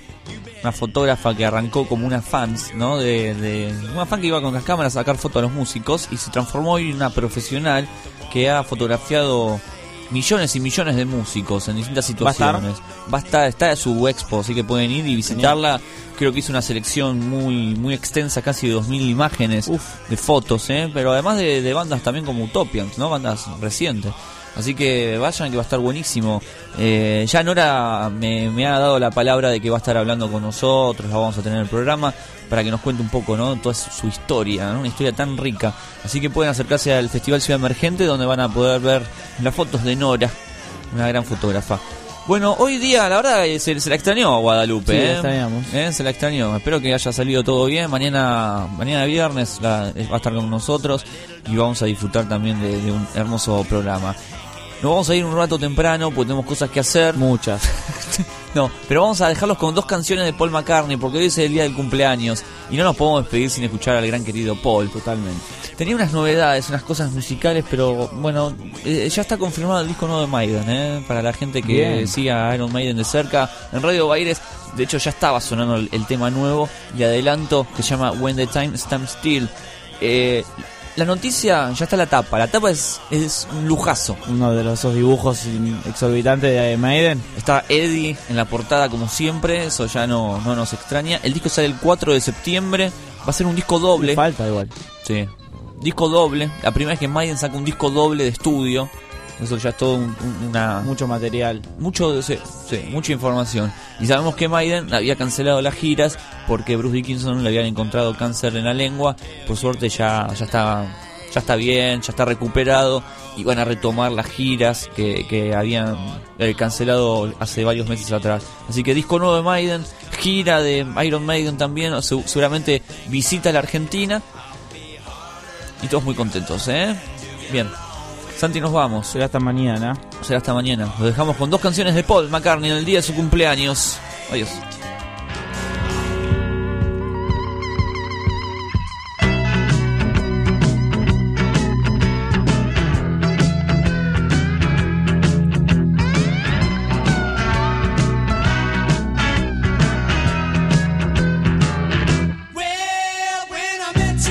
una fotógrafa que arrancó como una fans, ¿no? De, de- una fan que iba con las cámaras a sacar fotos a los músicos y se transformó en una profesional que ha fotografiado millones y millones de músicos en distintas situaciones. Va a estar, está en su expo, así que pueden ir y visitarla. Creo que hizo una selección muy muy extensa, casi de 2.000 imágenes de fotos, ¿eh? pero además de, de bandas también como Utopians, ¿no? bandas recientes. Así que vayan que va a estar buenísimo. Eh, ya Nora me, me ha dado la palabra de que va a estar hablando con nosotros, la vamos a tener en el programa para que nos cuente un poco, ¿no? Toda su historia, ¿no? Una historia tan rica. Así que pueden acercarse al Festival Ciudad Emergente donde van a poder ver las fotos de Nora, una gran fotógrafa. Bueno, hoy día la verdad eh, se, se la extrañó a Guadalupe, Sí, la ¿eh? extrañamos. ¿Eh? Se la extrañó. Espero que haya salido todo bien. Mañana, mañana viernes la- va a estar con nosotros y vamos a disfrutar también de, de un hermoso programa. Nos vamos a ir un rato temprano porque tenemos cosas que hacer. Muchas. no, pero vamos a dejarlos con dos canciones de Paul McCartney porque hoy es el día del cumpleaños y no nos podemos despedir sin escuchar al gran querido Paul. Totalmente. Tenía unas novedades, unas cosas musicales, pero bueno, eh, ya está confirmado el disco nuevo de Maiden, ¿eh? Para la gente que Bien. siga a Iron Maiden de cerca. En Radio Baires, de hecho ya estaba sonando el, el tema nuevo y adelanto que se llama When the Time Stands Still. Eh, la noticia, ya está la tapa, la tapa es, es un lujazo. Uno de los esos dibujos exorbitantes de Maiden. Está Eddie en la portada como siempre, eso ya no, no nos extraña. El disco sale el 4 de septiembre, va a ser un disco doble. Falta igual. Sí. Disco doble, la primera vez que Maiden saca un disco doble de estudio. Eso ya es todo un- un- una... Mucho material. Mucho, sí, sí, mucha información. Y sabemos que Maiden había cancelado las giras porque Bruce Dickinson le habían encontrado cáncer en la lengua. Por suerte ya, ya está ya está bien, ya está recuperado y van a retomar las giras que, que habían eh, cancelado hace varios meses atrás. Así que disco nuevo de Maiden, gira de Iron Maiden también, seguramente visita a la Argentina y todos muy contentos, ¿eh? Bien. Santi, nos vamos. Será hasta mañana. Será hasta mañana. Lo dejamos con dos canciones de Paul McCartney en el día de su cumpleaños. Adiós.